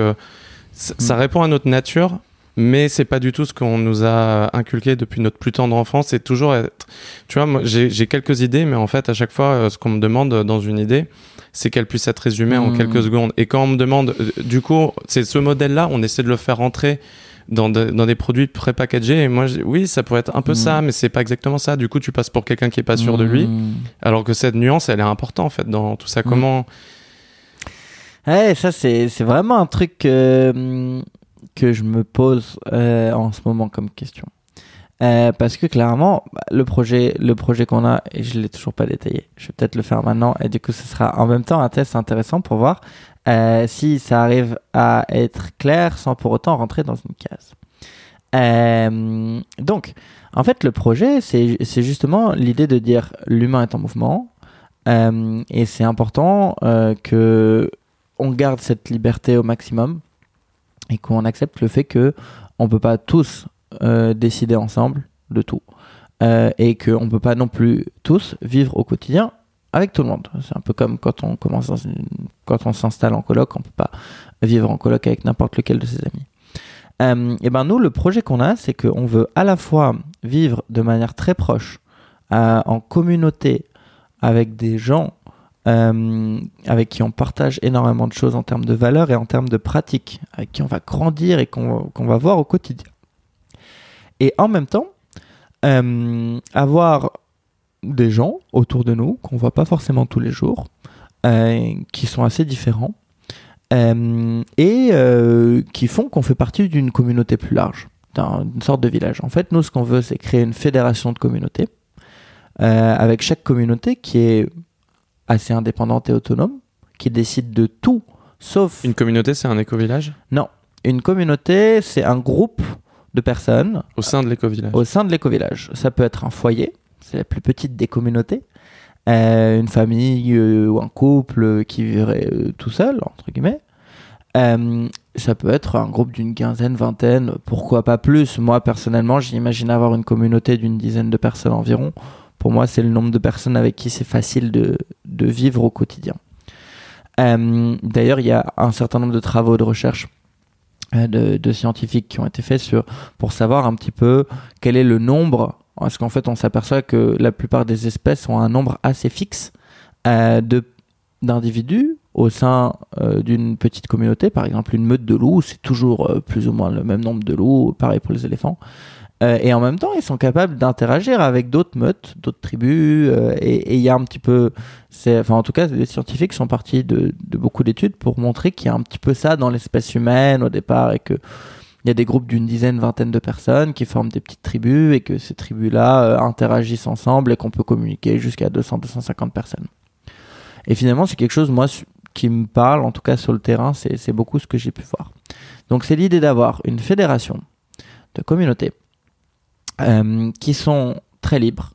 ça mm. répond à notre nature, mais c'est pas du tout ce qu'on nous a inculqué depuis notre plus tendre enfance. C'est toujours être, tu vois, j'ai quelques idées, mais en fait, à chaque fois, euh, ce qu'on me demande dans une idée, c'est qu'elle puisse être résumée en mmh. quelques secondes. Et quand on me demande, euh, du coup, c'est ce modèle-là, on essaie de le faire rentrer dans, dans des produits pré-packagés. Et moi, oui, ça pourrait être un peu mmh. ça, mais c'est pas exactement ça. Du coup, tu passes pour quelqu'un qui est pas sûr de lui. Mmh. Alors que cette nuance, elle est importante, en fait, dans tout ça. Comment. Ouais, ça, c'est vraiment un truc. Euh, que je me pose euh, en ce moment comme question. Euh, parce que clairement, le projet, le projet qu'on a, et je l'ai toujours pas détaillé. Je vais peut-être le faire maintenant, et du coup, ce sera en même temps un test intéressant pour voir euh, si ça arrive à être clair sans pour autant rentrer dans une case. Donc, en fait, le projet, c'est justement l'idée de dire l'humain est en mouvement, et c'est important que on garde cette liberté au maximum et qu'on accepte le fait que on peut pas tous euh, décider ensemble de tout euh, et qu'on peut pas non plus tous vivre au quotidien avec tout le monde. C'est un peu comme quand on commence quand on s'installe en coloc, on peut pas vivre en coloc avec n'importe lequel de ses amis. Euh, et ben nous, le projet qu'on a, c'est qu'on veut à la fois vivre de manière très proche, euh, en communauté, avec des gens euh, avec qui on partage énormément de choses en termes de valeurs et en termes de pratiques, avec qui on va grandir et qu'on va voir au quotidien. Et en même temps, euh, avoir des gens autour de nous qu'on voit pas forcément tous les jours, euh, qui sont assez différents et qui font qu'on fait partie d'une communauté plus large, d'une sorte de village. En fait, nous, ce qu'on veut, c'est créer une fédération de communautés avec chaque communauté qui est assez indépendante et autonome, qui décide de tout, sauf... Une communauté, c'est un éco-village? Non. une communauté, c'est un groupe de personnes Au sein de l'éco-village. au sein de l'éco-village. Ça peut être un foyer, c'est la plus petite des communautés, euh, une famille euh, ou un couple qui vivrait euh, tout seul, entre guillemets. Ça peut être un groupe d'une quinzaine, vingtaine, pourquoi pas plus. Moi, personnellement, j'imagine avoir une communauté d'une dizaine de personnes environ. Pour moi, c'est le nombre de personnes avec qui c'est facile de, de vivre au quotidien. Euh, D'ailleurs, il y a un certain nombre de travaux de recherche euh, de, de scientifiques qui ont été faits sur, pour savoir un petit peu quel est le nombre, parce qu'en fait, on s'aperçoit que la plupart des espèces ont un nombre assez fixe euh, d'individus au sein d'une petite communauté, par exemple une meute de loups, c'est toujours plus ou moins le même nombre de loups, pareil pour les éléphants. Euh, et en même temps, ils sont capables d'interagir avec d'autres meutes, d'autres tribus, euh, et il y a un petit peu, enfin en tout cas, les scientifiques sont partis de, de beaucoup d'études pour montrer qu'il y a un petit peu ça dans l'espèce humaine au départ, et que il y a des groupes d'une dizaine, vingtaine de personnes qui forment des petites tribus, et que ces tribus-là euh, interagissent ensemble, et qu'on peut communiquer jusqu'à 200, 250 personnes. Et finalement, c'est quelque chose, moi, qui me parle, en tout cas sur le terrain, c'est beaucoup ce que j'ai pu voir. Donc c'est l'idée d'avoir une fédération de communautés qui sont très libres,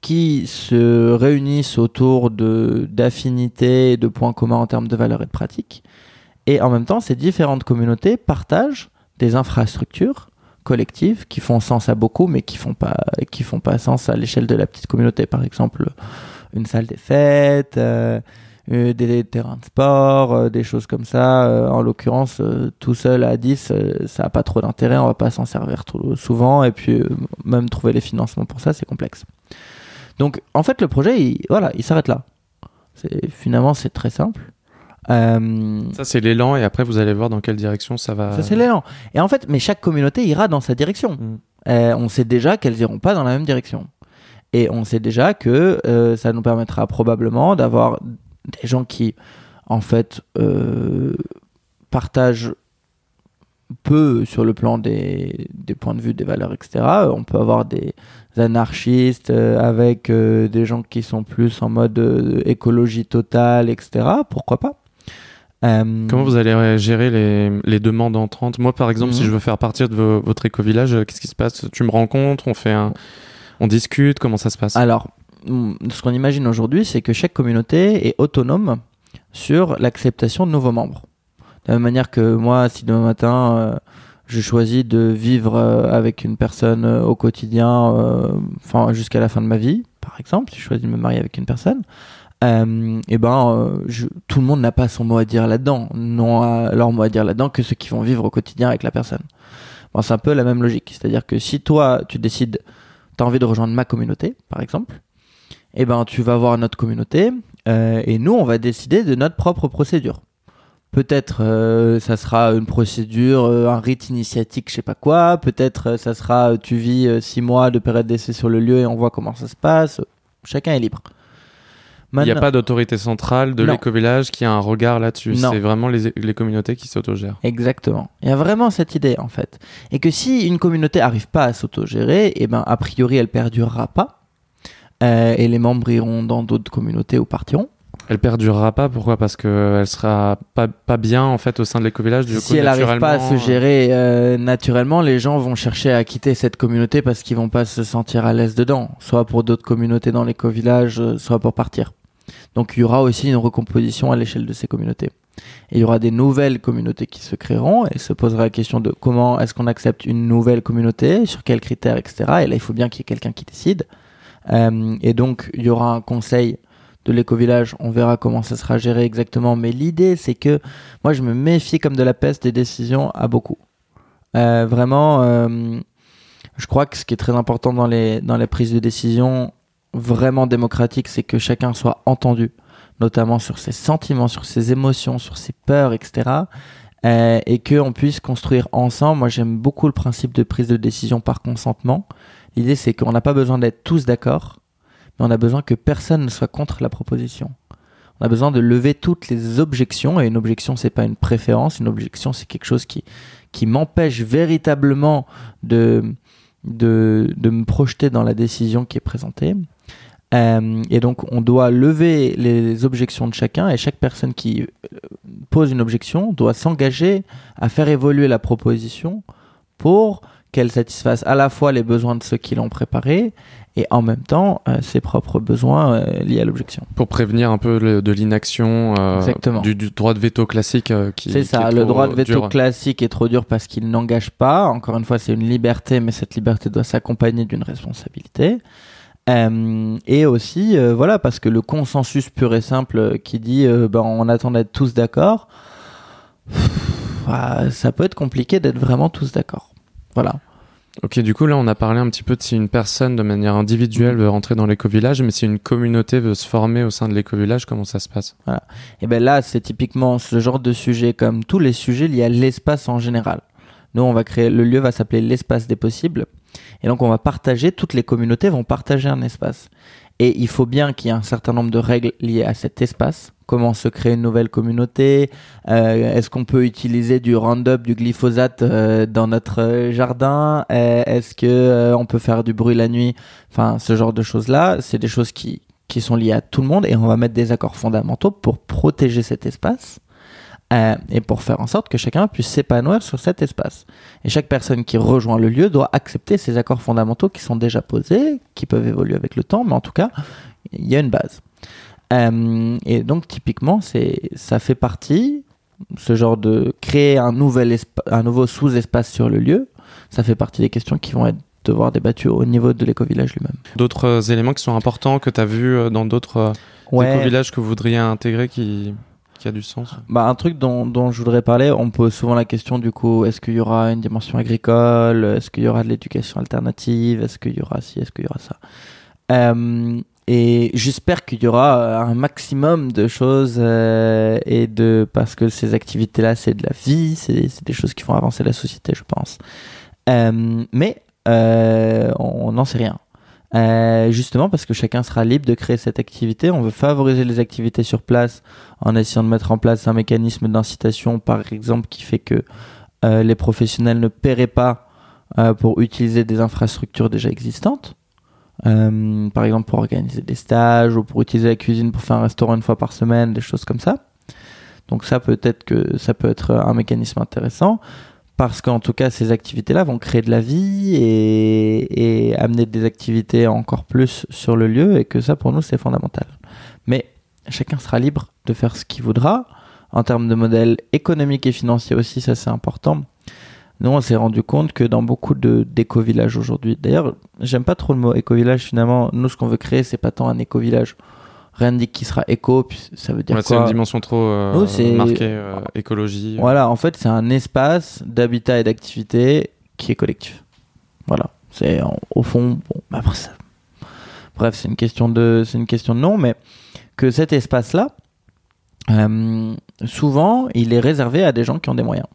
qui se réunissent autour de d'affinités et de points communs en termes de valeurs et de pratiques. Et en même temps, ces différentes communautés partagent des infrastructures collectives qui font sens à beaucoup, mais qui font pas qui font pas sens à l'échelle de la petite communauté. Par exemple, une salle des fêtes, euh, euh, des terrains de sport, euh, des choses comme ça. Euh, en l'occurrence, tout seul à 10, euh, ça a pas trop d'intérêt, on va pas s'en servir trop souvent, et puis même trouver les financements pour ça, c'est complexe. Donc, en fait, le projet, il, voilà, il s'arrête là. C'est- Finalement, c'est très simple. Euh, Ça, c'est l'élan, et après, vous allez voir dans quelle direction ça va. ça, c'est l'élan. Et en fait, mais chaque communauté ira dans sa direction. Mm. Euh, on sait déjà qu'elles iront pas dans la même direction. Et on sait déjà que euh, ça nous permettra probablement d'avoir des gens qui, en fait, euh, partagent peu sur le plan des, des points de vue, des valeurs, etc. On peut avoir des anarchistes euh, avec euh, des gens qui sont plus en mode euh, écologie totale, etc. Pourquoi pas? Comment vous allez gérer les, les demandes entrantes? Moi, par exemple, Mhm. si je veux faire partir de vo- votre éco-village, qu'est-ce qui se passe? Tu me rencontres, on fait un, on discute, comment ça se passe? Alors, ce qu'on imagine aujourd'hui, c'est que chaque communauté est autonome sur l'acceptation de nouveaux membres. De la même manière que moi, si demain matin, euh, je choisis de vivre euh, avec une personne euh, au quotidien, enfin jusqu'à la fin de ma vie, par exemple, si je choisis de me marier avec une personne, et ben, euh, je- tout le monde n'a pas son mot à dire là-dedans. Non, à leur mot à dire là-dedans que ceux qui vont vivre au quotidien avec la personne. Bon, c'est un peu la même logique. C'est-à-dire que si toi, tu décides, tu as envie de rejoindre ma communauté, par exemple, eh ben, tu vas voir notre communauté euh, et nous, on va décider de notre propre procédure. Peut-être euh, ça sera une procédure, euh, un rite initiatique, je sais pas quoi. Peut-être ça sera tu vis six mois de période d'essai sur le lieu et on voit comment ça se passe. Chacun est libre. Il n'y a pas d'autorité centrale de l'éco-village qui a un regard là-dessus. C'est vraiment les, les communautés qui s'autogèrent. Exactement. Il y a vraiment cette idée en fait. Et que si une communauté arrive pas à s'autogérer, et ben a priori elle perdurera pas. Euh, et les membres iront dans d'autres communautés ou partiront. Elle perdurera pas, pourquoi? Parce qu'elle sera pas, pas bien en fait au sein de l'éco-village. Du si coup, elle n'arrive pas à se naturellement, gérer euh, naturellement, les gens vont chercher à quitter cette communauté parce qu'ils vont pas se sentir à l'aise dedans, soit pour d'autres communautés dans l'éco-village, euh, soit pour partir. Donc il y aura aussi une recomposition à l'échelle de ces communautés. Et il y aura des nouvelles communautés qui se créeront et se posera la question de comment est-ce qu'on accepte une nouvelle communauté, sur quels critères, etc. Et là, il faut bien qu'il y ait quelqu'un qui décide. Euh, et donc, il y aura un conseil de l'éco-village. On verra comment ça sera géré exactement. Mais l'idée, c'est que moi, je me méfie comme de la peste des décisions à beaucoup. Euh, vraiment, euh, je crois que ce qui est très important dans les, dans les prises de décision vraiment démocratiques, c'est que chacun soit entendu, notamment sur ses sentiments, sur ses émotions, sur ses peurs, etc. Euh, et qu'on puisse construire ensemble. Moi, j'aime beaucoup le principe de prise de décision par consentement. L'idée, c'est qu'on n'a pas besoin d'être tous d'accord, mais on a besoin que personne ne soit contre la proposition. On a besoin de lever toutes les objections, et une objection, c'est pas une préférence, une objection, c'est quelque chose qui, qui m'empêche véritablement de, de, de me projeter dans la décision qui est présentée. Euh, et donc, on doit lever les objections de chacun et chaque personne qui euh, pose une objection doit s'engager à faire évoluer la proposition pour qu'elle satisfasse à la fois les besoins de ceux qui l'ont préparé et en même temps euh, ses propres besoins euh, liés à l'objection. Pour prévenir un peu le- de l'inaction, euh, du, du droit de veto classique qui C'est qui ça, est le droit de veto dur. classique est trop dur parce qu'il n'engage pas. Encore une fois, c'est une liberté, mais cette liberté doit s'accompagner d'une responsabilité. Et aussi, voilà, parce que le consensus pur et simple qui dit ben, on attend d'être tous d'accord, ah, ça peut être compliqué d'être vraiment tous d'accord. Voilà. Ok, du coup là on a parlé un petit peu de si une personne de manière individuelle veut rentrer dans l'éco-village, mais si une communauté veut se former au sein de l'éco-village, comment ça se passe? Et ben là, c'est typiquement ce genre de sujet, comme tous les sujets liés à l'espace en général. Nous, on va créer, le lieu va s'appeler l'espace des possibles. Et donc, on va partager, toutes les communautés vont partager un espace. Et il faut bien qu'il y ait un certain nombre de règles liées à cet espace. Comment se créer une nouvelle communauté Euh, Est-ce qu'on peut utiliser du Roundup, du glyphosate euh, dans notre euh, jardin Euh, Est-ce que euh, on peut faire du bruit la nuit? Enfin, ce genre de choses-là, c'est des choses qui, qui sont liées à tout le monde et on va mettre des accords fondamentaux pour protéger cet espace euh, et pour faire en sorte que chacun puisse s'épanouir sur cet espace. Et chaque personne qui rejoint le lieu doit accepter ces accords fondamentaux qui sont déjà posés, qui peuvent évoluer avec le temps, mais en tout cas, il y a une base. Euh, et donc typiquement, c'est ça fait partie ce genre de créer un nouvel un nouveau sous-espace sur le lieu. Ça fait partie des questions qui vont être devoir débattues au niveau de l'éco-village lui-même. D'autres euh, éléments qui sont importants que tu as vus dans d'autres Ouais. éco-villages que vous voudriez intégrer qui, qui a du sens. Bah, un truc dont, dont je voudrais parler, on pose souvent la question du coup, est-ce qu'il y aura une dimension agricole? Est-ce qu'il y aura de l'éducation alternative? Est-ce qu'il y aura ci? Est-ce qu'il y aura ça? Euh, Et j'espère qu'il y aura euh, un maximum de choses euh, et de parce que ces activités-là, c'est de la vie, c'est des choses qui font avancer la société, je pense. Mais on n'en sait rien. Euh, justement parce que chacun sera libre de créer cette activité. On veut favoriser les activités sur place en essayant de mettre en place un mécanisme d'incitation, par exemple, qui fait que euh, les professionnels ne paieraient pas euh, pour utiliser des infrastructures déjà existantes. Par exemple, pour organiser des stages ou pour utiliser la cuisine pour faire un restaurant une fois par semaine, des choses comme ça. Donc ça peut être un mécanisme intéressant parce qu'en tout cas ces activités-là vont créer de la vie et, amener des activités encore plus sur le lieu et que ça pour nous c'est fondamental. Mais chacun sera libre de faire ce qu'il voudra. En termes de modèle économique et financier aussi, ça c'est important. Nous, on s'est rendu compte que dans beaucoup de d'éco-villages aujourd'hui, d'ailleurs, j'aime pas trop le mot éco-village finalement. Nous, ce qu'on veut créer, c'est pas tant un éco-village. Rien ne dit qu'il sera éco, puis ça veut dire Ouais, C'est quoi une dimension trop euh, c'est- marquée euh, écologie. Voilà, en fait, c'est un espace d'habitat et d'activité qui est collectif. Voilà, c'est au fond, bon, après ça. Bref, c'est une question de, c'est une question de nom, mais que cet espace-là, euh, souvent, il est réservé à des gens qui ont des moyens.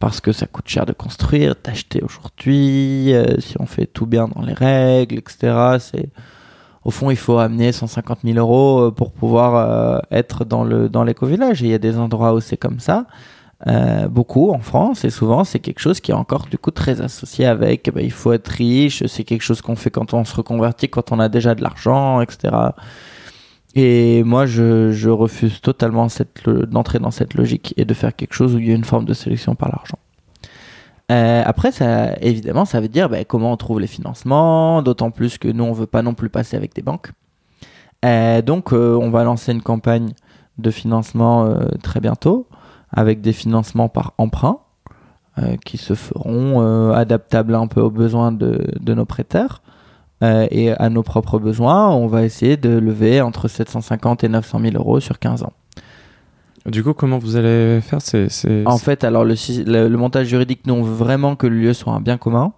Parce que ça coûte cher de construire, d'acheter aujourd'hui, euh, si on fait tout bien dans les règles, etc. C'est, au fond, il faut amener 150 000 euros euh, pour pouvoir euh, être dans le dans l'éco-village. Et il y a des endroits où c'est comme ça, euh, beaucoup en France, et souvent c'est quelque chose qui est encore du coup très associé avec. eh ben, il faut être riche, c'est quelque chose qu'on fait quand on se reconvertit, quand on a déjà de l'argent, etc. Et moi, je, je refuse totalement d'entrer dans cette logique et de faire quelque chose où il y a une forme de sélection par l'argent. Euh, après, ça, évidemment, ça veut dire ben, comment on trouve les financements, d'autant plus que nous, on veut pas non plus passer avec des banques. Euh, donc, euh, on va lancer une campagne de financement très bientôt, avec des financements par emprunt, qui se feront adaptables un peu aux besoins de, de nos prêteurs et à nos propres besoins. On va essayer de lever entre 750 et 900 000 euros sur 15 ans. Du coup, comment vous allez faire c'est, En fait, alors le, le, montage juridique, nous, on veut vraiment que le lieu soit un bien commun.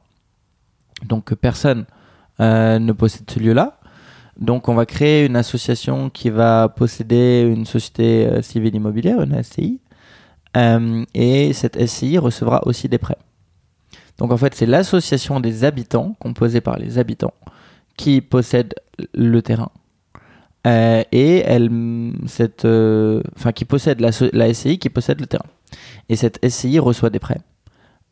Donc, personne euh, ne possède ce lieu-là. Donc, on va créer une association qui va posséder une société euh, civile immobilière, une SCI. Euh, et cette SCI recevra aussi des prêts. Donc, en fait, c'est l'association des habitants, composée par les habitants, qui possède le terrain. Euh, et elle, cette, euh, enfin, qui possède la, SCI, qui possède le terrain. Et cette SCI reçoit des prêts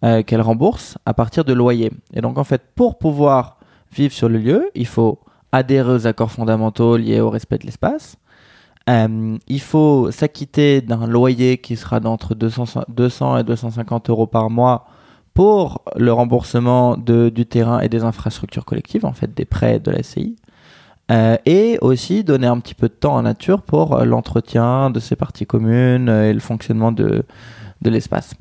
euh, qu'elle rembourse à partir de loyers. Et donc, en fait, pour pouvoir vivre sur le lieu, il faut adhérer aux accords fondamentaux liés au respect de l'espace. Il faut s'acquitter d'un loyer qui sera d'entre 200, 200 et 250 euros par mois pour le remboursement du terrain et des infrastructures collectives, en fait des prêts de la SCI. Euh, et aussi donner un petit peu de temps en nature pour euh, l'entretien de ces parties communes euh, et le fonctionnement de, de l'espace.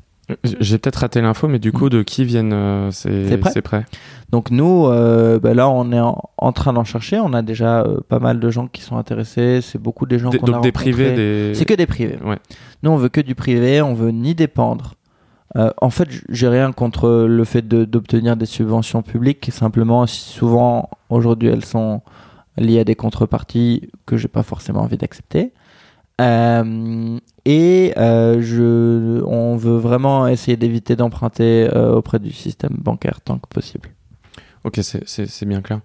J'ai peut-être raté l'info, mais du coup, de qui viennent ces, Ces prêts ces prêts? Donc nous, bah là, on est en, en train d'en chercher. On a déjà pas mal de gens qui sont intéressés. C'est beaucoup des gens Des- qu'on a Donc des privés, des. C'est que des privés. Ouais. Nous, on veut que du privé. On veut ni dépendre. En fait, j'ai rien contre le fait de- d'obtenir des subventions publiques. Simplement, souvent, aujourd'hui, elles sont liées à des contreparties que j'ai pas forcément envie d'accepter. Euh, et euh, je, on veut vraiment essayer d'éviter d'emprunter euh, auprès du système bancaire tant que possible. Ok, c'est- bien clair.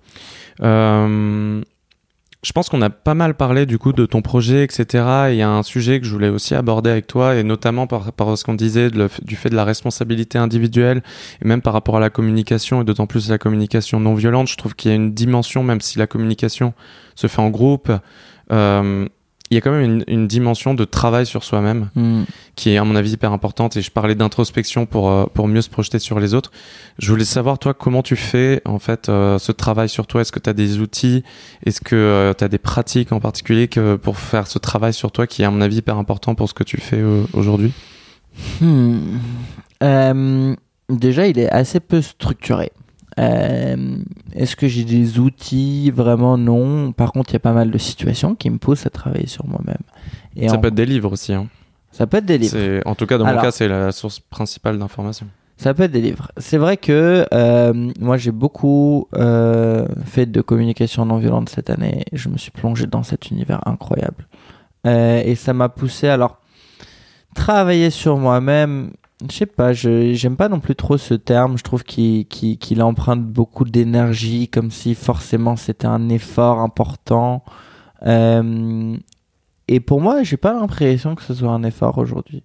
Je pense qu'on a pas mal parlé du coup de ton projet, etc. Et il y a un sujet que je voulais aussi aborder avec toi, et notamment par, par ce qu'on disait du fait de la responsabilité individuelle, et même par rapport à la communication, et d'autant plus la communication non violente. Je trouve qu'il y a une dimension, même si la communication se fait en groupe, euh, il y a quand même une, une dimension de travail sur soi-même Hmm. qui est à mon avis hyper importante et je parlais d'introspection pour euh, pour mieux se projeter sur les autres. Je voulais savoir toi comment tu fais en fait euh, ce travail sur toi? Est-ce que tu as des outils? Est-ce que tu as des pratiques en particulier que pour faire ce travail sur toi qui est à mon avis hyper important pour ce que tu fais euh, aujourd'hui? Hmm. Euh, déjà, il est assez peu structuré. Euh, Est-ce que j'ai des outils? Vraiment non. Par contre, il y a pas mal de situations qui me poussent à travailler sur moi-même. Ça en- peut être des livres aussi. Hein. ça peut être des livres. En tout cas dans mon cas c'est la source principale d'information. Ça peut être des livres. C'est vrai que euh, moi j'ai beaucoup euh, fait de communication non violente cette année. Je me suis plongé dans cet univers incroyable. Et ça m'a poussé alors travailler sur moi-même. Je sais pas, je j'aime pas non plus trop ce terme. Je trouve qu'il qu'il qu'il emprunte beaucoup d'énergie, comme si forcément c'était un effort important. Euh, et pour moi, j'ai pas l'impression que ce soit un effort aujourd'hui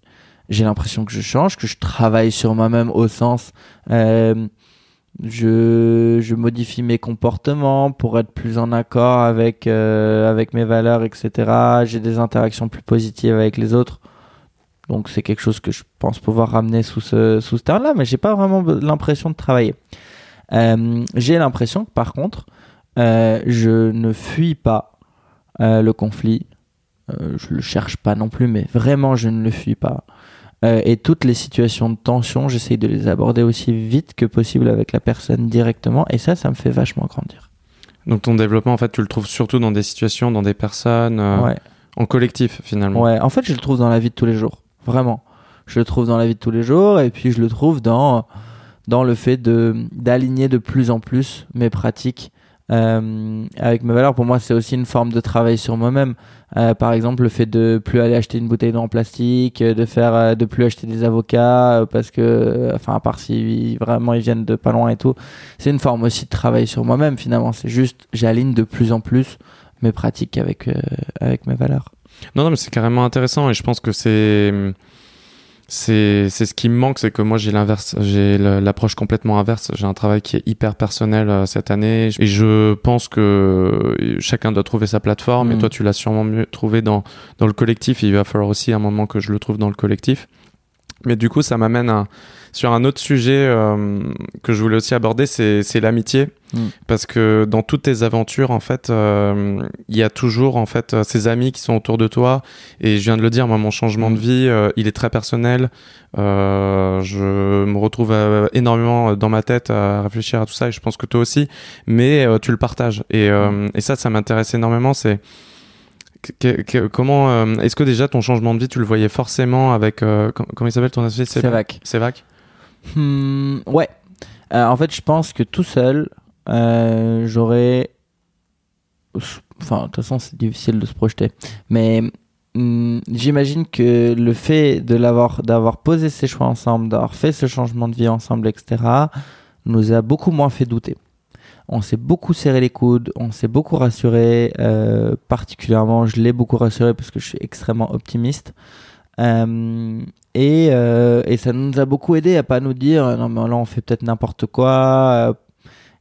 j'ai l'impression que je change, que je travaille sur moi-même au sens euh, je, je modifie mes comportements pour être plus en accord avec, euh, avec mes valeurs, etc. J'ai des interactions plus positives avec les autres. Donc c'est quelque chose que je pense pouvoir ramener sous ce, sous ce terme-là, mais j'ai pas vraiment l'impression de travailler. Euh, j'ai l'impression que par contre, euh, je ne fuis pas euh, le conflit. Je le cherche pas non plus, mais vraiment je ne le fuis pas. Et toutes les situations de tension, j'essaye de les aborder aussi vite que possible avec la personne directement. Et ça, ça me fait vachement grandir. Donc ton développement en fait tu le trouves surtout dans des situations, dans des personnes, Ouais. en collectif finalement. ouais. En fait, je le trouve dans la vie de tous les jours. Vraiment. Je le trouve dans la vie de tous les jours. Et puis, je le trouve dans, dans le fait d'aligner de plus en plus mes pratiques euh, avec mes valeurs. Pour moi, c'est aussi une forme de travail sur moi-même. Euh, par exemple, le fait de plus aller acheter une bouteille d'eau en plastique, euh, de faire, euh, de plus acheter des avocats euh, parce que, enfin, à part si vraiment ils viennent de pas loin et tout, c'est une forme aussi de travail sur moi-même. Finalement, c'est juste, j'aligne de plus en plus mes pratiques avec euh, avec mes valeurs. Non, non, mais c'est carrément intéressant et je pense que c'est c'est c'est ce qui me manque, c'est que moi j'ai l'inverse, j'ai l'approche complètement inverse. J'ai un travail qui est hyper personnel euh, cette année et je pense que chacun doit trouver sa plateforme. Et Mm. toi, tu l'as sûrement mieux trouvé dans dans le collectif. Il va falloir aussi un moment que je le trouve dans le collectif. Mais du coup, ça m'amène à- sur un autre sujet euh, que je voulais aussi aborder, c'est l'amitié. Mm. Parce que dans toutes tes aventures, en fait, euh, il y a toujours en fait euh, ces amis qui sont autour de toi. Et je viens de le dire, moi, mon changement de vie, euh, il est très personnel. Euh, je me retrouve énormément dans ma tête à réfléchir à tout ça, et je pense que toi aussi. Mais tu le partages. Et, euh, et ça, ça m'intéresse énormément. C'est que- que- comment euh, est-ce que déjà ton changement de vie, tu le voyais forcément avec euh, com- comment il s'appelle ton associé? C'est vague. Hmm, ouais. Euh, en fait, je pense que tout seul, euh, j'aurais. Enfin, de toute façon, c'est difficile de se projeter. Mais hmm, j'imagine que le fait de l'avoir, d'avoir posé ces choix ensemble, d'avoir fait ce changement de vie ensemble, etc., nous a beaucoup moins fait douter. On s'est beaucoup serré les coudes, on s'est beaucoup rassuré. euh, particulièrement, je l'ai beaucoup rassuré parce que je suis extrêmement optimiste. Euh, et, euh, et ça nous a beaucoup aidé à pas nous dire non mais là on fait peut-être n'importe quoi. euh,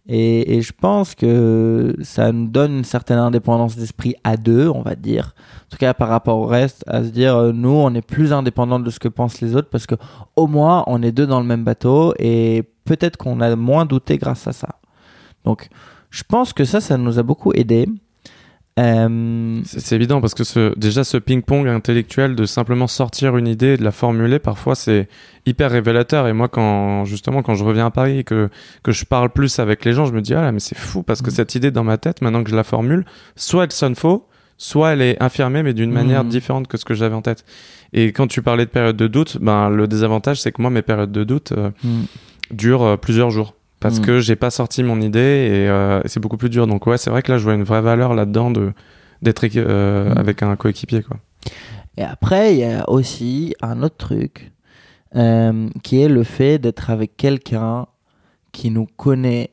Et, et je pense que ça nous donne une certaine indépendance d'esprit à deux, on va dire. En tout cas, par rapport au reste, à se dire, euh, nous, on est plus indépendants de ce que pensent les autres parce que au moins, on est deux dans le même bateau et peut-être qu'on a moins douté grâce à ça. Donc, je pense que ça, ça nous a beaucoup aidé. Euh, C'est évident parce que ce, déjà ce ping-pong intellectuel de simplement sortir une idée et de la formuler, parfois c'est hyper révélateur. Et moi, quand justement quand je reviens à Paris et que que je parle plus avec les gens, je me dis ah là, mais c'est fou parce que Mm. cette idée dans ma tête, maintenant que je la formule, soit elle sonne faux, soit elle est infirmée, mais d'une manière Mm. différente que ce que j'avais en tête. Et quand tu parlais de période de doute, ben le désavantage c'est que moi mes périodes de doute euh, hmm. durent euh, plusieurs jours. Parce Mm. que j'ai pas sorti mon idée et, euh, et c'est beaucoup plus dur. Donc ouais, c'est vrai que là, je vois une vraie valeur là-dedans de d'être euh, Mm. avec un coéquipier quoi. Et après, il y a aussi un autre truc euh, qui est le fait d'être avec quelqu'un qui nous connaît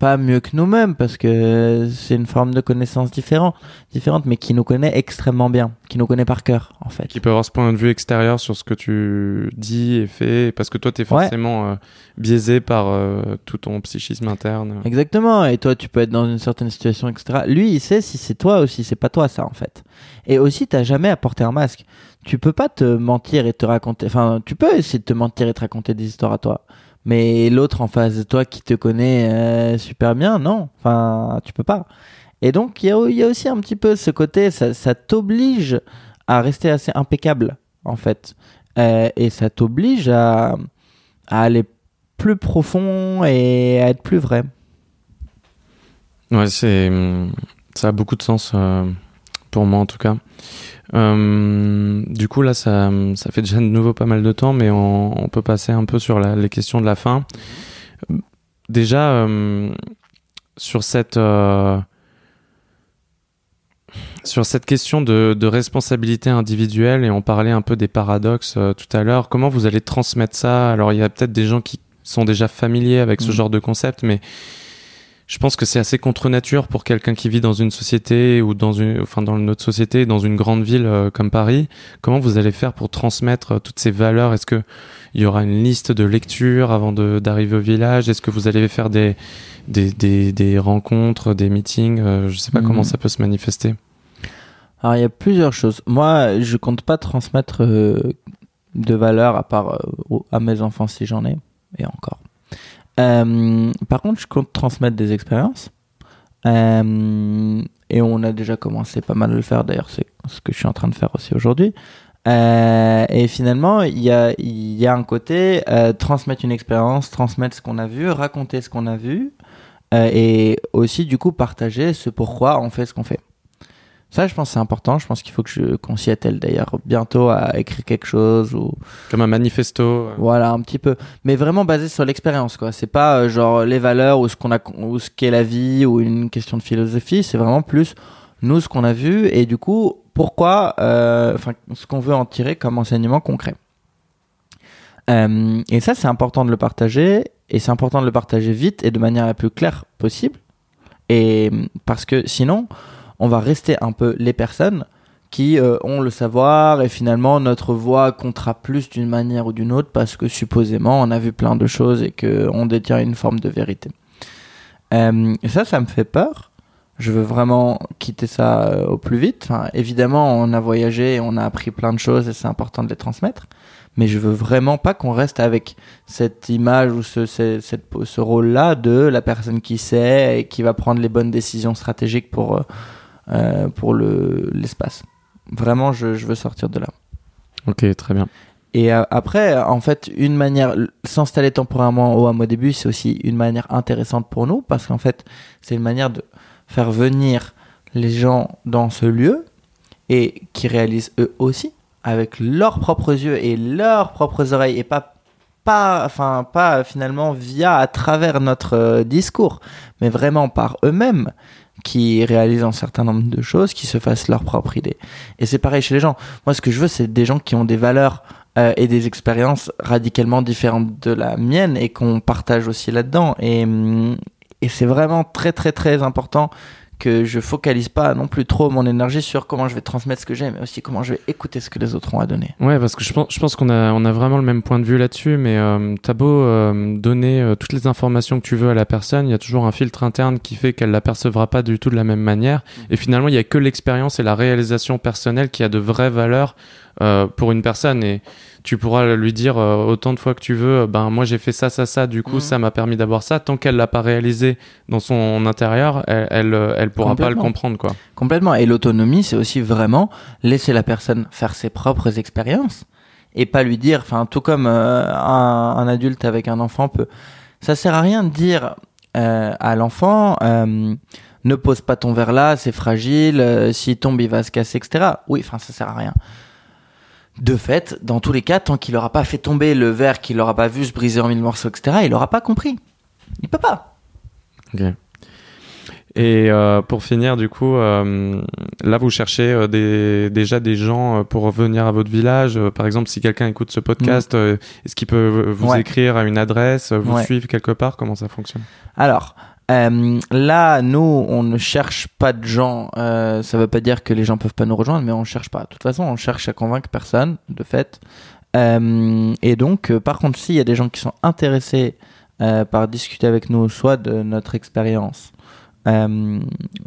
pas mieux que nous-mêmes parce que c'est une forme de connaissance différente, différente, mais qui nous connaît extrêmement bien, qui nous connaît par cœur en fait. Qui peut avoir ce point de vue extérieur sur ce que tu dis et fais, parce que toi, t'es Ouais. forcément euh, biaisé par euh, tout ton psychisme interne. Exactement. Et toi, tu peux être dans une certaine situation, etc. Lui, il sait si c'est toi aussi, c'est pas toi ça en fait. Et aussi, t'as jamais à porter un masque. Tu peux pas te mentir et te raconter. Enfin, tu peux essayer de te mentir et te raconter des histoires à toi. Mais l'autre en face de toi qui te connaît euh, super bien, non. Enfin, tu peux pas. Et donc, il y, a- aussi un petit peu ce côté, ça, t'oblige à rester assez impeccable, en fait. Euh, et ça t'oblige à, aller plus profond et à être plus vrai. Ouais, c'est ça a beaucoup de sens euh, pour moi en tout cas. Euh, du coup là, ça ça fait déjà de nouveau pas mal de temps, mais on, on peut passer un peu sur la- les questions de la fin. Déjà euh, sur cette euh, sur cette question de, de responsabilité individuelle et on parlait un peu des paradoxes tout à l'heure. Comment vous allez transmettre ça? Alors il y a peut-être des gens qui sont déjà familiers avec ce Mhm. genre de concept, mais je pense que c'est assez contre nature pour quelqu'un qui vit dans une société ou dans une, enfin dans notre société, dans une grande ville euh, comme Paris. Comment vous allez faire pour transmettre euh, toutes ces valeurs? Est-ce que il y aura une liste de lecture avant de- d'arriver au village? Est-ce que vous allez faire des des, des, des rencontres, des meetings? Euh, Je sais pas Mhm. comment ça peut se manifester. Alors il y a plusieurs choses. Moi, je compte pas transmettre euh, de valeur à part euh, à mes enfants si j'en ai, et encore. Euh, par contre, je compte transmettre des expériences. Euh, et on a déjà commencé pas mal à le faire. D'ailleurs, c'est ce que je suis en train de faire aussi aujourd'hui. Euh, et finalement, il y a, un côté transmettre une expérience, transmettre ce qu'on a vu, raconter ce qu'on a vu, et aussi du coup partager ce pourquoi on fait ce qu'on fait. Ça, je pense c'est important. Je pense qu'il faut que je, qu'on s'y attelle d'ailleurs bientôt à écrire quelque chose ou Comme un manifesto. euh. voilà un petit peu, mais vraiment basé sur l'expérience quoi. C'est pas euh, genre les valeurs ou ce qu'on a ou ce qu'est la vie ou une question de philosophie. C'est vraiment plus nous ce qu'on a vu et du coup pourquoi, euh, enfin ce qu'on veut en tirer comme enseignement concret. Euh, et ça c'est important de le partager et c'est important de le partager vite et de manière la plus claire possible. Et parce que sinon on va rester un peu les personnes qui euh, ont le savoir et finalement notre voix comptera plus d'une manière ou d'une autre parce que supposément on a vu plein de choses et que on détient une forme de vérité. Euh, et ça, ça me fait peur. Je veux vraiment quitter ça euh, au plus vite. Évidemment, on a voyagé et on a appris plein de choses et c'est important de les transmettre. Mais je veux vraiment pas qu'on reste avec cette image ou ce, ce rôle-là de la personne qui sait et qui va prendre les bonnes décisions stratégiques pour, euh, pour le, l'espace. Vraiment, je, je veux sortir de là. Ok, très bien. Et euh, après, en fait, une manière, s'installer temporairement au hameau début, c'est aussi une manière intéressante pour nous parce qu'en fait, c'est une manière de faire venir les gens dans ce lieu et qui réalisent eux aussi avec leurs propres yeux et leurs propres oreilles et pas pas enfin pas finalement via à travers notre euh, discours mais vraiment par eux-mêmes qui réalisent un certain nombre de choses qui se fassent leur propre idée et c'est pareil chez les gens moi ce que je veux c'est des gens qui ont des valeurs euh, et des expériences radicalement différentes de la mienne et qu'on partage aussi là-dedans. Et, hum, et c'est vraiment très très très important que je focalise pas non plus trop mon énergie sur comment je vais transmettre ce que j'ai, mais aussi comment je vais écouter ce que les autres ont à donner. Ouais, parce que je pense, je pense qu'on a, on a vraiment le même point de vue là-dessus, mais euh, t'as beau euh, donner euh, toutes les informations que tu veux à la personne, il y a toujours un filtre interne qui fait qu'elle l'apercevra pas du tout de la même manière. Et finalement, il y a que l'expérience et la réalisation personnelle qui a de vraies valeurs euh, pour une personne. Et tu pourras lui dire euh, autant de fois que tu veux, euh, ben moi j'ai fait ça, ça, ça, du coup Mhm. ça m'a permis d'avoir ça. Tant qu'elle l'a pas réalisé dans son intérieur, elle, elle, elle pourra pas le comprendre, quoi. Complètement. Et l'autonomie, c'est aussi vraiment laisser la personne faire ses propres expériences et pas lui dire, enfin, tout comme euh, un, un adulte avec un enfant peut. Ça sert à rien de dire à l'enfant, ne pose pas ton verre là, c'est fragile, euh, s'il tombe, il va se casser, etc. Oui, enfin, ça sert à rien. De fait, dans tous les cas, tant qu'il n'aura pas fait tomber le verre, qu'il n'aura pas vu se briser en mille morceaux, etc., il n'aura pas compris. Il peut pas. Ok. Et euh, pour finir, du coup, euh, là, vous cherchez euh, des, déjà des gens pour venir à votre village. Par exemple, si quelqu'un écoute ce podcast, euh, est-ce qu'il peut vous Ouais. écrire à une adresse, vous Ouais. suivre quelque part? Comment ça fonctionne? Alors, euh, là, nous, on ne cherche pas de gens. Euh, ça veut pas dire que les gens peuvent pas nous rejoindre, mais on cherche pas. De toute façon, on cherche à convaincre personne, de fait. Euh, et donc, par contre, s'il y a des gens qui sont intéressés par discuter avec nous, soit de notre expérience,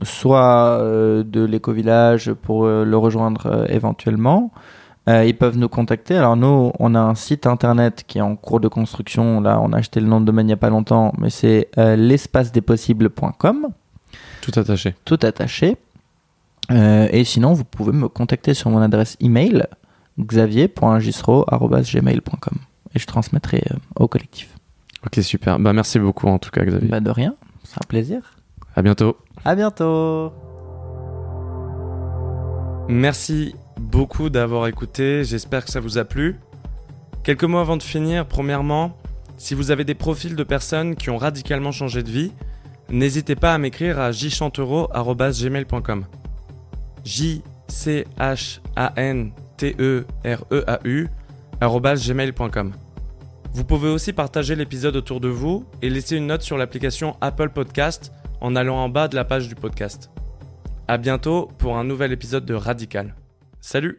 soit de l'éco-village pour le rejoindre éventuellement, euh, ils peuvent nous contacter. Alors nous, on a un site internet qui est en cours de construction. Là, on a acheté le nom de domaine il n'y a pas longtemps, mais c'est euh, l'espacedespossibles.com, Tout attaché. tout attaché. Euh, et sinon, vous pouvez me contacter sur mon adresse email xavier.gisro.gmail.com et je transmettrai euh, au collectif. Ok, super. Bah, merci beaucoup en tout cas, Xavier. Bah de rien, c'est un plaisir. À bientôt. À bientôt. Merci beaucoup d'avoir écouté, j'espère que ça vous a plu. Quelques mots avant de finir, premièrement, si vous avez des profils de personnes qui ont radicalement changé de vie, n'hésitez pas à m'écrire à jchantero.gmail.com j c h a n t e r e a u gmail.com. Vous pouvez aussi partager l'épisode autour de vous et laisser une note sur l'application Apple Podcast en allant en bas de la page du podcast. À bientôt pour un nouvel épisode de Radical. Salut